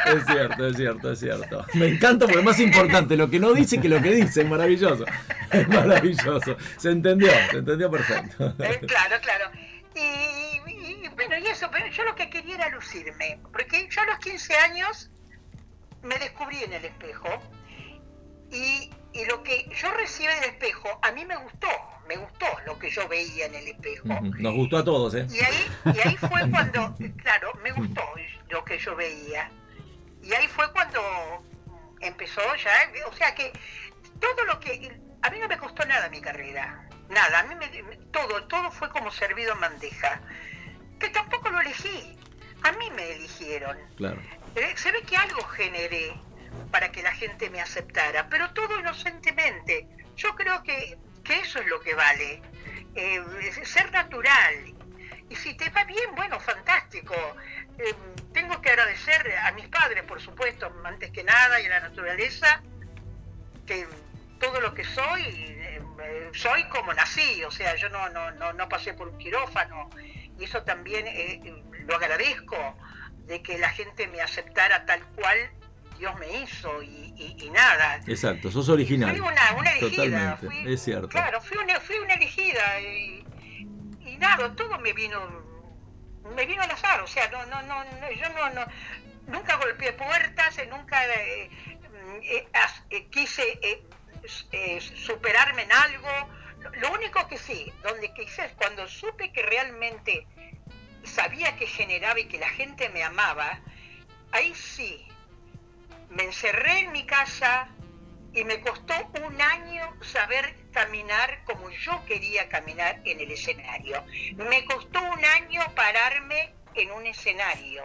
Es cierto, es cierto, es cierto. Me encanta porque es más importante lo que no dice que lo que dice. Es maravilloso. Es maravilloso. Se entendió, se entendió perfecto. Eh, claro, claro. Y, bueno, y eso, pero yo lo que quería era lucirme. Porque yo a los 15 años me descubrí en el espejo y y lo que yo recibí del espejo, a mí me gustó, me gustó lo que yo veía en el espejo. Nos gustó a todos, ¿eh? Y ahí, y ahí fue cuando, claro, me gustó lo que yo veía. Y ahí fue cuando empezó ya, o sea que todo lo que, a mí no me costó nada mi carrera, nada, a mí me, todo, todo fue como servido en bandeja, que tampoco lo elegí, a mí me eligieron. Claro. Eh, se ve que algo generé para que la gente me aceptara, pero todo inocentemente. Yo creo que, eso es lo que vale, eh, ser natural. Y si te va bien, bueno, fantástico. Eh, tengo que agradecer a mis padres, por supuesto, antes que nada, y a la naturaleza, que todo lo que soy, eh, soy como nací, o sea, yo no, no, no, no pasé por un quirófano, y eso también lo agradezco, de que la gente me aceptara tal cual Dios me hizo y, nada. Exacto, sos original. Fui una, una elegida. Fui, es cierto. Claro, fui una, fui una elegida y, nada, todo me vino me vino al azar, o sea, no, no, no, yo no, no, nunca golpeé puertas, eh, nunca eh, eh, quise superarme en algo. Lo único que sí, donde quise es cuando supe que realmente sabía que generaba y que la gente me amaba, ahí sí, me encerré en mi casa y me costó un año saber caminar como yo quería caminar en el escenario. Me costó un año pararme en un escenario.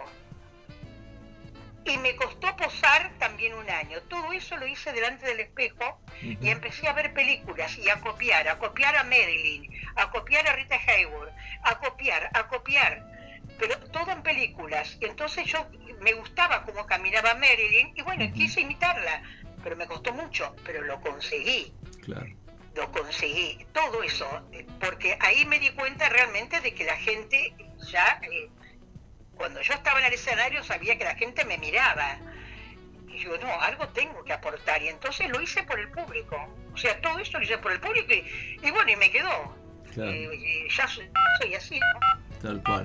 Y me costó posar también un año. Todo eso lo hice delante del espejo y empecé a ver películas y a copiar, a copiar a Marilyn, a copiar a Rita Hayworth, a copiar, a copiar pero todo en películas. Y entonces yo me gustaba cómo caminaba Marilyn y bueno, quise imitarla, pero me costó mucho, pero lo conseguí. Claro. Lo conseguí, todo eso, porque ahí me di cuenta realmente de que la gente ya, eh, cuando yo estaba en el escenario sabía que la gente me miraba. Y yo, no, algo tengo que aportar. Y entonces lo hice por el público. O sea, todo eso lo hice por el público y, bueno, y me quedó. Claro. Eh, ya soy, así, Tal cual.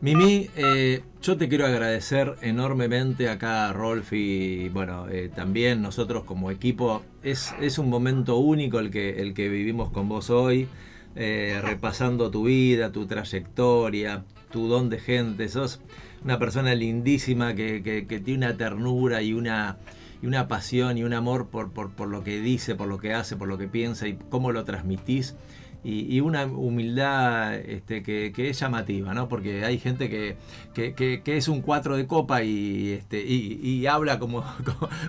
Mimi, eh, yo te quiero agradecer enormemente acá, Rolf, y bueno, eh, también nosotros como equipo. Es, es, un momento único el que, el que vivimos con vos hoy, eh, repasando tu vida, tu trayectoria, tu don de gente. Sos una persona lindísima que, que, tiene una ternura y una, y una pasión y un amor por, por, por lo que dice, por lo que hace, por lo que piensa y cómo lo transmitís y, una humildad este, que, es llamativa, ¿no? Porque hay gente que, es un cuatro de copa y, este, habla como,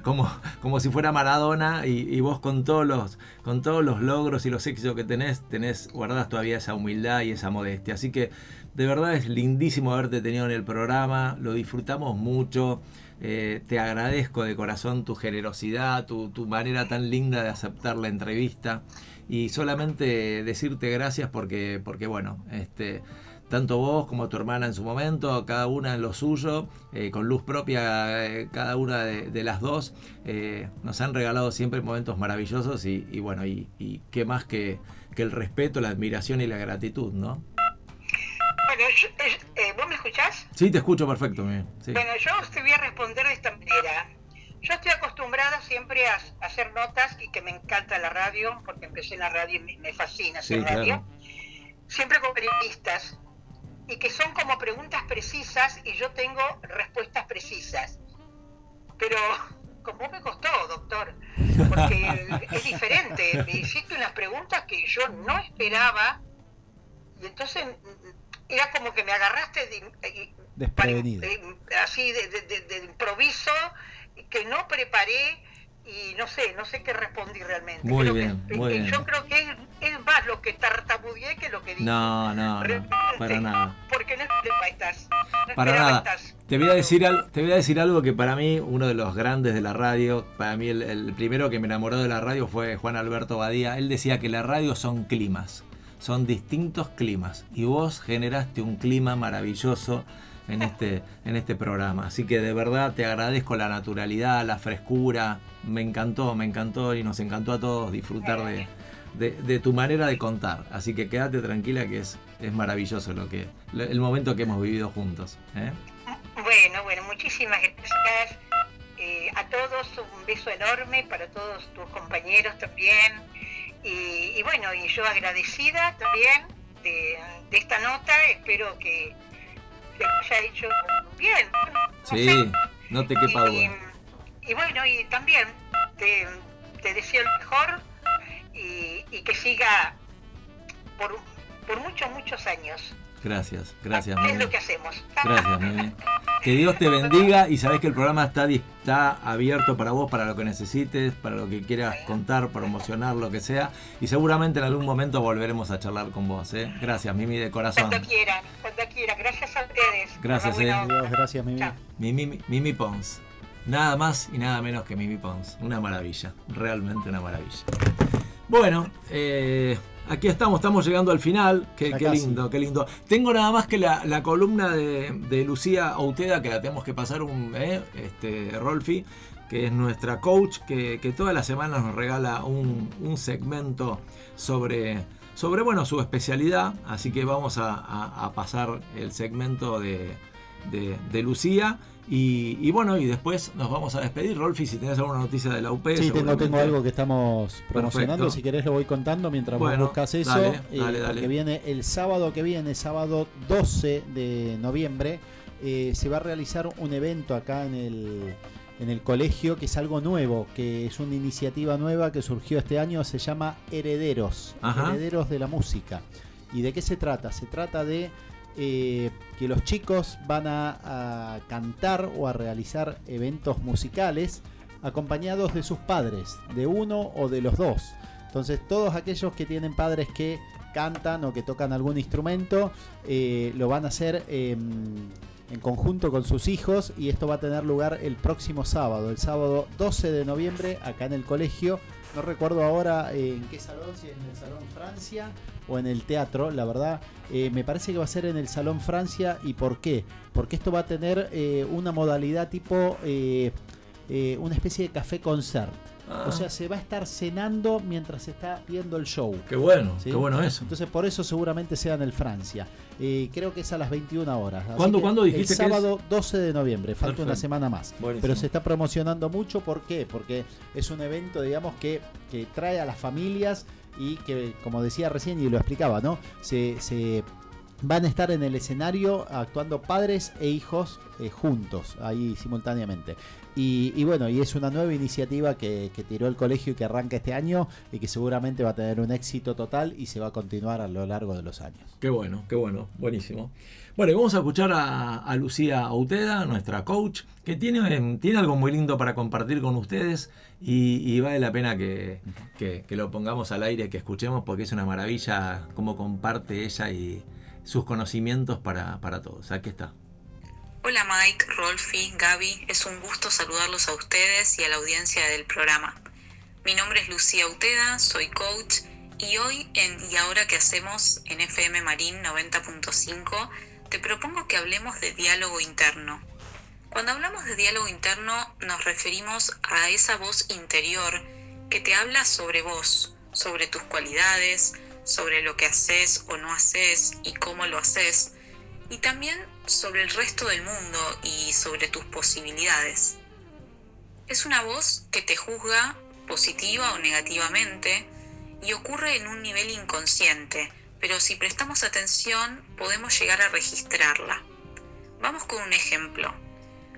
como, como si fuera Maradona y, vos con todos, los, con todos los logros y los éxitos que tenés, tenés guardas todavía esa humildad y esa modestia. Así que de verdad es lindísimo haberte tenido en el programa, lo disfrutamos mucho. Eh, te agradezco de corazón tu generosidad, tu, tu manera tan linda de aceptar la entrevista y solamente decirte gracias porque, porque bueno, este, tanto vos como tu hermana en su momento, cada una en lo suyo, eh, con luz propia eh, cada una de, las dos, eh, nos han regalado siempre momentos maravillosos y, bueno, y, y, qué más que, que, el respeto, la admiración y la gratitud, ¿no? Bueno, ¿vos me escuchás? Sí, te escucho perfecto. Bueno, yo te voy a responder de esta manera. Yo estoy acostumbrada siempre a, hacer notas y que me encanta la radio, porque empecé en la radio y me, fascina hacer radio. Siempre con periodistas y que son como preguntas precisas y yo tengo respuestas precisas. Pero como me costó, doctor, porque es diferente. Me hiciste unas preguntas que yo no esperaba y entonces era como que me agarraste de, así de, improviso que no preparé y no sé, no sé qué respondí realmente. Muy bien, muy bien. Yo creo que es, más lo que tartamudeé que lo que dije. No, no, para nada. Porque no estás. para nada. Te voy, a decir te voy a decir algo que para mí, uno de los grandes de la radio, para mí el, primero que me enamoró de la radio fue Juan Alberto Badía. Él decía que la radio son climas, son distintos climas. Y vos generaste un clima maravilloso en este, en este programa. Así que de verdad te agradezco la naturalidad, la frescura. Me encantó, me encantó y nos encantó a todos disfrutar de, tu manera de contar. Así que quédate tranquila que es, es maravilloso lo que, el momento que hemos vivido juntos. ¿eh? Bueno, bueno, muchísimas gracias. Eh, a a todos un beso enorme, para todos tus compañeros también. Y, bueno, y yo agradecida también de, esta nota, espero que, que haya hecho bien. sí, no te quepa y, y, bueno, y también te, te deseo lo mejor y, y que siga por, por muchos, muchos años. Gracias, gracias. Es lo que hacemos. Gracias, Mimi. Que Dios te bendiga y sabes que el programa está, está abierto para vos, para lo que necesites, para lo que quieras contar, promocionar, lo que sea. Y seguramente en algún momento volveremos a charlar con vos. ¿eh? Gracias, Mimi, de corazón. Cuando quieran, cuando quieran. Gracias a ustedes. Gracias, eh. gracias, Mimi. Mimi. Mimi Pons. Nada más y nada menos que Mimi Pons. Una maravilla, realmente una maravilla. Bueno, eh, Aquí estamos, estamos llegando al final. Qué, lindo, qué lindo. Tengo nada más que la, columna de, Lucía Outeda, que la tenemos que pasar un eh, este, Rolfi, que es nuestra coach, que, todas las semanas nos regala un, segmento sobre, sobre bueno, su especialidad. Así que vamos a, pasar el segmento de, de Lucía. Y, bueno, y después nos vamos a despedir. Rolfi, si tenés alguna noticia de la UP. Sí, tengo, tengo algo que estamos promocionando. Si querés lo voy contando mientras vos buscas eso. Eh, que viene el sábado que viene, sábado 12 de noviembre, eh, se va a realizar un evento acá en el, en el colegio que es algo nuevo, que es una iniciativa nueva que surgió este año, se llama Herederos, Herederos de la Música. ¿Y de qué se trata? Se trata de eh, que los chicos van a, cantar o a realizar eventos musicales acompañados de sus padres, de uno o de los dos. Entonces todos aquellos que tienen padres que cantan o que tocan algún instrumento, eh, lo van a hacer en conjunto con sus hijos y esto va a tener lugar el próximo sábado, el sábado 12 de noviembre, acá en el colegio. No recuerdo ahora en qué salón, si en el Salón Francia o en el teatro, la verdad, eh, me parece que va a ser en el Salón Francia. ¿Y por qué? Porque esto va a tener eh, una modalidad tipo eh, una especie de café concert. O sea, se va a estar cenando mientras se está viendo el show. Qué bueno, qué bueno eso. Entonces, por eso seguramente sea en el Francia. creo que es a las 21 horas. ¿Cuándo, ¿cuándo dijiste El sábado 12 de noviembre, falta una semana más. Pero se está promocionando mucho, ¿por qué? Porque es un evento, digamos, que, que trae a las familias y que, como decía recién y lo explicaba, ¿no? Se, van a estar en el escenario actuando padres e hijos eh, juntos, ahí simultáneamente. Y, bueno, y es una nueva iniciativa que, tiró el colegio y que arranca este año y que seguramente va a tener un éxito total y se va a continuar a lo largo de los años. Qué bueno, qué bueno, buenísimo. Bueno, y vamos a escuchar a, Lucía Auteda, nuestra coach, que tiene, tiene algo muy lindo para compartir con ustedes y, vale la pena que, lo pongamos al aire, que escuchemos, porque es una maravilla cómo comparte ella y sus conocimientos para, para todos. Aquí está. Hola Mike, Rolfi, Gaby, es un gusto saludarlos a ustedes y a la audiencia del programa. Mi nombre es Lucía Auteda, soy coach y hoy en Y ahora que hacemos en FM Marín 90.5 te propongo que hablemos de diálogo interno. Cuando hablamos de diálogo interno nos referimos a esa voz interior que te habla sobre vos, sobre tus cualidades, sobre lo que haces o no haces y cómo lo haces, y también sobre el resto del mundo y sobre tus posibilidades. Es una voz que te juzga positiva o negativamente y ocurre en un nivel inconsciente, pero si prestamos atención podemos llegar a registrarla. Vamos con un ejemplo.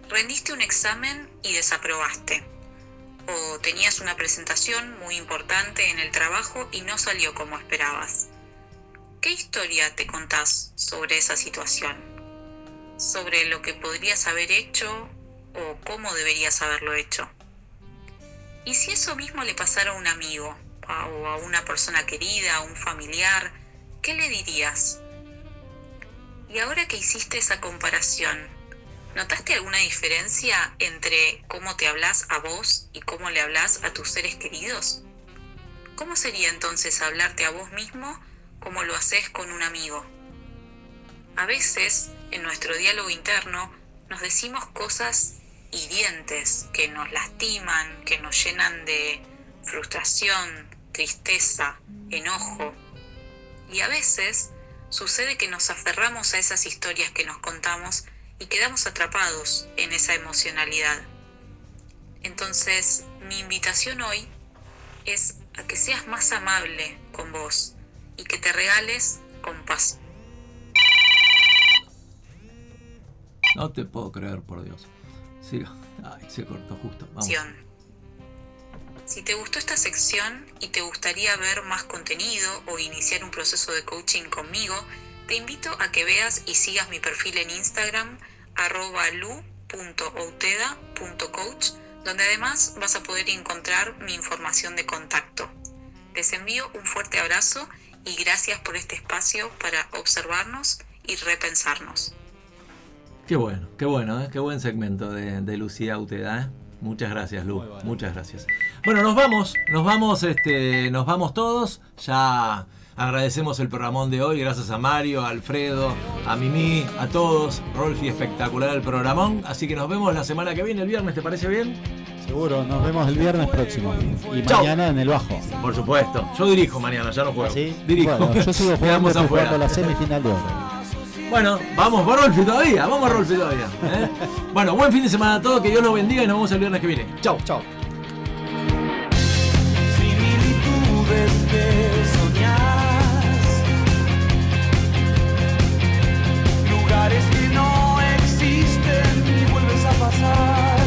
Rendiste un examen y desaprobaste. O tenías una presentación muy importante en el trabajo y no salió como esperabas. ¿Qué historia te contás sobre esa situación? ¿Sobre lo que podrías haber hecho o cómo deberías haberlo hecho? ¿Y si eso mismo le pasara a un amigo o a una persona querida, a un familiar? ¿qué le dirías? Y ahora que hiciste esa comparación, ¿notaste alguna diferencia entre cómo te hablas a vos y cómo le hablas a tus seres queridos? ¿Cómo sería entonces hablarte a vos mismo como lo haces con un amigo? A veces, en nuestro diálogo interno, nos decimos cosas hirientes que nos lastiman, que nos llenan de frustración, tristeza, enojo, y a veces sucede que nos aferramos a esas historias que nos contamos y quedamos atrapados en esa emocionalidad. Entonces, mi invitación hoy es a que seas más amable con vos y que te regales compasión. No te puedo creer, por Dios. Siga. Ay, se cortó justo. Vamos. Si te gustó esta sección y te gustaría ver más contenido o iniciar un proceso de coaching conmigo, te invito a que veas y sigas mi perfil en Instagram arroba lu.outeda.coach, donde además vas a poder encontrar mi información de contacto. Les envío un fuerte abrazo y gracias por este espacio para observarnos y repensarnos. Qué bueno, qué bueno, ¿eh? qué buen segmento de, de Lucía Uteda. ¿eh? Muchas gracias, Lu. Muchas gracias. Bueno, nos vamos, nos vamos, este, nos vamos todos. Ya agradecemos el programón de hoy, gracias a Mario, a Alfredo, a Mimi, a todos. Rolfi, espectacular el programón. Así que nos vemos la semana que viene, el viernes, ¿te parece bien? Seguro, nos vemos el viernes próximo. Y mañana en el bajo. Por supuesto. Yo dirijo mañana, ya no juego. ¿Sí? Dirijo. yo sigo jugando jugando la semifinal de oro. Bueno, vamos por Rolfi todavía, vamos Rolfi todavía. ¿eh? bueno, buen fin de semana a todos, que Dios los bendiga y nos vemos el viernes que viene. Chau, chau. Lugares que no existen y vuelves a pasar.